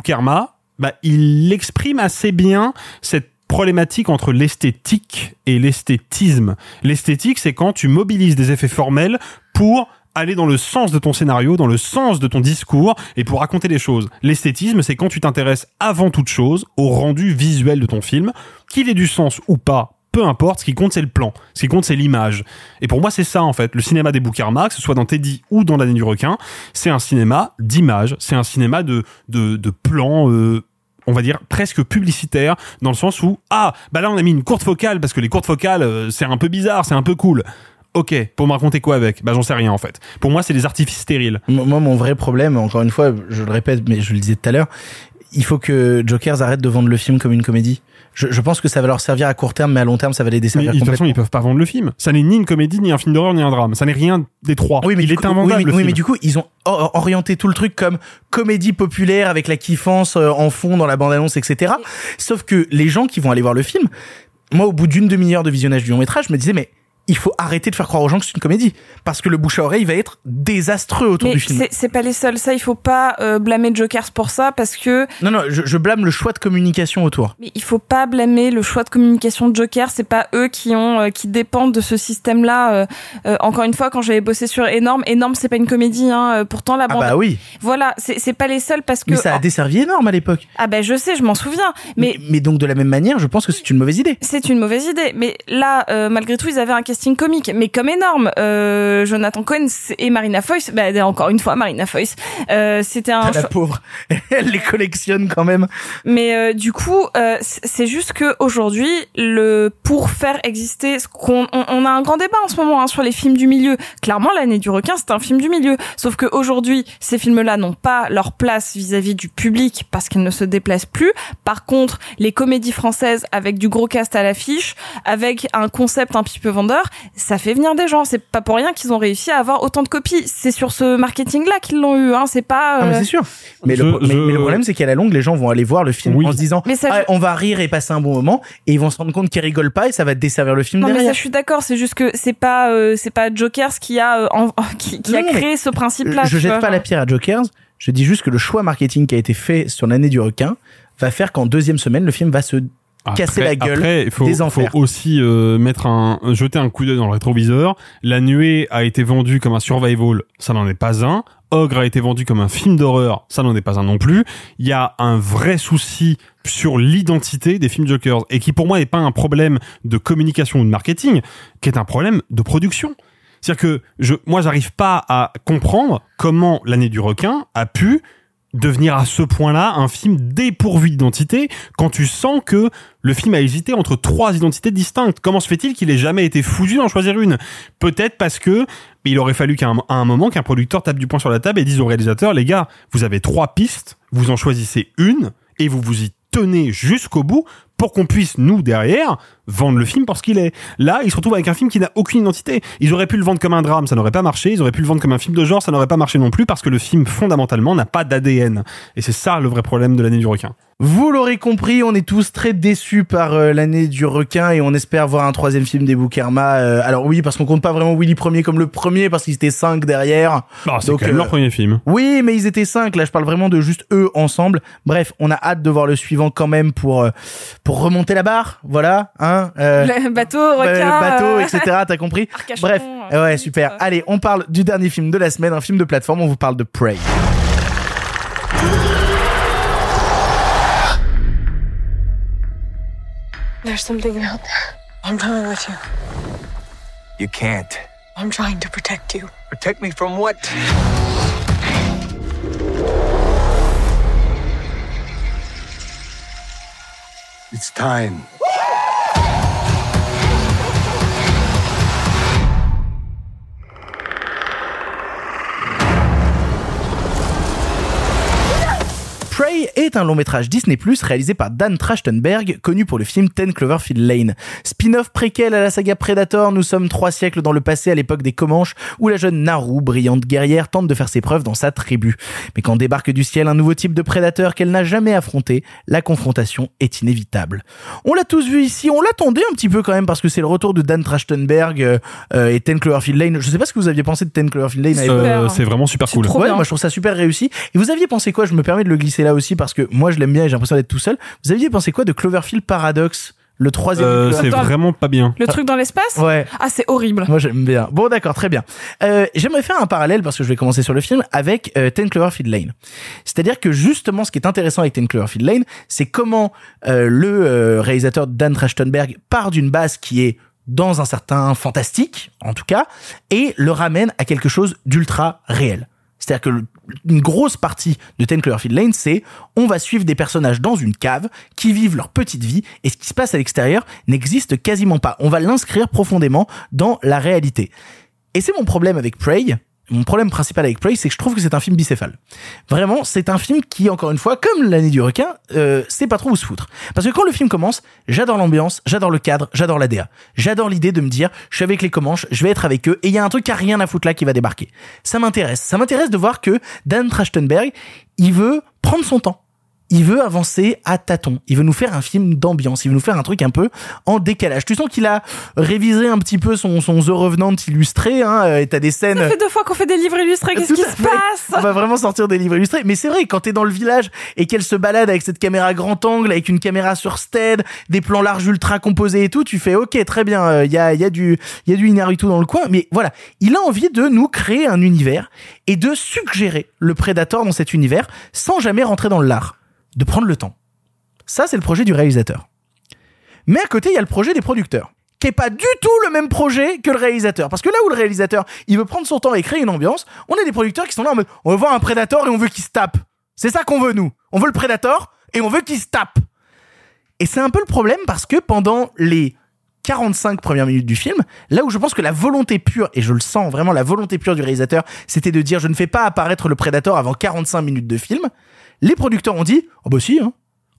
bah il exprime assez bien cette problématique entre l'esthétique et l'esthétisme. L'esthétique, c'est quand tu mobilises des effets formels pour aller dans le sens de ton scénario, dans le sens de ton discours et pour raconter les choses. L'esthétisme, c'est quand tu t'intéresses avant toute chose au rendu visuel de ton film, qu'il ait du sens ou pas. Peu importe, ce qui compte c'est le plan, ce qui compte c'est l'image. Et pour moi c'est ça en fait, le cinéma des Boukarma, que ce soit dans Teddy ou dans l'année du requin, c'est un cinéma d'image, c'est un cinéma de, de, plans euh, on va dire presque publicitaire dans le sens où ah bah là on a mis une courte focale parce que les courtes focales euh, c'est un peu bizarre c'est un peu cool. Ok pour me raconter quoi avec? Bah j'en sais rien en fait. Pour moi c'est des artifices stériles. Moi, mon vrai problème, encore une fois, je le répète, mais je le disais tout à l'heure, il faut que Jokers arrête de vendre le film comme une comédie. Je, je pense que ça va leur servir à court terme, mais à long terme, ça va les mais desservir de toute façon complètement. ils peuvent pas vendre le film ça n'est ni une comédie ni un film d'horreur ni un drame ça n'est rien des trois Oui, mais il du est coup, invendable oui, mais, le oui, film. mais du coup, ils ont or- orienté tout le truc comme comédie populaire avec la kiffance euh, en fond dans la bande-annonce, etc. Sauf que les gens qui vont aller voir le film, moi, au bout d'une demi-heure de visionnage du long métrage, je me disais, mais il faut arrêter de faire croire aux gens que c'est une comédie. Parce que le bouche à oreille va être désastreux autour Mais du film. c'est- pas les seuls. Ça, il faut pas euh, blâmer Jokers pour ça parce que Non, non, je, je blâme le choix de communication autour. mais il faut pas blâmer le choix de communication de Joker. C'est pas eux qui ont euh, qui dépendent de ce système-là. Euh, euh, encore une fois, quand j'avais bossé sur Énorme, Énorme, c'est pas une comédie. Hein. Pourtant, la Ah bande. bah oui. Voilà, c'est pas les seuls parce que. Mais ça a desservi énorme à l'époque. Ah ben je sais, je m'en souviens. Mais Mais, mais donc de la même manière, je pense que c'est une mauvaise idée. C'est une mauvaise idée, mais là, malgré tout, ils avaient un casting comique, mais comme énorme. Euh, Jonathan Cohen et Marina Foïs, bah, encore une fois, Marina Foïs, euh, c'était un Ah, la pauvre, elle les collectionne quand même. Mais euh, du coup, euh, c'est juste que aujourd'hui, le pour faire exister, ce qu'on, on, on a un grand débat en ce moment hein, sur les films du milieu. Clairement, l'année du requin, c'est un film du milieu. Sauf que aujourd'hui, ces films-là n'ont pas leur place vis-à-vis du public parce qu'ils ne se déplacent plus. Par contre, les comédies françaises avec du gros cast à l'affiche, avec un concept un petit peu vendeur, ça fait venir des gens. C'est pas pour rien qu'ils ont réussi à avoir autant de copies. C'est sur ce marketing-là qu'ils l'ont eu. Hein. C'est pas. Ah, mais euh, c'est sûr. Mais, Je- le, mais- je- mais le problème, c'est qu'à la longue, les gens vont aller voir le film Oui. en se disant Mais ça, Ah, je- on va rire et passer un bon moment, et ils vont se rendre compte qu'ils rigolent pas et ça va desservir le film Non mais ça je suis d'accord, c'est juste que c'est pas euh, c'est pas Jokers qui a euh, en- qui, qui a Non, créé ce principe-là. je tu jette vois, pas genre. la pierre à Jokers. Je dis juste que le choix marketing qui a été fait sur l'année du requin va faire qu'en deuxième semaine, le film va se casser la gueule Après, il faut, des faut aussi euh, mettre un, jeter un coup d'œil dans le rétroviseur. La nuée a été vendue comme un survival, ça n'en est pas un. Ogre a été vendu comme un film d'horreur, ça n'en est pas un non plus. Il y a un vrai souci sur l'identité des films Jokers et qui pour moi n'est pas un problème de communication ou de marketing, qui est un problème de production. C'est-à-dire que je, moi, j'arrive pas à comprendre comment l'année du requin a pu devenir à ce point-là un film dépourvu d'identité quand tu sens que le film a hésité entre trois identités distinctes. Comment se fait-il qu'il ait jamais été foutu d'en choisir une? Peut-être parce que il aurait fallu qu'à un, un moment qu'un producteur tape du poing sur la table et dise au réalisateur les gars, vous avez trois pistes, vous en choisissez une et vous vous y tenez jusqu'au bout pour qu'on puisse nous derrière vendre le film pour ce qu'il est. Là, ils se retrouvent avec un film qui n'a aucune identité. Ils auraient pu le vendre comme un drame, ça n'aurait pas marché. Ils auraient pu le vendre comme un film de genre, ça n'aurait pas marché non plus parce que le film fondamentalement n'a pas d'ADN. Et c'est ça le vrai problème de l'année du requin. Vous l'aurez compris, on est tous très déçus par euh, l'année du requin et on espère voir un troisième film des Boukerma. Euh, alors oui, parce qu'on compte pas vraiment Willy premier comme le premier parce qu'ils étaient cinq derrière. Ah, c'est Donc, quand même euh, leur premier film. Oui, mais ils étaient cinq. Là, je parle vraiment de juste eux ensemble. Bref, on a hâte de voir le suivant quand même pour euh, pour remonter la barre. Voilà, hein. euh, Le bateau, requin, le bateau, etc. T'as compris Arcachon, Bref, euh, ouais, super. Allez, on parle du dernier film de la semaine, un film de plateforme. On vous parle de Prey. There's something out there. I'm coming with you. You can't. I'm trying to protect you. Protect me from what? It's time. Est un long métrage Disney Plus réalisé par Dan Trachtenberg, connu pour le film 10 Cloverfield Lane. Spin-off préquel à la saga Predator, nous sommes trois siècles dans le passé à l'époque des Comanches, où la jeune Naru, brillante guerrière, tente de faire ses preuves dans sa tribu. Mais quand débarque du ciel un nouveau type de prédateur qu'elle n'a jamais affronté, la confrontation est inévitable. On l'a tous vu ici, on l'attendait un petit peu quand même parce que c'est le retour de Dan Trachtenberg euh, euh, et 10 Cloverfield Lane. Je sais pas ce que vous aviez pensé de 10 Cloverfield Lane. Euh, c'est vraiment super cool. Ouais, moi je trouve ça super réussi. Et vous aviez pensé quoi? Je me permets de le glisser là aussi parce que moi je l'aime bien et j'ai l'impression d'être tout seul. Vous aviez pensé quoi de Cloverfield Paradox le troisième Euh, c'est vraiment pas bien. Le truc dans l'espace? Ouais. Ah, c'est horrible. Moi j'aime bien. Bon d'accord, très bien. Euh, J'aimerais faire un parallèle parce que je vais commencer sur le film avec euh, 10 Cloverfield Lane. C'est-à-dire que justement ce qui est intéressant avec 10 Cloverfield Lane, c'est comment euh, le euh, réalisateur Dan Trachtenberg part d'une base qui est dans un certain fantastique, en tout cas, et le ramène à quelque chose d'ultra réel. C'est-à-dire que le- une grosse partie de 10 Cloverfield Lane, c'est on va suivre des personnages dans une cave qui vivent leur petite vie et ce qui se passe à l'extérieur n'existe quasiment pas. On va l'inscrire profondément dans la réalité. Et c'est mon problème avec Prey. Mon problème principal avec Prey, c'est que je trouve que c'est un film bicéphale. Vraiment, c'est un film qui, encore une fois, comme l'année du requin, euh, sait pas trop où se foutre. Parce que quand le film commence, j'adore l'ambiance, j'adore le cadre, j'adore la DA. J'adore l'idée de me dire, je suis avec les Comanches, je vais être avec eux, et il y a un truc qui a rien à foutre là qui va débarquer. Ça m'intéresse. Ça m'intéresse de voir que Dan Trachtenberg, il veut prendre son temps. Il veut avancer à tâtons. Il veut nous faire un film d'ambiance. Il veut nous faire un truc un peu en décalage. Tu sens qu'il a révisé un petit peu son, son The Revenant illustré, hein, euh, et t'as des scènes. Ça fait deux fois qu'on fait des livres illustrés. Qu'est-ce qui se passe? On va vraiment sortir des livres illustrés. Mais c'est vrai, quand t'es dans le village et qu'elle se balade avec cette caméra grand angle, avec une caméra sur stead, des plans larges ultra composés et tout, tu fais ok, très bien, il y, a, y, a du, y a du Inaritu dans le coin. Mais voilà, il a envie de nous créer un univers et de suggérer le Predator dans cet univers sans jamais rentrer dans l'art. De prendre le temps. Ça, c'est le projet du réalisateur. Mais à côté, il y a le projet des producteurs qui est pas du tout le même projet que le réalisateur. Parce que là où le réalisateur, il veut prendre son temps et créer une ambiance, on a des producteurs qui sont là en mode, on veut voir un prédateur et on veut qu'il se tape. C'est ça qu'on veut, nous. On veut le prédateur et on veut qu'il se tape. Et c'est un peu le problème parce que pendant les 45 premières minutes du film, là où je pense que la volonté pure, et je le sens vraiment, la volonté pure du réalisateur, c'était de dire je ne fais pas apparaître le prédateur avant 45 minutes de film, les producteurs ont dit, oh bah si, hein.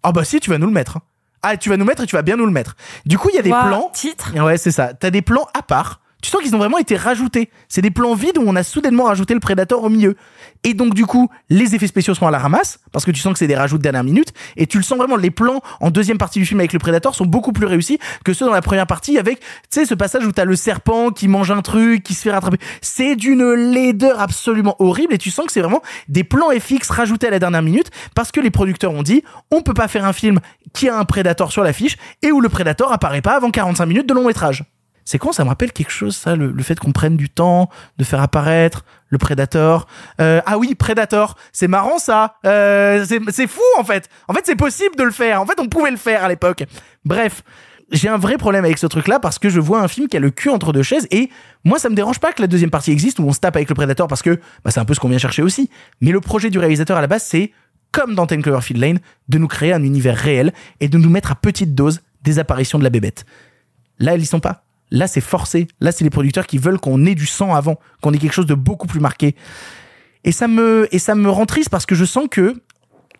Ah bah si, tu vas nous le mettre. hein. Ah, tu vas nous mettre et tu vas bien nous le mettre. Du coup, il y a des plans. Titre. Ouais, c'est ça. T'as des plans à part Tu sens qu'ils ont vraiment été rajoutés. C'est des plans vides où on a soudainement rajouté le Predator au milieu. Et donc du coup, les effets spéciaux sont à la ramasse parce que tu sens que c'est des rajouts de dernière minute et tu le sens vraiment les plans en deuxième partie du film avec le Predator sont beaucoup plus réussis que ceux dans la première partie avec tu sais ce passage où t'as le serpent qui mange un truc, qui se fait rattraper. C'est d'une laideur absolument horrible et tu sens que c'est vraiment des plans FX rajoutés à la dernière minute parce que les producteurs ont dit on peut pas faire un film qui a un Predator sur l'affiche et où le Predator apparaît pas avant 45 minutes de long métrage. C'est con, ça me rappelle quelque chose, ça, le, fait qu'on prenne du temps de faire apparaître le Predator. Euh, ah oui, Predator, c'est marrant ça. Euh, c'est c'est fou en fait. En fait, c'est possible de le faire. En fait, on pouvait le faire à l'époque. Bref, j'ai un vrai problème avec ce truc-là parce que je vois un film qui a le cul entre deux chaises et moi, ça me dérange pas que la deuxième partie existe où on se tape avec le Predator parce que bah, c'est un peu ce qu'on vient chercher aussi. Mais le projet du réalisateur à la base, c'est comme dans Ten Cloverfield Lane, de nous créer un univers réel et de nous mettre à petite dose des apparitions de la bébête. Là, elles y sont pas. Là, c'est forcé. Là, c'est les producteurs qui veulent qu'on ait du sang avant, qu'on ait quelque chose de beaucoup plus marqué. Et ça me, et ça me rend triste parce que je sens que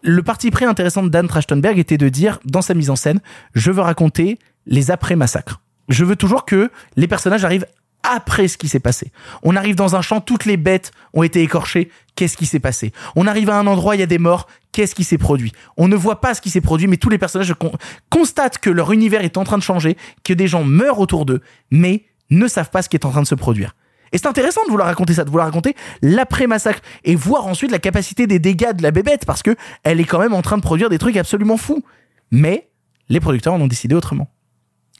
le parti pris intéressant de Dan Trachtenberg était de dire, dans sa mise en scène, je veux raconter les après-massacres. Je veux toujours que les personnages arrivent après ce qui s'est passé. On arrive dans un champ, toutes les bêtes ont été écorchées. Qu'est-ce qui s'est passé? On arrive à un endroit, il y a des morts. Qu'est-ce qui s'est produit? On ne voit pas ce qui s'est produit, mais tous les personnages con- constatent que leur univers est en train de changer, que des gens meurent autour d'eux, mais ne savent pas ce qui est en train de se produire. Et c'est intéressant de vouloir raconter ça, de vouloir raconter l'après-massacre et voir ensuite la capacité des dégâts de la bébête parce que elle est quand même en train de produire des trucs absolument fous. Mais les producteurs en ont décidé autrement.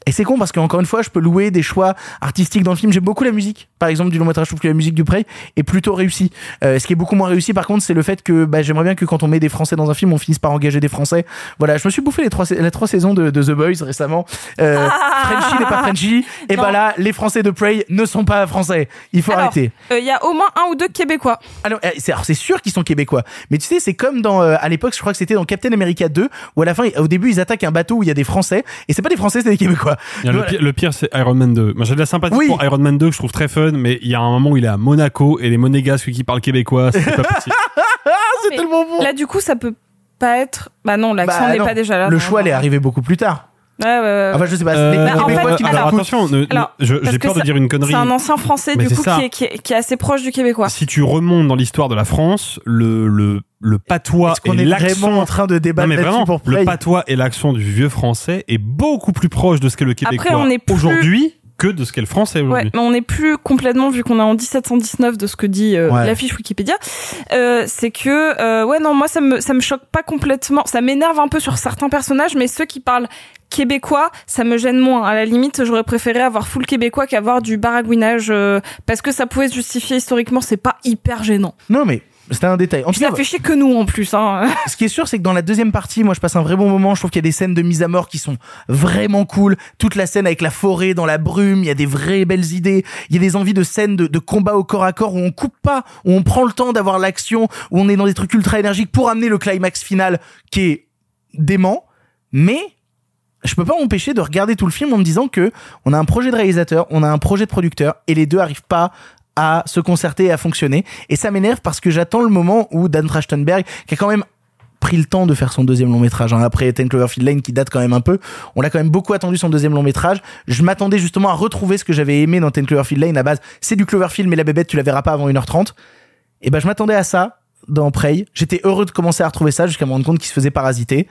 Et c'est con parce qu'encore une fois, je peux louer des choix artistiques dans le film. J'aime beaucoup la musique. Par exemple, du long métrage, je trouve que la musique du Prey est plutôt réussie. Euh, ce qui est beaucoup moins réussi, par contre, c'est le fait que bah, j'aimerais bien que quand on met des Français dans un film, on finisse par engager des Français. Voilà, je me suis bouffé les trois, les trois saisons de, de The Boys récemment. Euh, Frenchy n'est pas Frenchy. Et bah là, les Français de Prey ne sont pas français. Il faut Alors, arrêter. Il y a au moins un ou deux Québécois. Alors, euh, c'est, alors, c'est sûr qu'ils sont québécois. Mais tu sais, c'est comme dans, euh, à l'époque, je crois que c'était dans Captain America 2, où à la fin, au début, ils attaquent un bateau où il y a des Français, et c'est pas des Français, c'est des Québécois. Le, Voilà. pire, le pire, c'est Iron Man 2. Moi, j'ai de la sympathie Oui. pour Iron Man 2 que je trouve très fun, mais il y a un moment où il est à Monaco et les monégasques qui parlent québécois, c'est pas possible. c'est tellement bon. Là, du coup, ça peut pas être. Bah non, l'accent Bah, n'est pas déjà là. Le choix, elle est arrivé beaucoup plus tard. Ouais, ouais, ouais. Enfin, je sais pas, Euh, les Bah, en fait, qui alors attention, ne- Alors, je- parce j'ai que peur de dire une connerie. C'est un ancien français, Mais du coup, qui est, qui, est, qui est assez proche du québécois. Si tu remontes dans l'histoire de la France, le, le, le patois Est-ce qu'on et est l'accent vraiment en train de débattre Non mais vraiment, pour le patois et l'accent du vieux français est beaucoup plus proche de ce qu'est le québécois on est plus- aujourd'hui que de ce qu'est le français Ouais, aujourd'hui. mais on n'est plus complètement, vu qu'on est en 1719 de ce que dit euh, Ouais. la fiche Wikipédia, euh, c'est que, euh, ouais, non, moi, ça me, ça me choque pas complètement. Ça m'énerve un peu sur certains personnages, mais ceux qui parlent québécois, ça me gêne moins. À la limite, j'aurais préféré avoir full québécois qu'avoir du baragouinage, euh, parce que ça pouvait se justifier historiquement, c'est pas hyper gênant. Non, mais c'était un détail. En tout cas, ça fait chier que nous, en plus, hein. ce qui est sûr, c'est que dans la deuxième partie, moi, je passe un vrai bon moment. Je trouve qu'il y a des scènes de mise à mort qui sont vraiment cool. Toute la scène avec la forêt dans la brume, il y a des vraies belles idées. Il y a des envies de scènes de, de combat au corps à corps où on coupe pas, où on prend le temps d'avoir l'action, où on est dans des trucs ultra énergiques pour amener le climax final qui est dément. Mais je peux pas m'empêcher de regarder tout le film en me disant que on a un projet de réalisateur, on a un projet de producteur et les deux arrivent pas à se concerter et à fonctionner. Et ça m'énerve parce que j'attends le moment où Dan Trachtenberg, qui a quand même pris le temps de faire son deuxième long métrage. hein, après Ten Cloverfield Lane qui date quand même un peu, on l'a quand même beaucoup attendu son deuxième long métrage. Je m'attendais justement à retrouver ce que j'avais aimé dans Ten Cloverfield Lane à base. C'est du Cloverfield mais la bébête tu la verras pas avant 1h30. Et ben je m'attendais à ça dans Prey. J'étais heureux de commencer à retrouver ça jusqu'à me rendre compte qu'il se faisait parasiter.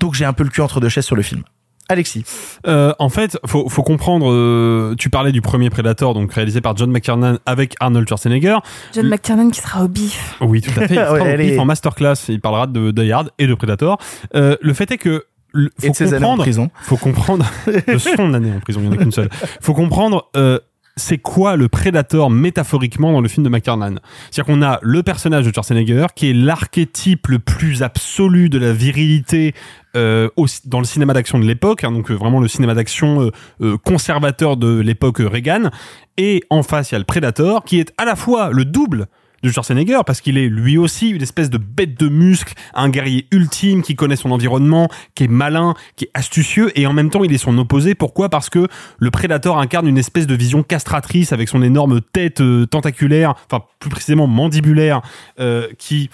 Donc j'ai un peu le cul entre deux chaises sur le film. Alexis. Euh, en fait, faut, faut comprendre. euh, tu parlais du premier Predator, donc réalisé par John McTiernan avec Arnold Schwarzenegger. John McTiernan qui sera au bif. Oui, tout à fait. Il sera Ouais, au est- en masterclass. Il parlera de Die Hard et de Predator. Euh, le fait est que Et faut de ses années en comprendre. prison. Faut comprendre de son année en prison. Il y en a qu'une seule. Faut comprendre. Euh, c'est quoi le Predator métaphoriquement dans le film de McTiernan? C'est-à-dire qu'on a le personnage de Schwarzenegger qui est l'archétype le plus absolu de la virilité euh, dans le cinéma d'action de l'époque, hein, donc euh, vraiment le cinéma d'action euh, conservateur de l'époque Reagan. Et en face, il y a le Predator qui est à la fois le double de Schwarzenegger parce qu'il est lui aussi une espèce de bête de muscle, un guerrier ultime qui connaît son environnement, qui est malin, qui est astucieux et en même temps il est son opposé. Pourquoi? Parce que le Predator incarne une espèce de vision castratrice avec son énorme tête euh, tentaculaire, enfin plus précisément mandibulaire, euh, qui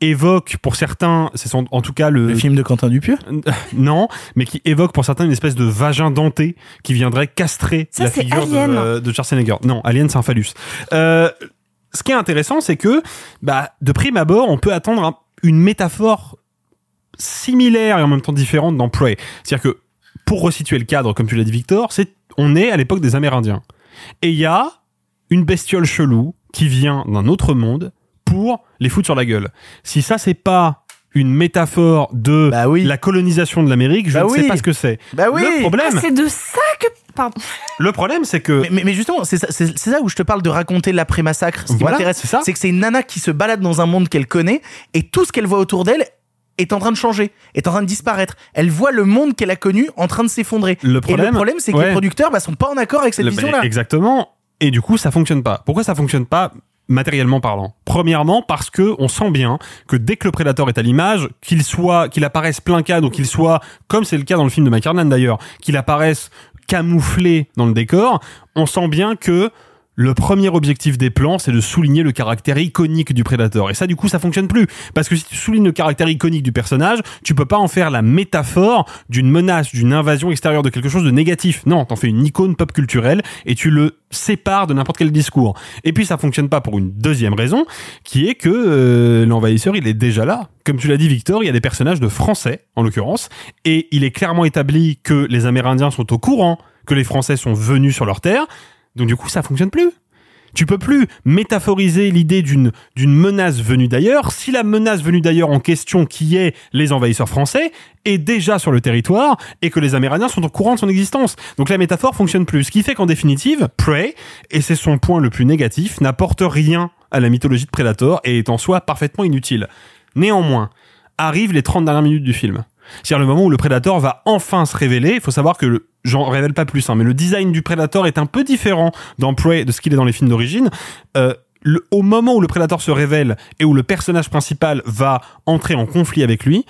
évoque pour certains, c'est son- en tout cas le, Le film de Quentin Dupieux? Non, mais qui évoque pour certains une espèce de vagin denté qui viendrait castrer Ça, la figure de, Alien. euh, de Schwarzenegger. Non, Alien, c'est un phallus. Euh, ce qui est intéressant, c'est que, bah, de prime abord, on peut attendre un- une métaphore similaire et en même temps différente dans Prey. C'est-à-dire que, pour resituer le cadre, comme tu l'as dit, Victor, c'est, on est à l'époque des Amérindiens. Et il y a une bestiole chelou qui vient d'un autre monde pour les foutre sur la gueule. Si ça, c'est pas une métaphore de la colonisation de l'Amérique, je Bah ne sais pas ce que c'est. Bah oui. Le problème, Ah, c'est de ça que. Pardon. le problème, c'est que Mais, mais- mais justement, c'est ça, où je te parle de raconter l'après-massacre. Ce qui Voilà, m'intéresse, c'est ça. c'est que c'est une nana qui se balade dans un monde qu'elle connaît et tout ce qu'elle voit autour d'elle est en train de changer, est en train de disparaître. Elle voit le monde qu'elle a connu en train de s'effondrer. Le problème- problème, c'est que ouais. les producteurs bah, sont pas en accord avec cette vision-là. Exactement. Et du coup, ça fonctionne pas. Pourquoi ça fonctionne pas? Matériellement parlant. Premièrement, parce que on sent bien que dès que le prédateur est à l'image, qu'il soit, qu'il apparaisse plein cadre ou qu'il soit, comme c'est le cas dans le film de McKernan d'ailleurs, qu'il apparaisse camouflé dans le décor, on sent bien que le premier objectif des plans, c'est de souligner le caractère iconique du prédateur. Et ça, du coup, ça fonctionne plus. Parce que si tu soulignes le caractère iconique du personnage, tu peux pas en faire la métaphore d'une menace, d'une invasion extérieure, de quelque chose de négatif. Non, t'en fais une icône pop culturelle et tu le sépares de n'importe quel discours. Et puis, ça fonctionne pas pour une deuxième raison, qui est que euh, l'envahisseur, il est déjà là. Comme tu l'as dit, Victor, il y a des personnages de français, en l'occurrence, et il est clairement établi que les Amérindiens sont au courant que les Français sont venus sur leur terre, donc du coup, ça fonctionne plus. Tu peux plus métaphoriser l'idée d'une menace venue d'ailleurs si la menace venue d'ailleurs en question qui est les envahisseurs français est déjà sur le territoire et que les Amérindiens sont au courant de son existence. Donc la métaphore fonctionne plus. Ce qui fait qu'en définitive, Prey, et c'est son point le plus négatif, n'apporte rien à la mythologie de Predator et est en soi parfaitement inutile. Néanmoins, arrivent les 30 dernières minutes du film. C'est-à-dire le moment où le Predator va enfin se révéler. Il faut savoir que j'en révèle pas plus, hein, mais le design du Predator est un peu différent dans Prey de ce qu'il est dans les films d'origine. Euh, au moment où le Predator se révèle et où le personnage principal va entrer en conflit avec lui,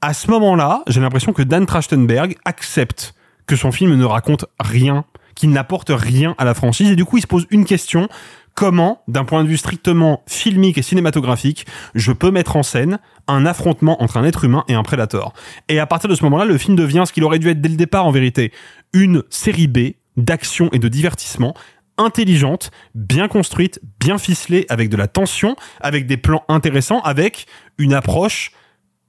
à ce moment-là, j'ai l'impression que Dan Trachtenberg accepte que son film ne raconte rien, qu'il n'apporte rien à la franchise, et du coup il se pose une question comment, d'un point de vue strictement filmique et cinématographique, je peux mettre en scène un affrontement entre un être humain et un prédateur. Et à partir de ce moment-là, le film devient ce qu'il aurait dû être dès le départ en vérité, une série B d'action et de divertissement intelligente, bien construite, bien ficelée, avec de la tension, avec des plans intéressants, avec une approche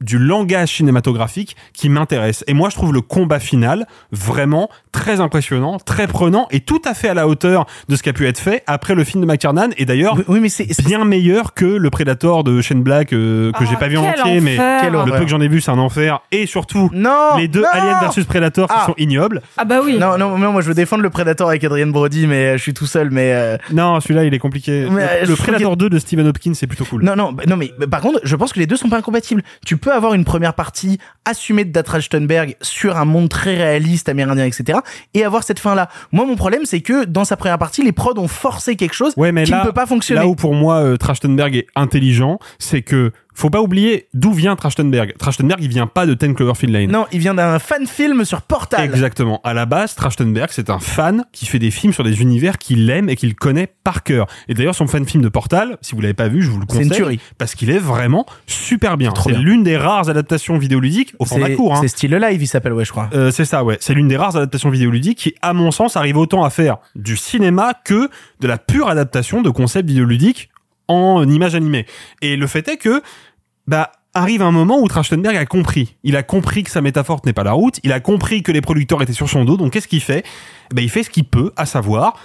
du langage cinématographique qui m'intéresse. Et moi, je trouve le combat final vraiment très impressionnant, très prenant et tout à fait à la hauteur de ce qui a pu être fait après le film de McTiernan. Et d'ailleurs, Oui, mais c'est bien meilleur que le Predator de Shane Black euh, que Ah, j'ai pas vu en entier, mais le horreur. peu que j'en ai vu, c'est un enfer. Et surtout, Non les deux non Alien versus Predator qui Ah. sont ignobles. Ah bah oui. Non, non, non, moi je veux défendre le Predator avec Adrien Brody, mais euh, je suis tout seul, mais... euh, Non, celui-là, il est compliqué. Mais, euh, le Predator 2 de Stephen Hopkins, c'est plutôt cool. Non, non, bah, non, mais bah, par contre, je pense que les deux sont pas incompatibles. Tu peux avoir une première partie assumée de Dat Trachtenberg sur un monde très réaliste, amérindien, etc., et avoir cette fin-là. Moi, mon problème, c'est que dans sa première partie, les prods ont forcé quelque chose Ouais, mais qui là, ne peut pas fonctionner. là où pour moi euh, Trachtenberg est intelligent, c'est que faut pas oublier d'où vient Trachtenberg. Trachtenberg, il vient pas de Ten Cloverfield Lane. Non, il vient d'un fan film sur Portal. Exactement. À la base, Trachtenberg, c'est un fan qui fait des films sur des univers qu'il aime et qu'il connaît par cœur. Et d'ailleurs, son fan film de Portal, si vous l'avez pas vu, je vous le C'est une conseille. tuerie. Parce qu'il est vraiment super bien. C'est l'une des rares adaptations vidéoludiques au format court. Hein. c'est Still Alive, il s'appelle, ouais, je crois. Euh, c'est ça, ouais. C'est l'une des rares adaptations vidéoludiques qui, à mon sens, arrive autant à faire du cinéma que de la pure adaptation de concepts vidéoludiques en image animée. Et le fait est que, bah, arrive un moment où Trachtenberg a compris. Il a compris que sa métaphore n'est pas la route. Il a compris que les producteurs étaient sur son dos. Donc, qu'est-ce qu'il fait? Bah, il fait ce qu'il peut, à savoir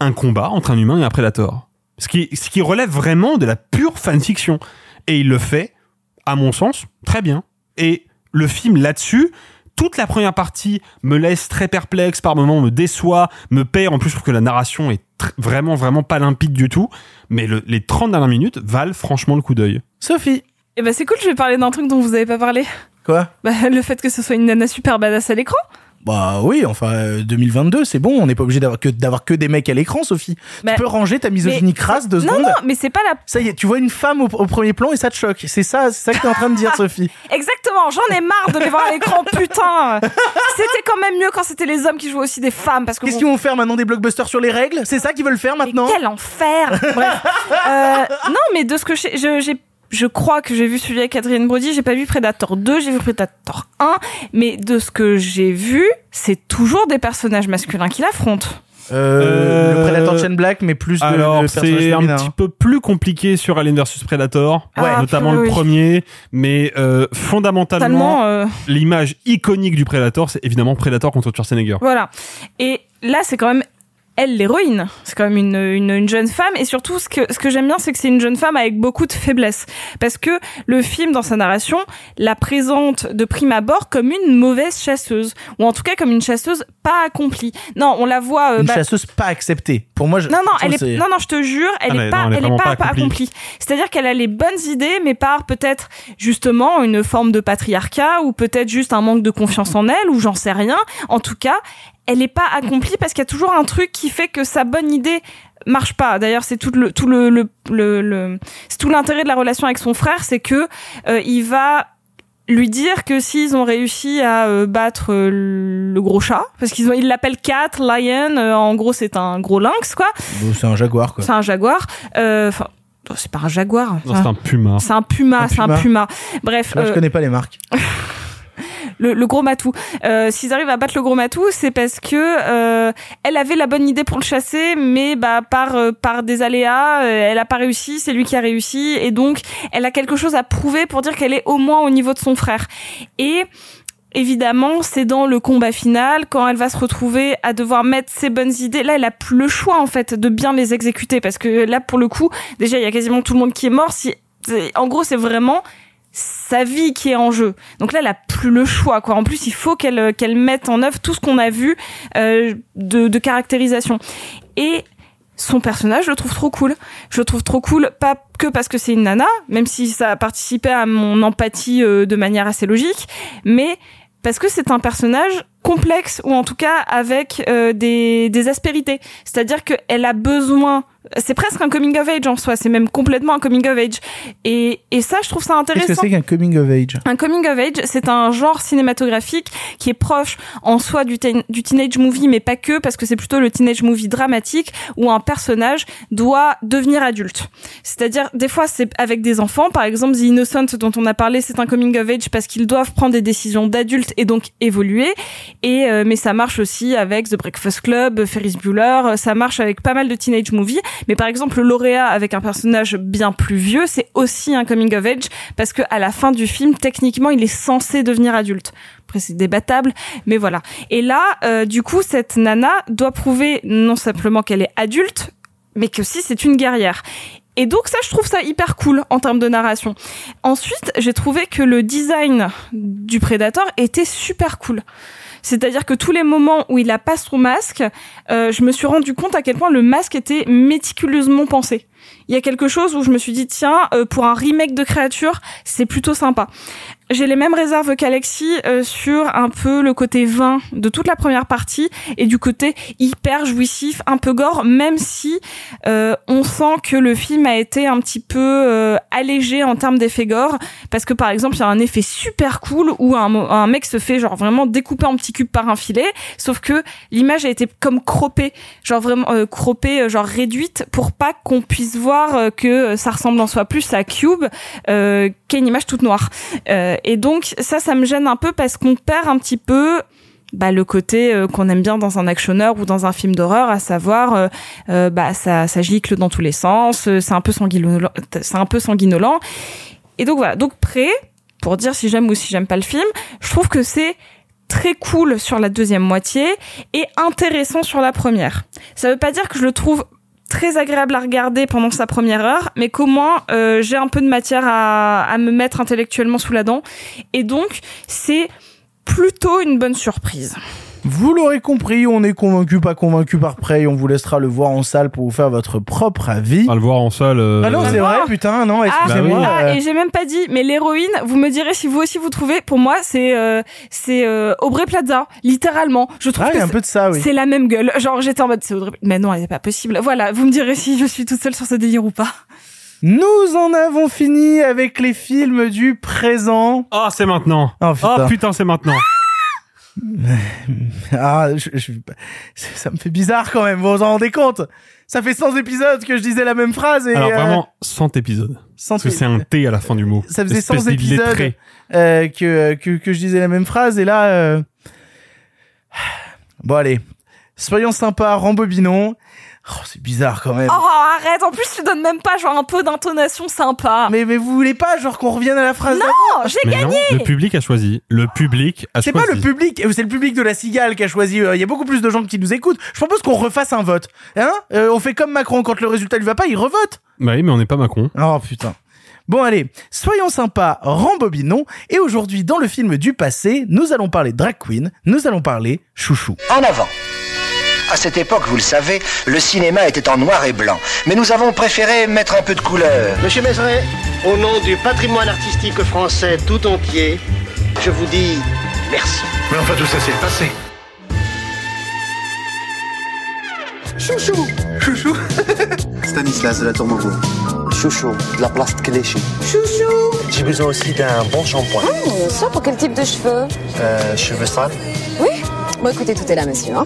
un combat entre un humain et un prédateur. Ce qui, ce qui relève vraiment de la pure fanfiction. Et il le fait, à mon sens, très bien. Et le film là-dessus, toute la première partie me laisse très perplexe, par moments me déçoit, me perd. En plus, je trouve que la narration est vraiment, vraiment pas limpide du tout. Mais le- les 30 dernières minutes valent franchement le coup d'œil. Sophie. Et bah c'est cool, je vais parler d'un truc dont vous avez pas parlé. Quoi? Bah le fait que ce soit une nana super badass à l'écran. Bah oui, enfin, euh, 2022, c'est bon, on n'est pas obligé d'avoir que, d'avoir que des mecs à l'écran, Sophie. Bah, tu peux ranger ta misogynie mais- crasse deux Non, secondes. non, mais c'est pas la. Ça y est, tu vois une femme au, au premier plan et ça te choque. C'est ça, c'est ça que t'es en train de dire, Sophie. Exactement, j'en ai marre de les voir à l'écran, putain C'était quand même mieux quand c'était les hommes qui jouaient aussi des femmes, parce que Qu'est-ce bon, qu'ils vont faire maintenant des blockbusters sur les règles? C'est ça qu'ils veulent faire maintenant? quel enfer Bref. Euh, non, mais de ce que j'ai- je- crois que j'ai vu celui avec Adrien Brody, j'ai pas vu Predator 2, j'ai vu Predator 1, mais de ce que j'ai vu, c'est toujours des personnages masculins qui l'affrontent. Euh, le Predator Chain Black, mais plus de, Alors, c'est un petit peu plus compliqué sur Alien vs Predator, Ah, notamment le oui. premier, mais euh, fondamentalement, euh, l'image iconique du Predator, c'est évidemment Predator contre Schwarzenegger. Voilà. Et là, c'est quand même elle l'héroïne. C'est quand même une, une, une jeune femme. Et surtout, ce que, ce que j'aime bien, c'est que c'est une jeune femme avec beaucoup de faiblesses. Parce que le film, dans sa narration, la présente de prime abord comme une mauvaise chasseuse. Ou en tout cas, comme une chasseuse pas accomplie. Non, on la voit... euh, Une bah- chasseuse pas acceptée. Pour moi, je, non, non, elle est, non, non, je te jure, elle Ah, est pas, non, elle est elle est pas, pas pas accomplie. accomplie. C'est-à-dire qu'elle a les bonnes idées, mais par peut-être justement une forme de patriarcat ou peut-être juste un manque de confiance en elle ou j'en sais rien. En tout cas, elle est pas accomplie parce qu'il y a toujours un truc qui fait que sa bonne idée marche pas. D'ailleurs, c'est tout le tout le le, le, le- c'est tout l'intérêt de la relation avec son frère, c'est que euh, il va lui dire que s'ils ont réussi à euh, battre euh, le gros chat, parce qu'ils ont, ils l'appellent Cat, Lion, euh, en gros c'est un gros lynx quoi, Bon, c'est un jaguar, quoi. c'est un jaguar, euh, enfin c'est pas un jaguar, Non, c'est un puma. c'est un puma, Un c'est un puma. Bref, Là, je connais pas les marques. le, le gros matou. Euh, S'ils arrivent à battre le gros matou, c'est parce que euh, elle avait la bonne idée pour le chasser, mais bah par euh, par des aléas, euh, elle a pas réussi. C'est lui qui a réussi, et donc elle a quelque chose à prouver pour dire qu'elle est au moins au niveau de son frère. Et Évidemment, c'est dans le combat final, quand elle va se retrouver à devoir mettre ses bonnes idées. Là, elle a le choix, en fait, de bien les exécuter. Parce que là, pour le coup, déjà, il y a quasiment tout le monde qui est mort. Si, en gros, c'est vraiment sa vie qui est en jeu. Donc là, elle a plus le choix, quoi. En plus, il faut qu'elle euh, qu'elle mette en œuvre tout ce qu'on a vu euh, de, de caractérisation. Et son personnage, je le trouve trop cool. Je le trouve trop cool, pas que parce que c'est une nana, même si ça a participé à mon empathie euh, de manière assez logique, mais parce que c'est un personnage complexe ou en tout cas avec euh, des, des aspérités. C'est-à-dire qu'elle a besoin c'est presque un coming of age en soi, c'est même complètement un coming of age. Et, et ça, je trouve ça Qu'est-ce intéressant. que c'est qu'un coming of age? Un coming of age, c'est un genre cinématographique qui est proche en soi du teenage movie, mais pas que, parce que c'est plutôt le teenage movie dramatique où un personnage doit devenir adulte. C'est-à-dire, des fois, c'est avec des enfants. Par exemple, The Innocent, dont on a parlé, c'est un coming of age parce qu'ils doivent prendre des décisions d'adultes et donc évoluer. Et euh, mais ça marche aussi avec The Breakfast Club, Ferris Bueller. euh, Ça marche avec pas mal de teenage movies. Mais par exemple, le lauréat avec un personnage bien plus vieux, c'est aussi un coming of age parce que à la fin du film, techniquement, il est censé devenir adulte. Après, c'est débattable, mais voilà. Et là, euh, du coup, cette nana doit prouver non simplement qu'elle est adulte, mais que si c'est une guerrière. Et donc ça, je trouve ça hyper cool en termes de narration. Ensuite, j'ai trouvé que le design du Predator était super cool. C'est-à-dire que tous les moments où il a pas son masque, euh, je me suis rendu compte à quel point le masque était méticuleusement pensé. Il y a quelque chose où je me suis dit tiens, euh, pour un remake de créature, c'est plutôt sympa. J'ai les mêmes réserves qu'Alexis euh, sur un peu le côté vain de toute la première partie et du côté hyper jouissif, un peu gore, même si euh, on sent que le film a été un petit peu euh, allégé en termes d'effet gore, parce que par exemple il y a un effet super cool où un mec se fait genre vraiment découper en petits cubes par un filet, sauf que l'image a été comme croppée, genre vraiment euh, croppée, euh, genre réduite pour pas qu'on puisse voir euh, que ça ressemble en soi plus à Cube euh, qu'à une image toute noire. Euh, et donc ça, ça me gêne un peu parce qu'on perd un petit peu bah, le côté euh, qu'on aime bien dans un actionneur ou dans un film d'horreur, à savoir euh, euh, bah ça, ça gicle dans tous les sens, euh, c'est un peu sanguinolent, c'est un peu sanguinolent. Et donc voilà, donc prêt pour dire si j'aime ou si j'aime pas le film, je trouve que c'est très cool sur la deuxième moitié et intéressant sur la première. Ça veut pas dire que je le trouve très agréable à regarder pendant sa première heure, mais qu'au moins euh, j'ai un peu de matière à, à me mettre intellectuellement sous la dent. Et donc c'est plutôt une bonne surprise. Vous l'aurez compris, on est convaincu, pas convaincu par près, et on vous laissera le voir en salle pour vous faire votre propre avis. À le voir en salle. euh, Ah non, c'est vrai, putain, non, Ah, excusez-moi. Bah ah, euh, et j'ai même pas dit, mais l'héroïne, vous me direz si vous aussi vous trouvez. Pour moi, c'est euh, c'est euh, Aubrey Plaza, littéralement. Je trouve Ah, y que a un c'est- peu de ça, oui. c'est la même gueule. Genre j'étais en mode c'est Audrey, mais non, c'est pas possible. Voilà, vous me direz si je suis toute seule sur ce délire ou pas. Nous en avons fini avec les films du présent. Ah, c'est maintenant. Oh putain. Oh putain, c'est maintenant. Ah, je- je- ça me fait bizarre quand même, vous vous en rendez compte? Ça fait 100 épisodes que je disais la même phrase et... Alors euh, vraiment, 100 épisodes. 100 Parce que c'est un T à la fin du mot. ça faisait 100 Espèce épisodes euh, que, que, que je disais la même phrase et là... euh, Bon allez, soyons sympas, rembobinons. Oh, c'est bizarre quand même. Oh, arrête, en plus, tu donnes même pas genre un peu d'intonation sympa. Mais, mais vous voulez pas genre qu'on revienne à la phrase Non, d'avant j'ai Mais non, gagné le public a choisi. Le public a C'est choisi. pas le public, c'est le public de la cigale qui a choisi. euh, Il y a beaucoup plus de gens qui nous écoutent. Je propose qu'on refasse un vote. Hein Euh, On fait comme Macron quand le résultat lui va pas, il revote. Bah oui, mais on n'est pas Macron. Oh putain. Bon allez, soyons sympas, rembobinons. Et aujourd'hui, dans le film du passé, nous allons parler drag queen, nous allons parler chouchou. En avant. À cette époque, vous le savez, le cinéma était en noir et blanc. Mais nous avons préféré mettre un peu de couleur. Monsieur Mézeret, au nom du patrimoine artistique français tout entier, je vous dis merci. Mais enfin, tout ça, c'est le passé. Chouchou Chouchou Stanislas de la Tour Maubourg. Chouchou, de la place de Cléchy. Chouchou J'ai besoin aussi d'un bon shampoing. Bien sûr, pour quel type de cheveux? Euh, cheveux sales. Oui Bon, écoutez, tout est là, monsieur. Hein.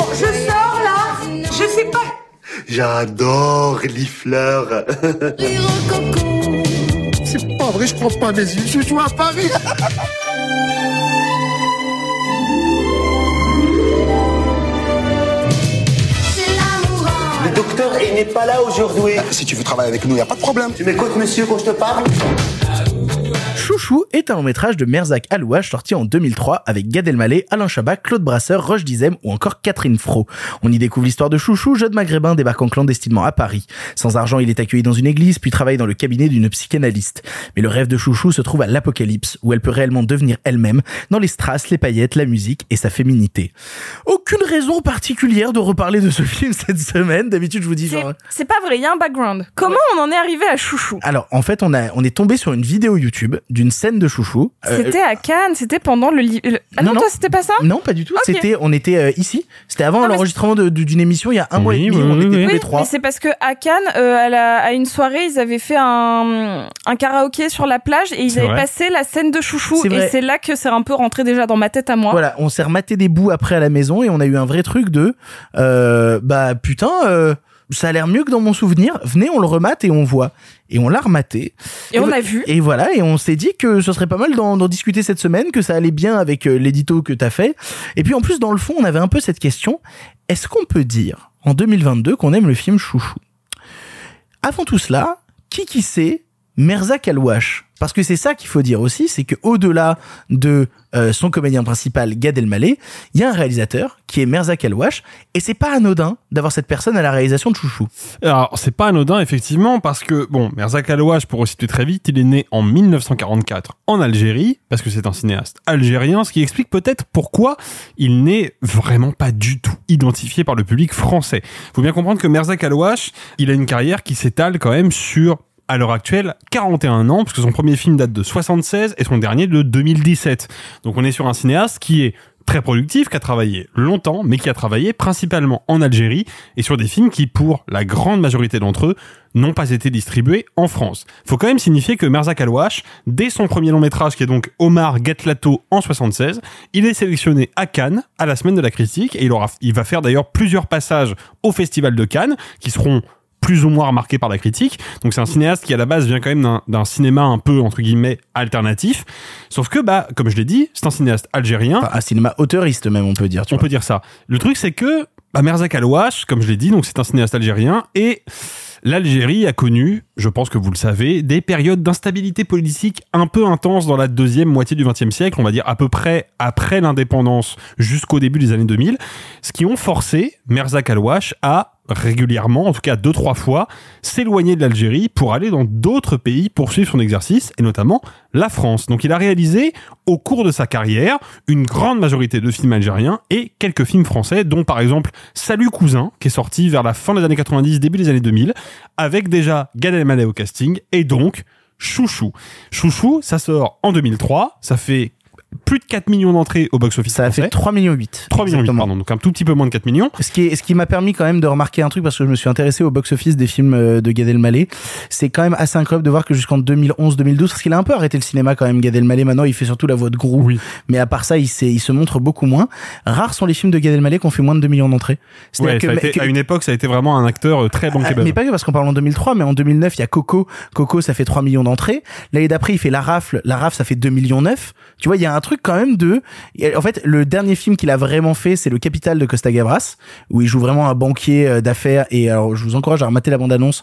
Bon, je sors là Je sais pas. J'adore les fleurs. C'est pas vrai, je crois pas mes yeux. Je joue à Paris. Le docteur, il n'est pas là aujourd'hui. Si tu veux travailler avec nous, y a pas de problème. Tu m'écoutes, monsieur, quand je te parle? Chouchou est un long métrage de Merzak Alouache sorti en 2003 avec Gad Elmaleh, Alain Chabat, Claude Brasseur, Roche Dizem ou encore Catherine Fro. On y découvre l'histoire de Chouchou, jeune maghrébin débarquant clandestinement à Paris. Sans argent, il est accueilli dans une église puis travaille dans le cabinet d'une psychanalyste. Mais le rêve de Chouchou se trouve à l'apocalypse où elle peut réellement devenir elle-même dans les strass, les paillettes, la musique et sa féminité. Aucune raison particulière de reparler de ce film cette semaine. D'habitude, je vous dis genre... C'est pas vrai, il y a un background. Comment on en est arrivé à Chouchou? Alors, en fait, on a, on est tombé sur une vidéo YouTube d'une scène de Chouchou. Euh, C'était à Cannes, c'était pendant le... le- Ah non, Non, toi, c'était pas ça? Non, pas du tout. C'était, on était euh, ici. C'était avant l'enregistrement d'une émission il y a un mois et demi. oui, on oui, était oui. tous les trois. c'est parce que à Cannes, euh, à, la- à une soirée, ils avaient fait un, un karaoké sur la plage et ils avaient vrai. passé la scène de Chouchou. Et c'est là que c'est un peu rentré déjà dans ma tête à moi. Voilà, on s'est rematé des bouts après à la maison et on a eu un vrai truc de, euh, bah putain, euh, ça a l'air mieux que dans mon souvenir. Venez, on le remate et on voit. Et on l'a rematé. Et on a vu. Et voilà, et on s'est dit que ce serait pas mal d'en discuter cette semaine, que ça allait bien avec euh, l'édito que t'as fait. Et puis en plus, dans le fond, on avait un peu cette question. Est-ce qu'on peut dire, en 2022, qu'on aime le film Chouchou? Avant tout cela, qui qui c'est? Merzak Alouache Parce que c'est ça qu'il faut dire aussi, c'est que au-delà de euh, son comédien principal Gad Elmaleh, il y a un réalisateur qui est Merzak Alouache, et c'est pas anodin d'avoir cette personne à la réalisation de Chouchou. Alors, c'est pas anodin, effectivement, parce que, bon, Merzak Alouache, pour reciter très vite, il est né en 1944 en Algérie, parce que c'est un cinéaste algérien, ce qui explique peut-être pourquoi il n'est vraiment pas du tout identifié par le public français. Faut bien comprendre que Merzak Alouache, il a une carrière qui s'étale quand même sur à l'heure actuelle 41 ans, parce que son premier film date de 76 et son dernier de 2017. Donc on est sur un cinéaste qui est très productif, qui a travaillé longtemps, mais qui a travaillé principalement en Algérie et sur des films qui, pour la grande majorité d'entre eux, n'ont pas été distribués en France. Faut quand même signifier que Merzak Alouache, dès son premier long métrage, qui est donc Omar Gatlato en 76, il est sélectionné à Cannes, à la semaine de la critique, et il aura, il va faire d'ailleurs plusieurs passages au Festival de Cannes, qui seront plus ou moins remarqué par la critique. Donc c'est un cinéaste qui à la base vient quand même d'un- cinéma un peu entre guillemets alternatif. Sauf que bah comme je l'ai dit, c'est un cinéaste algérien. Enfin, un cinéma auteuriste même, on peut dire. Tu On vois. peut dire ça. Le truc c'est que bah, Merzak Alouache, comme je l'ai dit, donc c'est un cinéaste algérien et L'Algérie a connu, je pense que vous le savez, des périodes d'instabilité politique un peu intenses dans la deuxième moitié du XXe siècle, on va dire à peu près après l'indépendance jusqu'au début des années 2000, ce qui ont forcé Merzak Alouache à régulièrement, en tout cas deux trois fois, s'éloigner de l'Algérie pour aller dans d'autres pays poursuivre son exercice, et notamment la France. Donc il a réalisé au cours de sa carrière une grande majorité de films algériens et quelques films français, dont par exemple Salut cousin, qui est sorti vers la fin des années 90, début des années 2000, avec déjà Gad Elmaleh au casting, et donc Chouchou. Chouchou, ça sort en 2003, ça fait plus de 4 millions d'entrées au box-office Ça a fait 3 millions 8. 3 millions 8, pardon, donc un tout petit peu moins de 4 millions. Ce qui, est, ce qui m'a permis quand même de remarquer un truc parce que je me suis intéressé au box-office des films euh, de Gad Elmaleh. C'est quand même assez incroyable de voir que jusqu'en 2011-2012, parce qu'il a un peu arrêté le cinéma quand même, Gad Elmaleh. Maintenant, il fait surtout la voix de Grou. Oui. Mais à part ça, il, s'est- il se montre beaucoup moins. Rares sont les films de Gad Elmaleh qui ont fait moins de 2 millions d'entrées. C'est-à-dire Ouais, que- été- que- à une époque, ça a été vraiment un acteur euh, très bankable. ah, mais pas que parce qu'on parle en 2003, mais en 2009, il y a Coco. Coco, ça fait 3 millions d'entrées. L'année d'après, il fait La Rafle. La Rafle, ça fait 2 millions 9. Tu vois, il y a un truc quand même de... En fait, le dernier film qu'il a vraiment fait, c'est Le Capital de Costa Gavras, où il joue vraiment un banquier euh, d'affaires. Et alors, je vous encourage à remater la bande-annonce.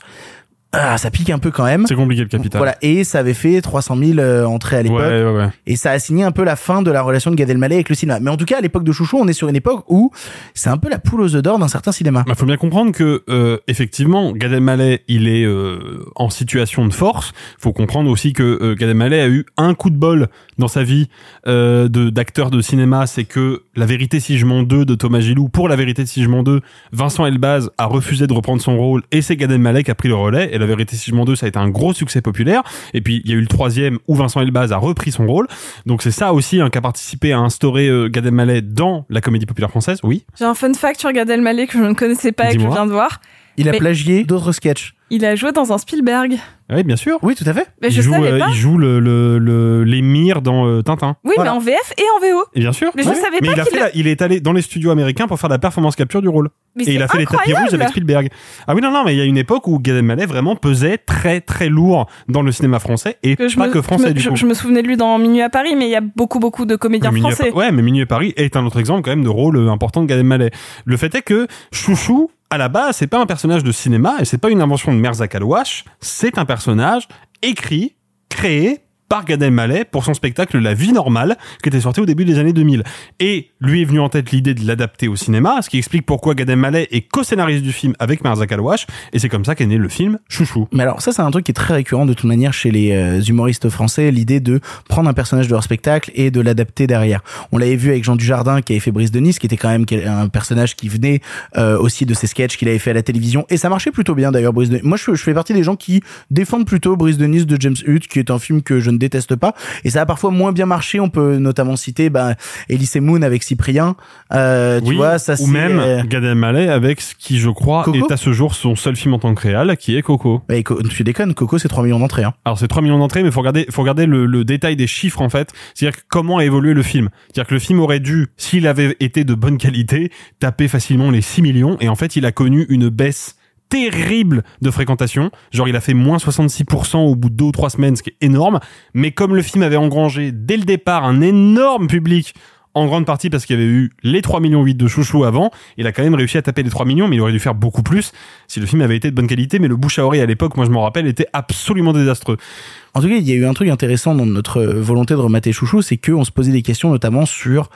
Ah, ça pique un peu quand même. C'est compliqué le capital. Voilà. Et ça avait fait 300 000 euh, entrées à l'époque. Ouais, ouais, ouais. Et ça a signé un peu la fin de la relation de Gad Elmaleh avec le cinéma. Mais en tout cas, à l'époque de Chouchou, on est sur une époque où c'est un peu la poule aux œufs d'or d'un certain cinéma. Il faut bien comprendre que euh, effectivement, Gad Elmaleh, il est euh, en situation de force. faut comprendre aussi que euh, Gad Elmaleh a eu un coup de bol dans sa vie euh, de d'acteur de cinéma, c'est que La vérité si je mens 2 de Thomas Gilou, pour La vérité si je mens 2, Vincent Elbaz a refusé de reprendre son rôle et c'est Gad Elmaleh qui a pris le relais et La vérité si je mens 2 ça a été un gros succès populaire et puis il y a eu le troisième où Vincent Elbaz a repris son rôle. Donc c'est ça aussi hein, qui a participé à instaurer euh, Gad Elmaleh dans la comédie populaire française. Oui. J'ai un fun fact sur Gad Elmaleh que je ne connaissais pas et que je viens de voir. Il a Mais- plagié d'autres sketchs. Il a joué dans un Spielberg. Oui, bien sûr. Oui, tout à fait. Mais il je joue, savais euh, pas. il joue le, le, le- l'émir dans euh, Tintin. Oui, mais en VF et en VO. Et bien sûr. Mais je savais mais pas il, a qu'il fait a- la- il est allé dans les studios américains pour faire la performance capture du rôle. Mais et il a fait les tapis incroyable. rouges avec Spielberg. Ah oui, non, non, mais il y a une époque où Gad Elmaleh vraiment pesait très très lourd dans le cinéma français et Que je pas me- que français je me, du je- coup. je me souvenais de lui dans Minuit à Paris, mais il y a beaucoup beaucoup de comédiens Mais Minuit à français. Pa- ouais, mais Minuit à Paris est un autre exemple quand même de rôle euh, important de Gad Elmaleh. Le fait est que Chouchou, à la base, c'est pas un personnage de cinéma et c'est pas une invention de Merzak Alouache, c'est un personnage écrit, créé par Gad Elmaleh pour son spectacle La vie normale qui était sorti au début des années 2000. Et lui est venu en tête l'idée de l'adapter au cinéma, ce qui explique pourquoi Gad Elmaleh est co-scénariste du film avec Merzak Alouache et c'est comme ça qu'est né le film Chouchou. Mais alors ça c'est un truc qui est très récurrent de toute manière chez les euh, humoristes français, l'idée de prendre un personnage de leur spectacle et de l'adapter derrière. On l'avait vu avec Jean Dujardin qui avait fait Brice de Nice, qui était quand même un personnage qui venait euh, aussi de ses sketchs qu'il avait fait à la télévision et ça marchait plutôt bien d'ailleurs Brice de Moi je, je fais partie des gens qui défendent plutôt Brice de Nice de James Hutt qui est un film que je ne déteste pas et ça a parfois moins bien marché. On peut notamment citer bah, Elise Moon avec Cyprien. Euh, tu vois ça ou même euh, Gad Elmaleh avec ce qui, je crois, Coco est à ce jour son seul film en tant que réal, qui est Coco. bah, Co- tu déconnes, Coco c'est 3 millions d'entrées. Hein. Alors c'est 3 millions d'entrées, mais faut regarder, faut regarder le, le détail des chiffres en fait. C'est-à-dire comment a évolué le film. C'est-à-dire que le film aurait dû, s'il avait été de bonne qualité, taper facilement les 6 millions, et en fait il a connu une baisse terrible de fréquentation. Genre il a fait moins 66% au bout de deux ou trois semaines, ce qui est énorme. Mais comme le film avait engrangé dès le départ un énorme public, en grande partie parce qu'il y avait eu les 3 millions 8 de Chouchou avant, il a quand même réussi à taper les 3 millions, mais il aurait dû faire beaucoup plus si le film avait été de bonne qualité. Mais le bouche à oreille à l'époque, moi je m'en rappelle, était absolument désastreux. En tout cas, il y a eu un truc intéressant dans notre volonté de remater Chouchou, c'est qu'on se posait des questions notamment sur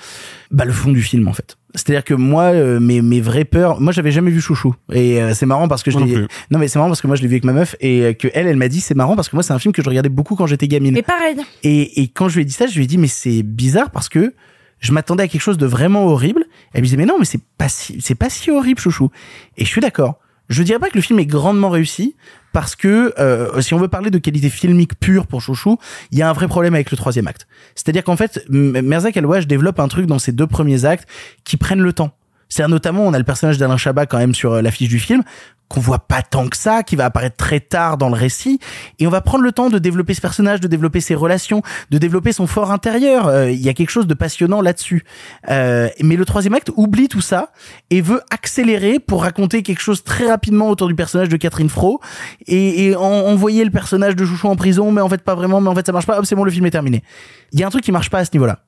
bah, le fond du film en fait. C'est-à-dire que moi, euh, mes, mes vraies peurs, moi j'avais jamais vu Chouchou et euh, c'est marrant parce que je non l'ai, non mais c'est marrant parce que moi je l'ai vu avec ma meuf et euh, que elle, elle m'a dit c'est marrant parce que moi c'est un film que je regardais beaucoup quand j'étais gamine. Mais pareil. Et, et quand je lui ai dit ça, je lui ai dit mais c'est bizarre parce que je m'attendais à quelque chose de vraiment horrible. Elle me disait mais non mais c'est pas si c'est pas si horrible chouchou. Et je suis d'accord. Je dirais pas que le film est grandement réussi parce que euh, si on veut parler de qualité filmique pure pour Chouchou, il y a un vrai problème avec le troisième acte. C'est-à-dire qu'en fait, Merzak Alouache développe un truc dans ses deux premiers actes qui prennent le temps. C'est notamment, on a le personnage d'Alain Chabat quand même sur euh, l'affiche du film, qu'on voit pas tant que ça, qui va apparaître très tard dans le récit, et on va prendre le temps de développer ce personnage, de développer ses relations, de développer son fort intérieur. Euh, Il y a quelque chose de passionnant là-dessus. Euh, mais le troisième acte oublie tout ça et veut accélérer pour raconter quelque chose très rapidement autour du personnage de Catherine Fro et, et en- envoyer le personnage de Chouchou en prison, mais en fait pas vraiment, mais en fait ça marche pas. Hop, c'est bon, le film est terminé. Il y a un truc qui marche pas à ce niveau-là.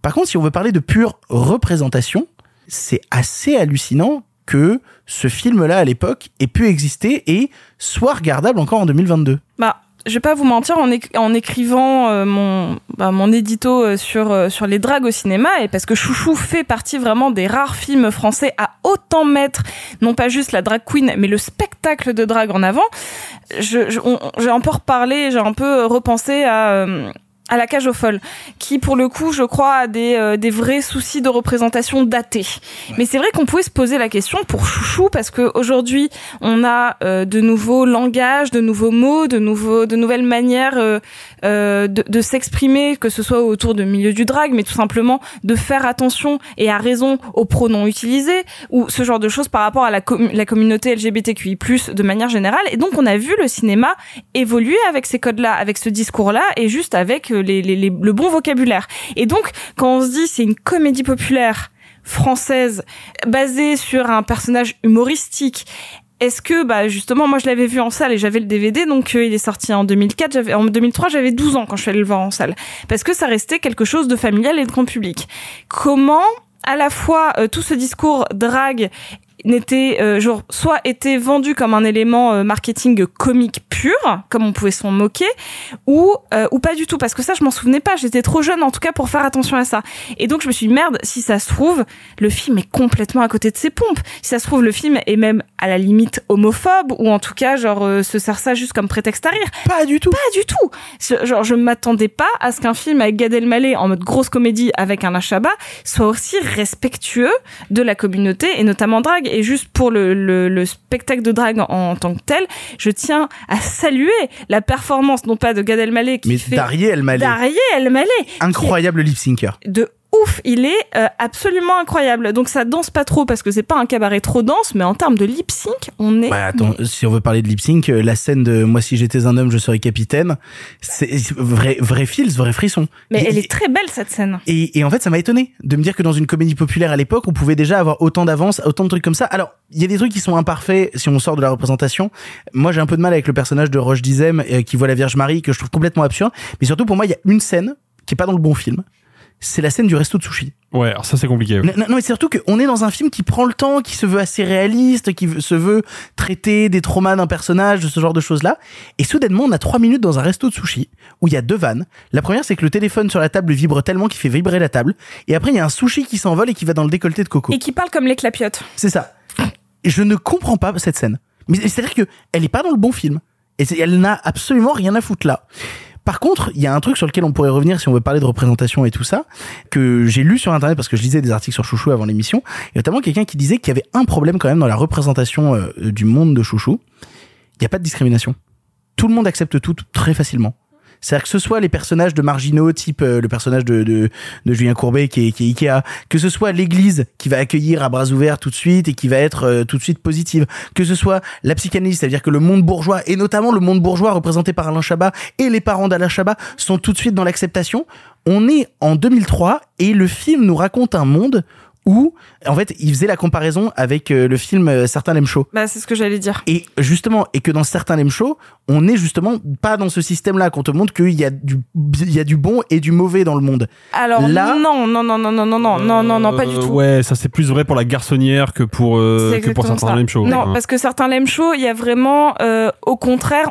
Par contre, si on veut parler de pure représentation, c'est assez hallucinant que ce film-là à l'époque ait pu exister et soit regardable encore en 2022. Bah, je vais pas vous mentir, en, en écrivant euh, mon, bah, mon édito euh, sur, euh, sur les dragues au cinéma, et parce que Chouchou fait partie vraiment des rares films français à autant mettre, non pas juste la drag queen, mais le spectacle de drague en avant, je, je- j'ai un peu reparlé, j'ai un peu repensé à, à la cage aux folles, qui pour le coup, je crois, a des, euh, des vrais soucis de représentation datés. Mais c'est vrai qu'on pouvait se poser la question pour Chouchou, parce qu'aujourd'hui, on a euh, de nouveaux langages, de nouveaux mots, de, nouveaux, de nouvelles manières euh, de, de s'exprimer, que ce soit autour de milieu du drag, mais tout simplement de faire attention et à raison aux pronoms utilisés, ou ce genre de choses par rapport à la, com- la communauté LGBTQI+, de manière générale. Et donc, on a vu le cinéma évoluer avec ces codes-là, avec ce discours-là, et juste avec le bon vocabulaire. Et donc, quand on se dit c'est une comédie populaire française basée sur un personnage humoristique, est-ce que bah justement moi je l'avais vu en salle et j'avais le DVD donc euh, il est sorti en 2004 j'avais en 2003 j'avais 12 ans quand je suis allée le voir en salle parce que ça restait quelque chose de familial et de grand public. Comment à la fois euh, tout ce discours drague n'était euh, genre soit était vendu comme un élément euh, marketing comique pur comme on pouvait s'en moquer ou euh, ou pas du tout. Parce que ça je m'en souvenais pas. J'étais trop jeune en tout cas pour faire attention à ça. Et donc je me suis dit, merde si ça se trouve le film est complètement à côté de ses pompes. Si ça se trouve le film est même à la limite homophobe ou en tout cas genre euh, se sert ça juste comme prétexte à rire. Pas du tout. Pas du tout. Je- genre je m'attendais pas à ce qu'un film avec Gad Elmaleh en mode grosse comédie avec un Achaba soit aussi respectueux de la communauté et notamment drague et juste pour le, le, le spectacle de drague en, en tant que tel je tiens à saluer la performance non pas de Gad Elmaleh qui Mais fait Darié Elmaleh. Elmaleh Incroyable lip syncer. de ouf, il est euh, absolument incroyable. Donc ça danse pas trop parce que c'est pas un cabaret trop dense, mais en termes de lip sync, on est Bah attends, si on veut parler de lip sync, euh, la scène de moi si j'étais un homme, je serais capitaine, c'est vrai vrai feels, vrai frisson. mais Et- elle est très belle cette scène. Et, et en fait, ça m'a étonné de me dire que dans une comédie populaire à l'époque, on pouvait déjà avoir autant d'avance, autant de trucs comme ça. Alors, il y a des trucs qui sont imparfaits si on sort de la représentation. Moi, j'ai un peu de mal avec le personnage de Roche Dizem euh, qui voit la Vierge Marie, que je trouve complètement absurde. Mais surtout, pour moi, il y a une scène qui est pas dans le bon film. C'est la scène du resto de sushi. Ouais, alors ça c'est compliqué. ouais. Non, non, mais c'est surtout qu'on est dans un film qui prend le temps, qui se veut assez réaliste, qui se veut traiter des traumas d'un personnage, de ce genre de choses-là. Et soudainement, on a trois minutes dans un resto de sushi où il y a deux vannes. La première, c'est que le téléphone sur la table vibre tellement qu'il fait vibrer la table. Et après, il y a un sushi qui s'envole et qui va dans le décolleté de Coco. Et qui parle comme les clapiotes. C'est ça. Et je ne comprends pas cette scène. Mais c'est-à-dire que elle est pas dans le bon film. Et elle n'a absolument rien à foutre là. Par contre, il y a un truc sur lequel on pourrait revenir si on veut parler de représentation et tout ça, que j'ai lu sur internet parce que je lisais des articles sur Chouchou avant l'émission, et notamment quelqu'un qui disait qu'il y avait un problème quand même dans la représentation euh, du monde de Chouchou. Il n'y a pas de discrimination. Tout le monde accepte tout très facilement. C'est-à-dire que ce soit les personnages de marginaux, type euh, le personnage de, de, de Julien Courbet qui est, qui est Ikea, que ce soit l'église qui va accueillir à bras ouverts tout de suite et qui va être euh, tout de suite positive, que ce soit la psychanalyse, c'est-à-dire que le monde bourgeois, et notamment le monde bourgeois représenté par Alain Chabat et les parents d'Alain Chabat sont tout de suite dans l'acceptation. On est en 2003 et le film nous raconte un monde où, en fait, il faisait la comparaison avec euh, le film euh, Certains l'aiment chaud. Bah c'est ce que j'allais dire. Et justement, et que dans certains shows, on n'est justement pas dans ce système-là, qu'on te montre qu'il y, a du, il y a du bon et du mauvais dans le monde. Alors là, non, non, non, non, non, non, non, non, non, pas du euh, tout. Ouais, ça c'est plus vrai pour la garçonnière que pour, euh, que pour certains lame show. Non, hein. parce que certains lame show, il y a vraiment, euh, au contraire,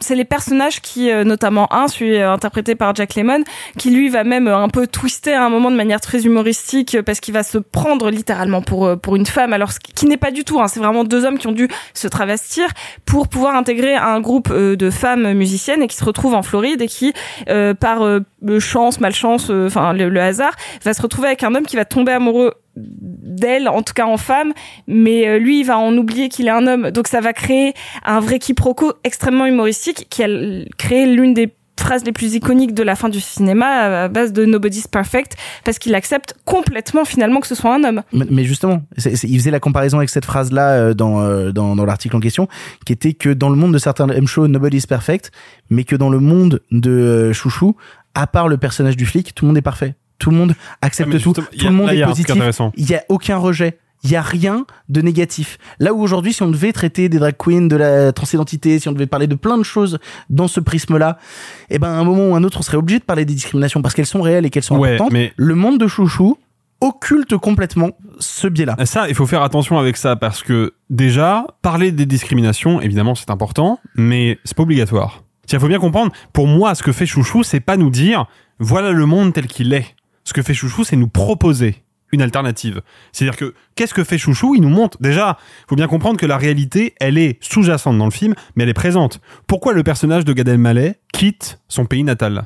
c'est les personnages qui, notamment un, celui interprété par Jack Lemmon, qui lui va même un peu twister à un moment de manière très humoristique parce qu'il va se prendre littéralement pour pour une femme, alors ce qui n'est pas du tout. Hein. C'est vraiment deux hommes qui ont dû se travestir pour pouvoir intégrer un groupe euh, de femmes musiciennes et qui se retrouvent en Floride et qui, euh, par euh, chance, malchance, enfin le, le hasard, va se retrouver avec un homme qui va tomber amoureux d'elle, en tout cas en femme, mais lui, il va en oublier qu'il est un homme. Donc ça va créer un vrai quiproquo extrêmement humoristique qui a créé l'une des phrases les plus iconiques de la fin du cinéma à base de Nobody's Perfect parce qu'il accepte complètement finalement que ce soit un homme. Mais mais justement, c'est- c'est- il faisait la comparaison avec cette phrase-là euh, dans, euh, dans, dans l'article en question, qui était que dans le monde de certains M shows, nobody's perfect, mais que dans le monde de euh, Chouchou, à part le personnage du flic, tout le monde est parfait. Tout le monde accepte Ah, tout, tout le monde là, est positif. intéressant. Il y a aucun rejet. Il y a rien de négatif. Là où aujourd'hui, si on devait traiter des drag queens, de la transidentité, si on devait parler de plein de choses dans ce prisme-là, eh ben, à un moment ou à un autre, on serait obligé de parler des discriminations parce qu'elles sont réelles et qu'elles sont Ouais, importantes. mais- Le monde de Chouchou occulte complètement ce biais-là. Ça, il faut faire attention avec ça parce que déjà, parler des discriminations, évidemment, c'est important, mais c'est pas obligatoire. Il faut bien comprendre, pour moi, ce que fait Chouchou, c'est pas nous dire, voilà le monde tel qu'il est. Ce que fait Chouchou, c'est nous proposer une alternative. C'est-à-dire que, qu'est-ce que fait Chouchou? Il nous montre, déjà, faut bien comprendre que la réalité, elle est sous-jacente dans le film, mais elle est présente. Pourquoi le personnage de Gad Elmaleh quitte son pays natal?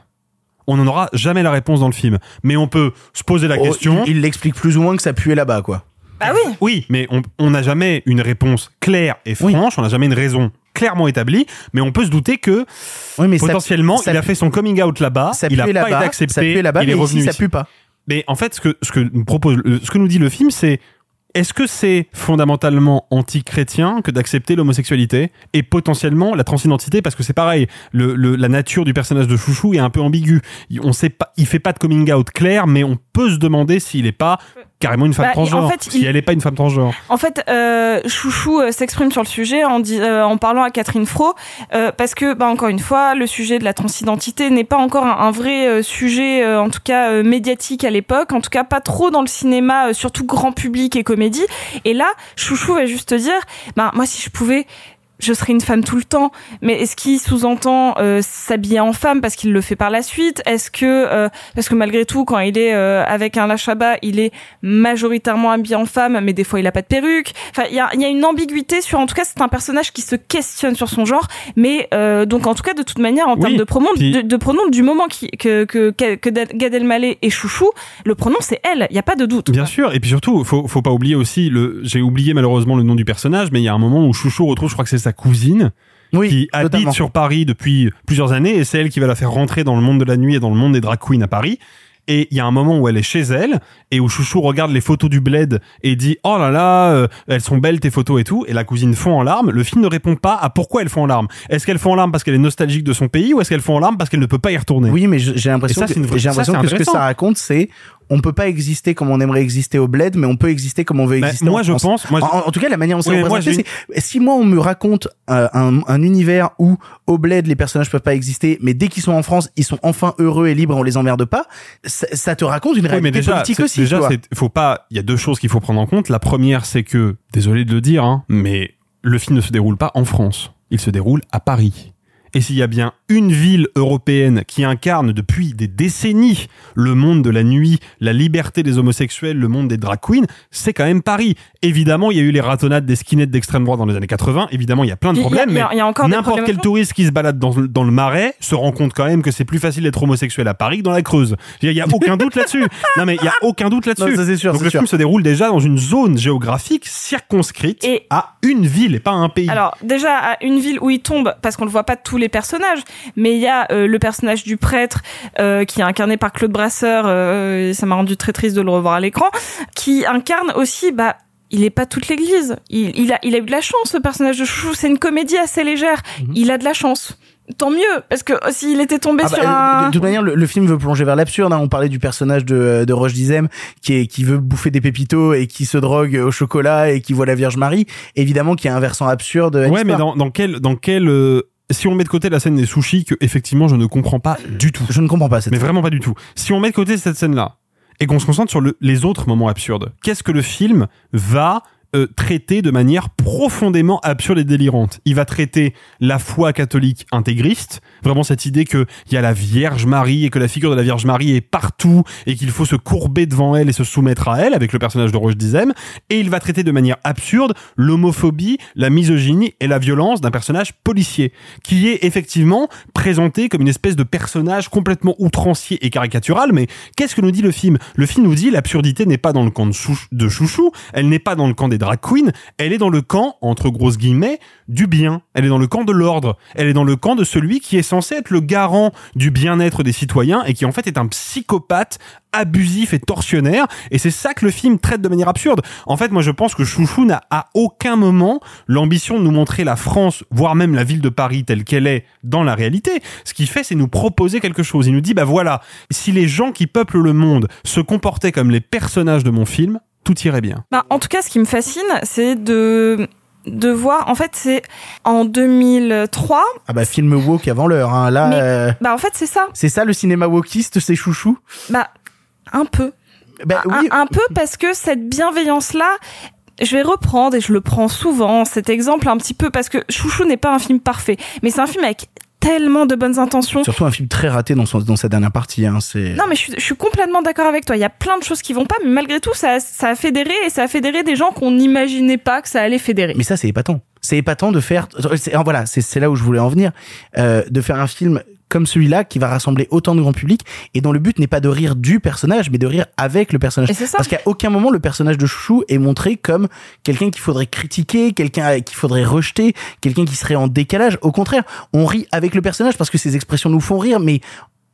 On n'en aura jamais la réponse dans le film. Mais on peut se poser la Oh, question. il, il l'explique plus ou moins que ça puait là-bas, quoi. Bah oui. Oui, mais on- n'a jamais une réponse claire et franche, on n'a jamais une raison clairement établie, mais on peut se douter que Oui, mais potentiellement, ça il a fait son coming out là-bas, ça il a pas été accepté, là-bas, il est mais revenu ici, ça pue pas. Mais en fait, ce que, ce que nous propose, ce que nous dit le film, c'est est-ce que c'est fondamentalement anti-chrétien que d'accepter l'homosexualité et potentiellement la transidentité? Parce que c'est pareil, le, le- la nature du personnage de Chouchou est un peu ambiguë. On sait pas, il fait pas de coming out clair, mais on peut se demander s'il est pas carrément une femme Bah, en transgenre, fait, si il- elle est pas une femme transgenre. En fait, euh, Chouchou euh, s'exprime sur le sujet en, euh, en parlant à Catherine Fro, euh, parce que, bah, encore une fois, le sujet de la transidentité n'est pas encore un, un vrai euh, sujet, euh, en tout cas euh, médiatique à l'époque, en tout cas pas trop dans le cinéma, euh, surtout grand public et comédie. Et là, Chouchou va juste te dire, bah, moi, si je pouvais je serais une femme tout le temps. Mais est-ce qu'il sous-entend euh, s'habiller en femme parce qu'il le fait par la suite? Est-ce que euh, parce que malgré tout, quand il est euh, avec un lachaba, il est majoritairement habillé en femme, mais des fois il a pas de perruque. Enfin, il y a, il y a une ambiguïté sur. En tout cas, c'est un personnage qui se questionne sur son genre. Mais euh, donc, en tout cas, de toute manière, en Oui, termes de pronom, puis- de, de pronom du moment qui, que que que, que Gad Elmaleh est chouchou, le pronom c'est elle. Il y a pas de doute. Bien sûr, et puis surtout, faut, faut pas oublier aussi, le, j'ai oublié malheureusement le nom du personnage, mais il y a un moment où Chouchou retrouve, je crois que c'est sa cousine, qui habite sur Paris depuis plusieurs années, et c'est elle qui va la faire rentrer dans le monde de la nuit et dans le monde des drag queens à Paris. Et il y a un moment où elle est chez elle et où Chouchou regarde les photos du bled et dit oh là là euh, elles sont belles tes photos et tout et la cousine fond en larmes. Le film ne répond pas à pourquoi elle fond en larmes. Est-ce qu'elle fond en larmes parce qu'elle est nostalgique de son pays ou est-ce qu'elle fond en larmes parce qu'elle ne peut pas y retourner? Oui, mais j'ai l'impression que, j'ai l'impression que ce que ça raconte, c'est on peut pas exister comme on aimerait exister au bled, mais on peut exister comme on veut Bah, exister. moi, en je France. pense- moi, je- en, en tout cas, la manière dont c'est Oui, moi, c'est si moi on me raconte euh, un, un univers où au bled les personnages peuvent pas exister, mais dès qu'ils sont en France, ils sont enfin heureux et libres, on les emmerde pas. Ça, ça te raconte une Oui, réalité mais déjà, politique aussi. déjà, c'est- faut pas. Il y a deux choses qu'il faut prendre en compte. La première, c'est que, désolé de le dire, hein, mais le film ne se déroule pas en France. Il se déroule à Paris. Et s'il y a bien une ville européenne qui incarne depuis des décennies le monde de la nuit, la liberté des homosexuels, le monde des drag queens, c'est quand même Paris. Évidemment, il y a eu les ratonnades des skinheads d'extrême droite dans les années 80. Évidemment, il y a plein de problèmes. il y a- mais il y a encore des n'importe quel touriste qui se balade dans, dans le marais se rend compte quand même que c'est plus facile d'être homosexuel à Paris que dans la Creuse. Il y a aucun doute là-dessus. Non, mais il y a aucun doute là-dessus. Donc le sûr. film se déroule déjà dans une zone géographique circonscrite à une ville et pas à un pays. Alors déjà à une ville où il tombe parce qu'on le voit pas tous les personnages, mais il y a euh, le personnage du prêtre euh, qui est incarné par Claude Brasseur. euh, et ça m'a rendu très triste de le revoir à l'écran, qui incarne aussi bah il est pas toute l'église. Il, il a il a eu de la chance ce personnage de Chouchou. C'est une comédie assez légère. Il a de la chance. Tant mieux parce que euh, s'il était tombé Mhm. Ah bah, sur euh, un De toute manière, le, le film veut plonger vers l'absurde. hein. On parlait du personnage de, de Roche Dizem qui, est, qui veut bouffer des pépitos et qui se drogue au chocolat et qui voit la Vierge Marie. Évidemment qu'il y a un versant absurde. ouais, mais dans, dans quel dans quel euh, si on met de côté la scène des sushis que effectivement je ne comprends pas du tout. Je ne comprends pas cette Mais vraiment pas du tout. Si on met de côté cette scène-là et qu'on se concentre sur le- les autres moments absurdes, qu'est-ce que le film va euh, traiter de manière profondément absurde et délirante Il va traiter la foi catholique intégriste, vraiment cette idée que il y a la Vierge Marie et que la figure de la Vierge Marie est partout et qu'il faut se courber devant elle et se soumettre à elle avec le personnage de Roche Dizem. Et il va traiter de manière absurde l'homophobie, la misogynie et la violence d'un personnage policier qui est effectivement présenté comme une espèce de personnage complètement outrancier et caricatural. Mais qu'est-ce que nous dit le film? Le film nous dit l'absurdité n'est pas dans le camp de Chouchou, elle n'est pas dans le camp des drag queens, elle est dans le camp, entre grosses guillemets, du bien. Elle est dans le camp de l'ordre. Elle est dans le camp de celui qui est censé être le garant du bien-être des citoyens et qui en fait est un psychopathe abusif et tortionnaire et c'est ça que le film traite de manière absurde. En fait, moi je pense que Chouchou n'a à aucun moment l'ambition de nous montrer la France, voire même la ville de Paris telle qu'elle est dans la réalité. Ce qu'il fait, c'est nous proposer quelque chose. Il nous dit, bah voilà, si les gens qui peuplent le monde se comportaient comme les personnages de mon film, tout irait bien. Bah, en tout cas, ce qui me fascine, c'est de de voir. En fait, c'est en 2003. Ah bah film woke avant l'heure. Hein. Là, Mais- euh, Bah, en fait, c'est ça. c'est ça le cinéma wokiste, c'est chouchou? Bah, un peu. Bah, un, oui. un peu parce que cette bienveillance-là, je vais reprendre et je le prends souvent cet exemple un petit peu parce que Chouchou n'est pas un film parfait, mais c'est un film avec tellement de bonnes intentions. Surtout un film très raté dans, son, dans sa dernière partie. Hein. C'est Non, mais je suis, je suis complètement d'accord avec toi. Il y a plein de choses qui vont pas, mais malgré tout, ça, a- ça a fédéré et ça a fédéré des gens qu'on n'imaginait pas que ça allait fédérer. Mais ça, c'est épatant. C'est épatant de faire. c'est- Voilà, c'est c'est là où je voulais en venir. Euh, de faire un film comme celui-là qui va rassembler autant de grand public et dont le but n'est pas de rire du personnage mais de rire avec le personnage. Et c'est ça. Parce qu'à aucun moment le personnage de Chouchou est montré comme quelqu'un qu'il faudrait critiquer, quelqu'un qu'il faudrait rejeter, quelqu'un qui serait en décalage. Au contraire, on rit avec le personnage parce que ses expressions nous font rire mais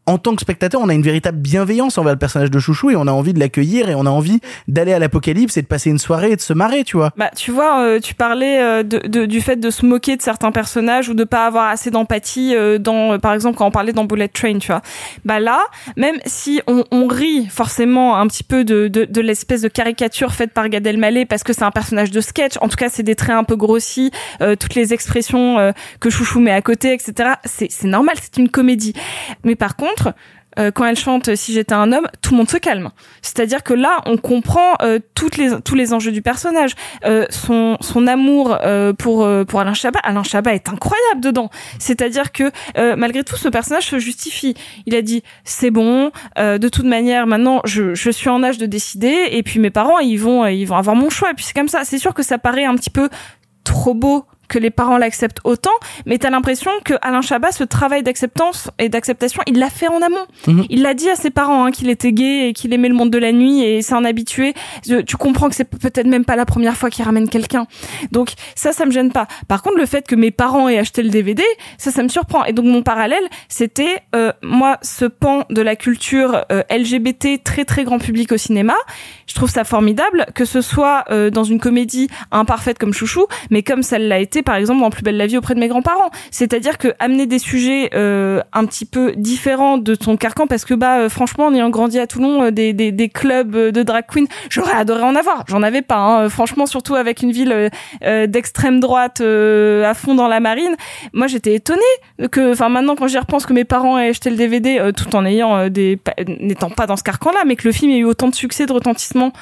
en tant que spectateur, on a une véritable bienveillance envers le personnage de Chouchou et on a envie de l'accueillir et on a envie d'aller à l'apocalypse et de passer une soirée et de se marrer, tu vois. Bah, tu vois, euh, tu parlais euh, de, de- du fait de se moquer de certains personnages ou de pas avoir assez d'empathie euh, dans, euh, par exemple, quand on parlait dans Bullet Train, tu vois. Bah là, même si on, on rit forcément un petit peu de, de, de l'espèce de caricature faite par Gad Elmaleh parce que c'est un personnage de sketch, en tout cas, c'est des traits un peu grossis, euh, toutes les expressions euh, que Chouchou met à côté, etc. C'est c'est normal, c'est une comédie. Mais par contre, euh, quand elle chante Si j'étais un homme, tout le monde se calme. C'est-à-dire que là, on comprend euh, tous les enjeux du personnage. Euh, son, amour euh, pour, euh, Alain Chabat. Alain Chabat est incroyable dedans. C'est-à-dire que euh, malgré tout, ce personnage se justifie. Il a dit c'est bon. euh, de toute manière, maintenant, je, je suis en âge de décider. Et puis mes parents, ils vont, ils vont avoir mon choix. Et puis c'est comme ça. C'est sûr que ça paraît un petit peu trop beau que les parents l'acceptent autant, mais t'as l'impression que Alain Chabat, ce travail d'acceptance et d'acceptation, il l'a fait en amont. Mhm. Il l'a dit à ses parents hein, qu'il était gay et qu'il aimait le monde de la nuit et c'est un habitué. Je- Tu comprends que c'est peut-être même pas la première fois qu'il ramène quelqu'un. Donc ça, ça me gêne pas. Par contre, le fait que mes parents aient acheté le DVD, ça, ça me surprend. Et donc mon parallèle, c'était euh, moi ce pan de la culture euh, LGBT très très grand public au cinéma. Je trouve ça formidable que ce soit euh, dans une comédie imparfaite comme Chouchou, mais comme ça l'a été par exemple dans Plus belle la vie auprès de mes grands-parents. C'est-à-dire que amener des sujets euh, un petit peu différents de ton carcan, parce que bah euh, franchement, en ayant grandi à Toulon, euh, des, des, des clubs euh, de drag queen, j'aurais adoré en avoir. J'en avais pas. Hein. Franchement, surtout avec une ville euh, d'extrême droite euh, à fond dans la marine. Moi, j'étais étonnée que, enfin maintenant quand j'y repense, que mes parents aient acheté le DVD tout en ayant des, n'étant pas dans ce carcan-là, mais que le film ait eu autant de succès, de retentissement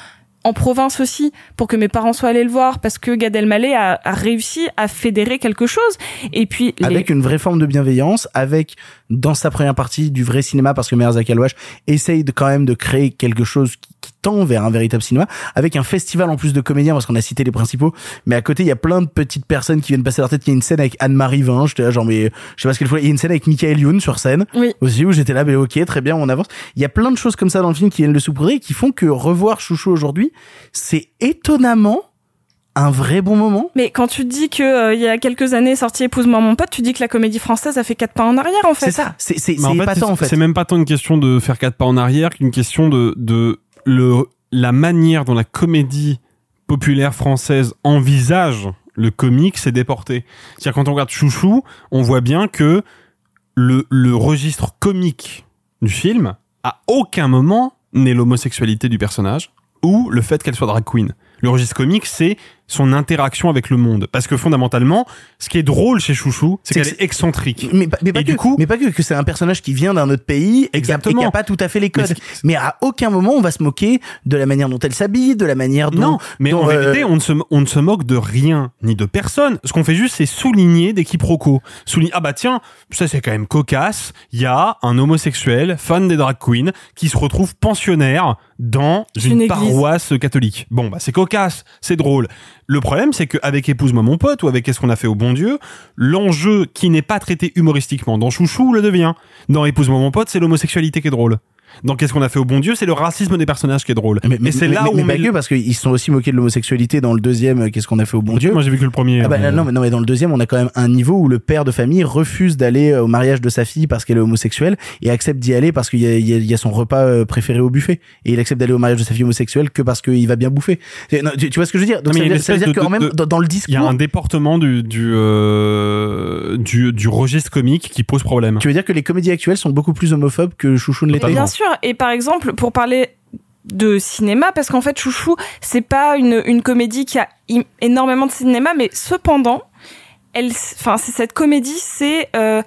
en province aussi, pour que mes parents soient allés le voir, parce que Gad Elmaleh a, a réussi à fédérer quelque chose. Et puis avec une vraie forme de bienveillance, avec dans sa première partie du vrai cinéma, parce que Merzak Alouache essaye de, quand même de créer quelque chose qui, qui tend vers un véritable cinéma, avec un festival en plus de comédiens, parce qu'on a cité les principaux, mais à côté il y a plein de petites personnes qui viennent passer leur tête. Il y a une scène avec Anne-Marie Vin, j'étais là genre mais je sais pas ce qu'elle faut. Il y a une scène avec Michael Youn sur scène oui. aussi où j'étais là, mais ok, très bien, on avance. Il y a plein de choses comme ça dans le film qui viennent le saupoudrer et qui font que revoir Chouchou aujourd'hui, c'est étonnamment un vrai bon moment. Mais quand tu dis que euh, il y a quelques années sorti Épouse-moi mon pote, tu dis que la comédie française a fait quatre pas en arrière en fait. C'est ça, c'est fait, en fait. C'est même pas tant une question de faire quatre pas en arrière qu'une question de, de le, la manière dont la comédie populaire française envisage le comique s'est déporté. C'est-à-dire quand on regarde Chouchou, on voit bien que le, le registre comique du film, à aucun moment n'est l'homosexualité du personnage ou le fait qu'elle soit drag queen. Le registre comique, c'est son interaction avec le monde. Parce que fondamentalement, ce qui est drôle chez Chouchou, c'est C'est qu'elle que est excentrique. Mais, pas- mais pas Et que, du coup, mais pas que, que c'est un personnage qui vient d'un autre pays et qui a, et qui a Exactement. pas tout à fait les codes. Mais à aucun moment on va se moquer de la manière dont elle s'habille, de la manière dont. Non, mais dont, en euh, vérité, on ne, se, on ne se moque de rien ni de personne. Ce qu'on fait juste, c'est souligner des quiproquos. Souligner, ah bah tiens, ça c'est quand même cocasse. Il y a un homosexuel, fan des drag queens, qui se retrouve pensionnaire dans Une une, paroisse catholique. Bon, bah c'est cocasse, c'est drôle. Le problème, c'est qu'avec Épouse-moi mon pote ou avec Qu'est-ce qu'on a fait au bon Dieu, l'enjeu qui n'est pas traité humoristiquement dans Chouchou le devient. Dans Épouse-moi mon pote, c'est l'homosexualité qui est drôle. Dans Qu'est-ce qu'on a fait au bon Dieu, c'est le racisme des personnages qui est drôle. Mais, mais- c'est là mais- où mais on pas met que le- parce qu'ils se sont aussi moqués de l'homosexualité dans le deuxième. euh, Qu'est-ce qu'on a fait au bon Dieu Moi, j'ai vu que le premier. Ah bah, hein. non, mais non, mais dans le deuxième, on a quand même un niveau où le père de famille refuse d'aller euh, au mariage de sa fille parce qu'elle est homosexuelle et accepte d'y aller parce qu'il y a, il y a- il y a son repas euh, préféré au buffet. Et il accepte d'aller au mariage de sa fille homosexuelle que parce qu'il va bien bouffer. Non, tu, tu vois ce que je veux dire? Donc Non, ça veut il y a dire, ça veut une dire espèce que de- même de- dans, dans le Il y a discours, un déportement du du, euh, du du registre comique qui pose problème. tu veux dire que les comédies actuelles sont beaucoup plus homophobes que Chouchou ne l'était Bien sûr. Et par exemple, pour parler de cinéma, parce qu'en fait, Chouchou, c'est pas une, une comédie qui a énormément de cinéma, mais cependant, elle, enfin, c'est cette comédie, c'est euh,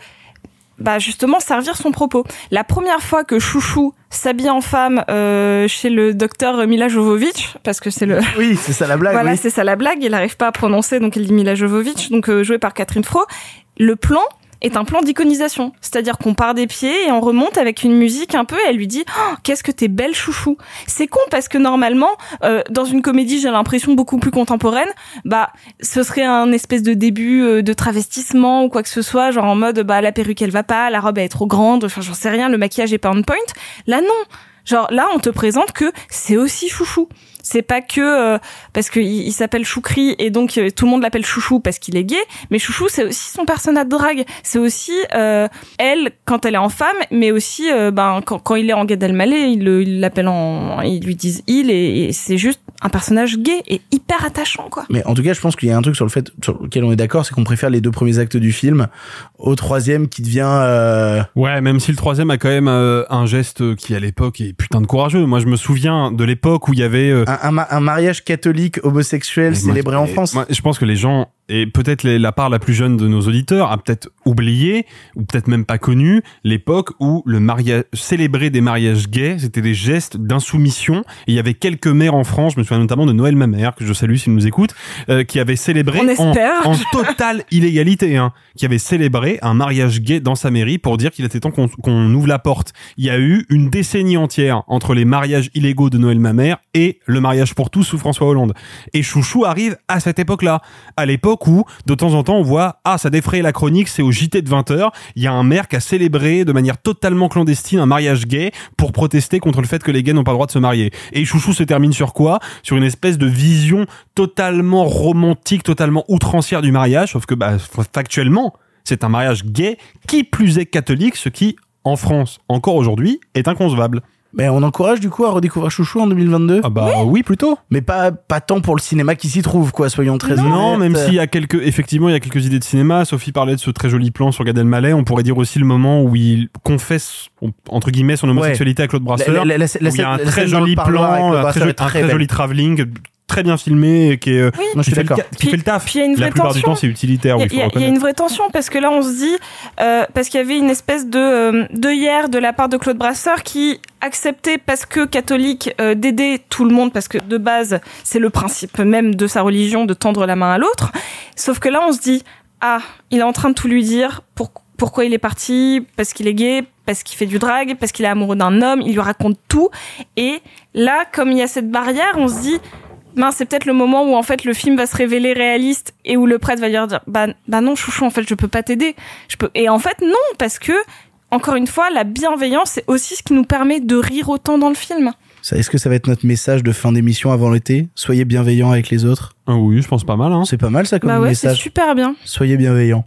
bah justement servir son propos. La première fois que Chouchou s'habille en femme euh, chez le docteur Mila Jovovich, parce que c'est le Oui, c'est ça la blague. voilà, oui. c'est ça la blague. Il n'arrive pas à prononcer, donc il dit Mila Jovovich, donc euh, joué par Catherine Fro. Le plan est un plan d'iconisation. C'est-à-dire qu'on part des pieds et on remonte avec une musique un peu et elle lui dit oh, qu'est-ce que t'es belle chouchou. C'est con parce que normalement euh, dans une comédie j'ai l'impression beaucoup plus contemporaine, bah ce serait un espèce de début euh, de travestissement ou quoi que ce soit, genre en mode bah la perruque elle va pas, la robe elle est trop grande, enfin j'en sais rien, le maquillage est pas on point. Là non. Genre là, on te présente que c'est aussi chouchou. C'est pas que euh, parce qu'il il, s'appelle Choukri et donc euh, tout le monde l'appelle Chouchou parce qu'il est gay, mais Chouchou c'est aussi son personnage de drague. C'est aussi euh, elle quand elle est en femme, mais aussi euh, ben quand, quand il est en Gad Elmaleh, il le- il l'appelle en, ils lui disent il et c'est juste un personnage gay et hyper attachant quoi. Mais en tout cas, je pense qu'il y a un truc sur le fait sur lequel on est d'accord, c'est qu'on préfère les deux premiers actes du film au troisième qui devient. euh, Ouais, même si le troisième a quand même euh, un geste qui à l'époque est putain de courageux. Moi, je me souviens de l'époque où il y avait euh, un, un ma- un mariage catholique homosexuel moi, célébré en France. moi, je pense que les gens, et peut-être la part la plus jeune de nos auditeurs, a peut-être oublié, ou peut-être même pas connu, l'époque où le mariage, célébrer des mariages gays, c'était des gestes d'insoumission. Il y avait quelques maires en France, je me souviens notamment de Noël Mamère, que je salue s'il nous écoute, euh, qui avait célébré en, en totale illégalité, hein, qui avait célébré un mariage gay dans sa mairie pour dire qu'il était temps qu'on qu'on ouvre la porte. Il y a eu une décennie entière entre les mariages illégaux de Noël Mamère et le mariage pour tous sous François Hollande. Et Chouchou arrive à cette époque-là, à l'époque de temps en temps on voit ah ça défraye la chronique, c'est au JT de 20h, il y a un maire qui a célébré de manière totalement clandestine un mariage gay pour protester contre le fait que les gays n'ont pas le droit de se marier. Et Chouchou se termine sur quoi? Sur une espèce de vision totalement romantique, totalement outrancière du mariage, sauf que bah, factuellement, c'est un mariage gay qui plus est catholique, ce qui en France encore aujourd'hui est inconcevable. Mais on encourage du coup à redécouvrir Chouchou en 2022. Ah bah oui, plutôt. Mais pas pas tant pour le cinéma qui s'y trouve quoi, soyons très Non, honnêtes. même s'il y a quelques, effectivement, il y a quelques idées de cinéma. Sophie parlait de ce très joli plan sur Gad Elmaleh. On pourrait dire aussi le moment où il confesse, entre guillemets, son homosexualité à Claude Brasseur. La- la- la- la où il y a un très joli plan, un très très joli travelling, très bien filmé, et qui, est, euh, Oui. Non, je suis qui fait qui fait le taf. Puis il y a une La vraie plupart du tension. temps, c'est utilitaire, oui, Il y, y a une vraie tension parce que là on se dit euh, parce qu'il y avait une espèce de euh, de hier de la part de Claude Brasseur qui acceptait parce que catholique euh, d'aider tout le monde parce que de base c'est le principe même de sa religion de tendre la main à l'autre. Sauf que là on se dit ah il est en train de tout lui dire pour pourquoi il est parti parce qu'il est gay parce qu'il fait du drag parce qu'il est amoureux d'un homme il lui raconte tout et là comme il y a cette barrière on se dit mince, c'est peut-être le moment où en fait le film va se révéler réaliste et où le prêtre va dire bah, bah non chouchou en fait je peux pas t'aider. Je peux et en fait non parce que encore une fois la bienveillance c'est aussi ce qui nous permet de rire autant dans le film. Est-ce que ça va être notre message de fin d'émission avant l'été? Soyez bienveillants avec les autres. Ah oui, je pense pas mal. Hein. C'est pas mal ça comme bah ouais c'est super bien Soyez bienveillants.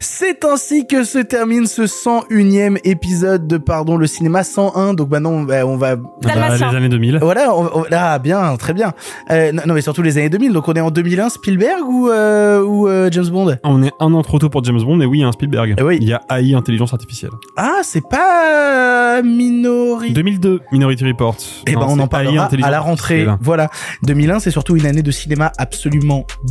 C'est ainsi que se termine ce 101e épisode de Pardon le cinéma 101. Donc maintenant on va, on va Dalmatien. les années 2000. voilà, on- on- ah bien, très bien. Euh, non, mais surtout les années 2000. Donc on est en 2001 Spielberg ou euh, ou euh, James Bond? On est un an trop tôt pour James Bond, et oui, il y a un Spielberg. Eh oui. Il y a AI, intelligence artificielle. Ah, c'est pas Minority. 2002, Minority Report. Eh ben, Non, on en parlera à la rentrée. Voilà. 2001, c'est surtout une année de cinéma absolument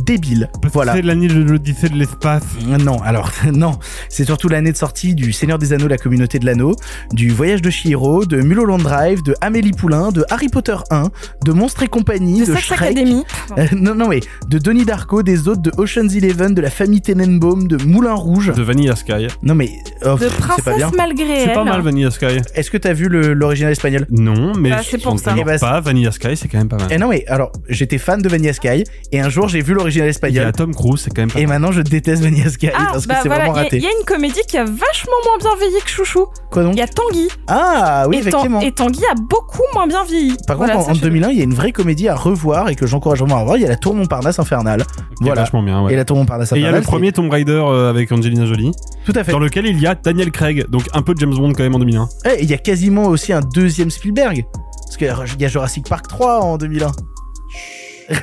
débile. Voilà. C'est l'année de l'Odyssée de l'espace. Non, alors, non. C'est surtout l'année de sortie du Seigneur des Anneaux, la communauté de l'anneau, du Voyage de Chihiro, de Mulholland Drive, de Amélie Poulain, de Harry Potter 1, de Monstres et compagnie, de de, Shrek. Academy Euh, non, non, mais de Donnie Darko, des autres, de Ocean's Eleven, de la famille Tenenbaum, de Moulin Rouge. De Vanilla Sky. Non, mais, oh, de pff, c'est pas bien. princesse malgré C'est pas mal Vanilla Sky. Est-ce que t'as vu le- l'original espagnol? Non, mais Bah, c'est je pour ça. Eh ben, pas. Vanilla Sky, c'est quand même pas mal. Eh non, mais alors, j'étais fan de Vanilla Sky, et un jour j'ai vu l'original Il y espagnol. a Tom Cruise, c'est quand même pas Et maintenant je déteste Vanilla Sky ah parce que bah c'est voilà vraiment il y a- raté. il y, a une comédie qui a vachement moins bien vieilli que chouchou Quoi donc il y a Tanguy Ah oui, et, Tan- effectivement. et Tanguy a beaucoup moins bien vieilli Par Voilà, contre, en, en sachez-le. 2001, il y a une vraie comédie à revoir et que j'encourage vraiment à revoir. Il y a la Tour Montparnasse infernale. Voilà. vachement bien, ouais. Et la Tour Montparnasse Et il y a infernale. le premier Tomb Raider euh, avec Angelina Jolie, Tout à fait. dans lequel il y a Daniel Craig, donc un peu de James Bond quand même en 2001. Eh, et il y a quasiment aussi un deuxième Spielberg. Parce qu'il y a Jurassic Park 3 en 2001.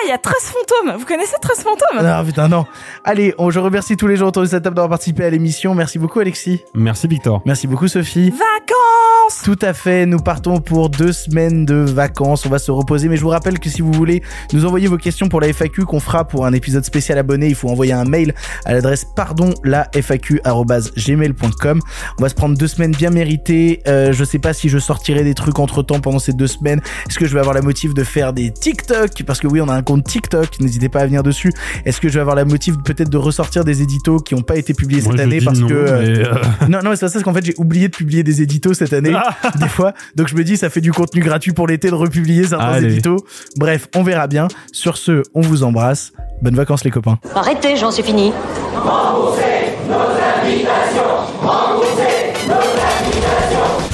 ah il y a 13 fantômes vous connaissez 13 fantômes Ah putain, non. Allez, on, je remercie tous les gens autour de cette table d'avoir participé à l'émission. Merci beaucoup, Alexis. Merci Victor. Merci beaucoup, Sophie. vacances Tout à fait, nous partons pour deux semaines de vacances, on va se reposer, mais je vous rappelle que si vous voulez nous envoyer vos questions pour la FAQ qu'on fera pour un épisode spécial abonné, il faut envoyer un mail à l'adresse pardon la gmail.com. On va se prendre deux semaines bien méritées, euh, je sais pas si je sortirai des trucs entre temps pendant ces deux semaines, est-ce que je vais avoir la motive de faire des TikTok, parce que oui on a un compte TikTok. N'hésitez pas à venir dessus. Est-ce que je vais avoir la motive peut-être de ressortir des éditos qui n'ont pas été publiés Moi, cette année parce non, que euh, euh, non non mais c'est pas ça c'est qu'en fait j'ai oublié de publier des éditos cette année des fois donc je me dis ça fait du contenu gratuit pour l'été de republier certains Allez. éditos bref on verra bien sur ce on vous embrasse bonnes vacances les copains Arrêtez, j'en suis fini.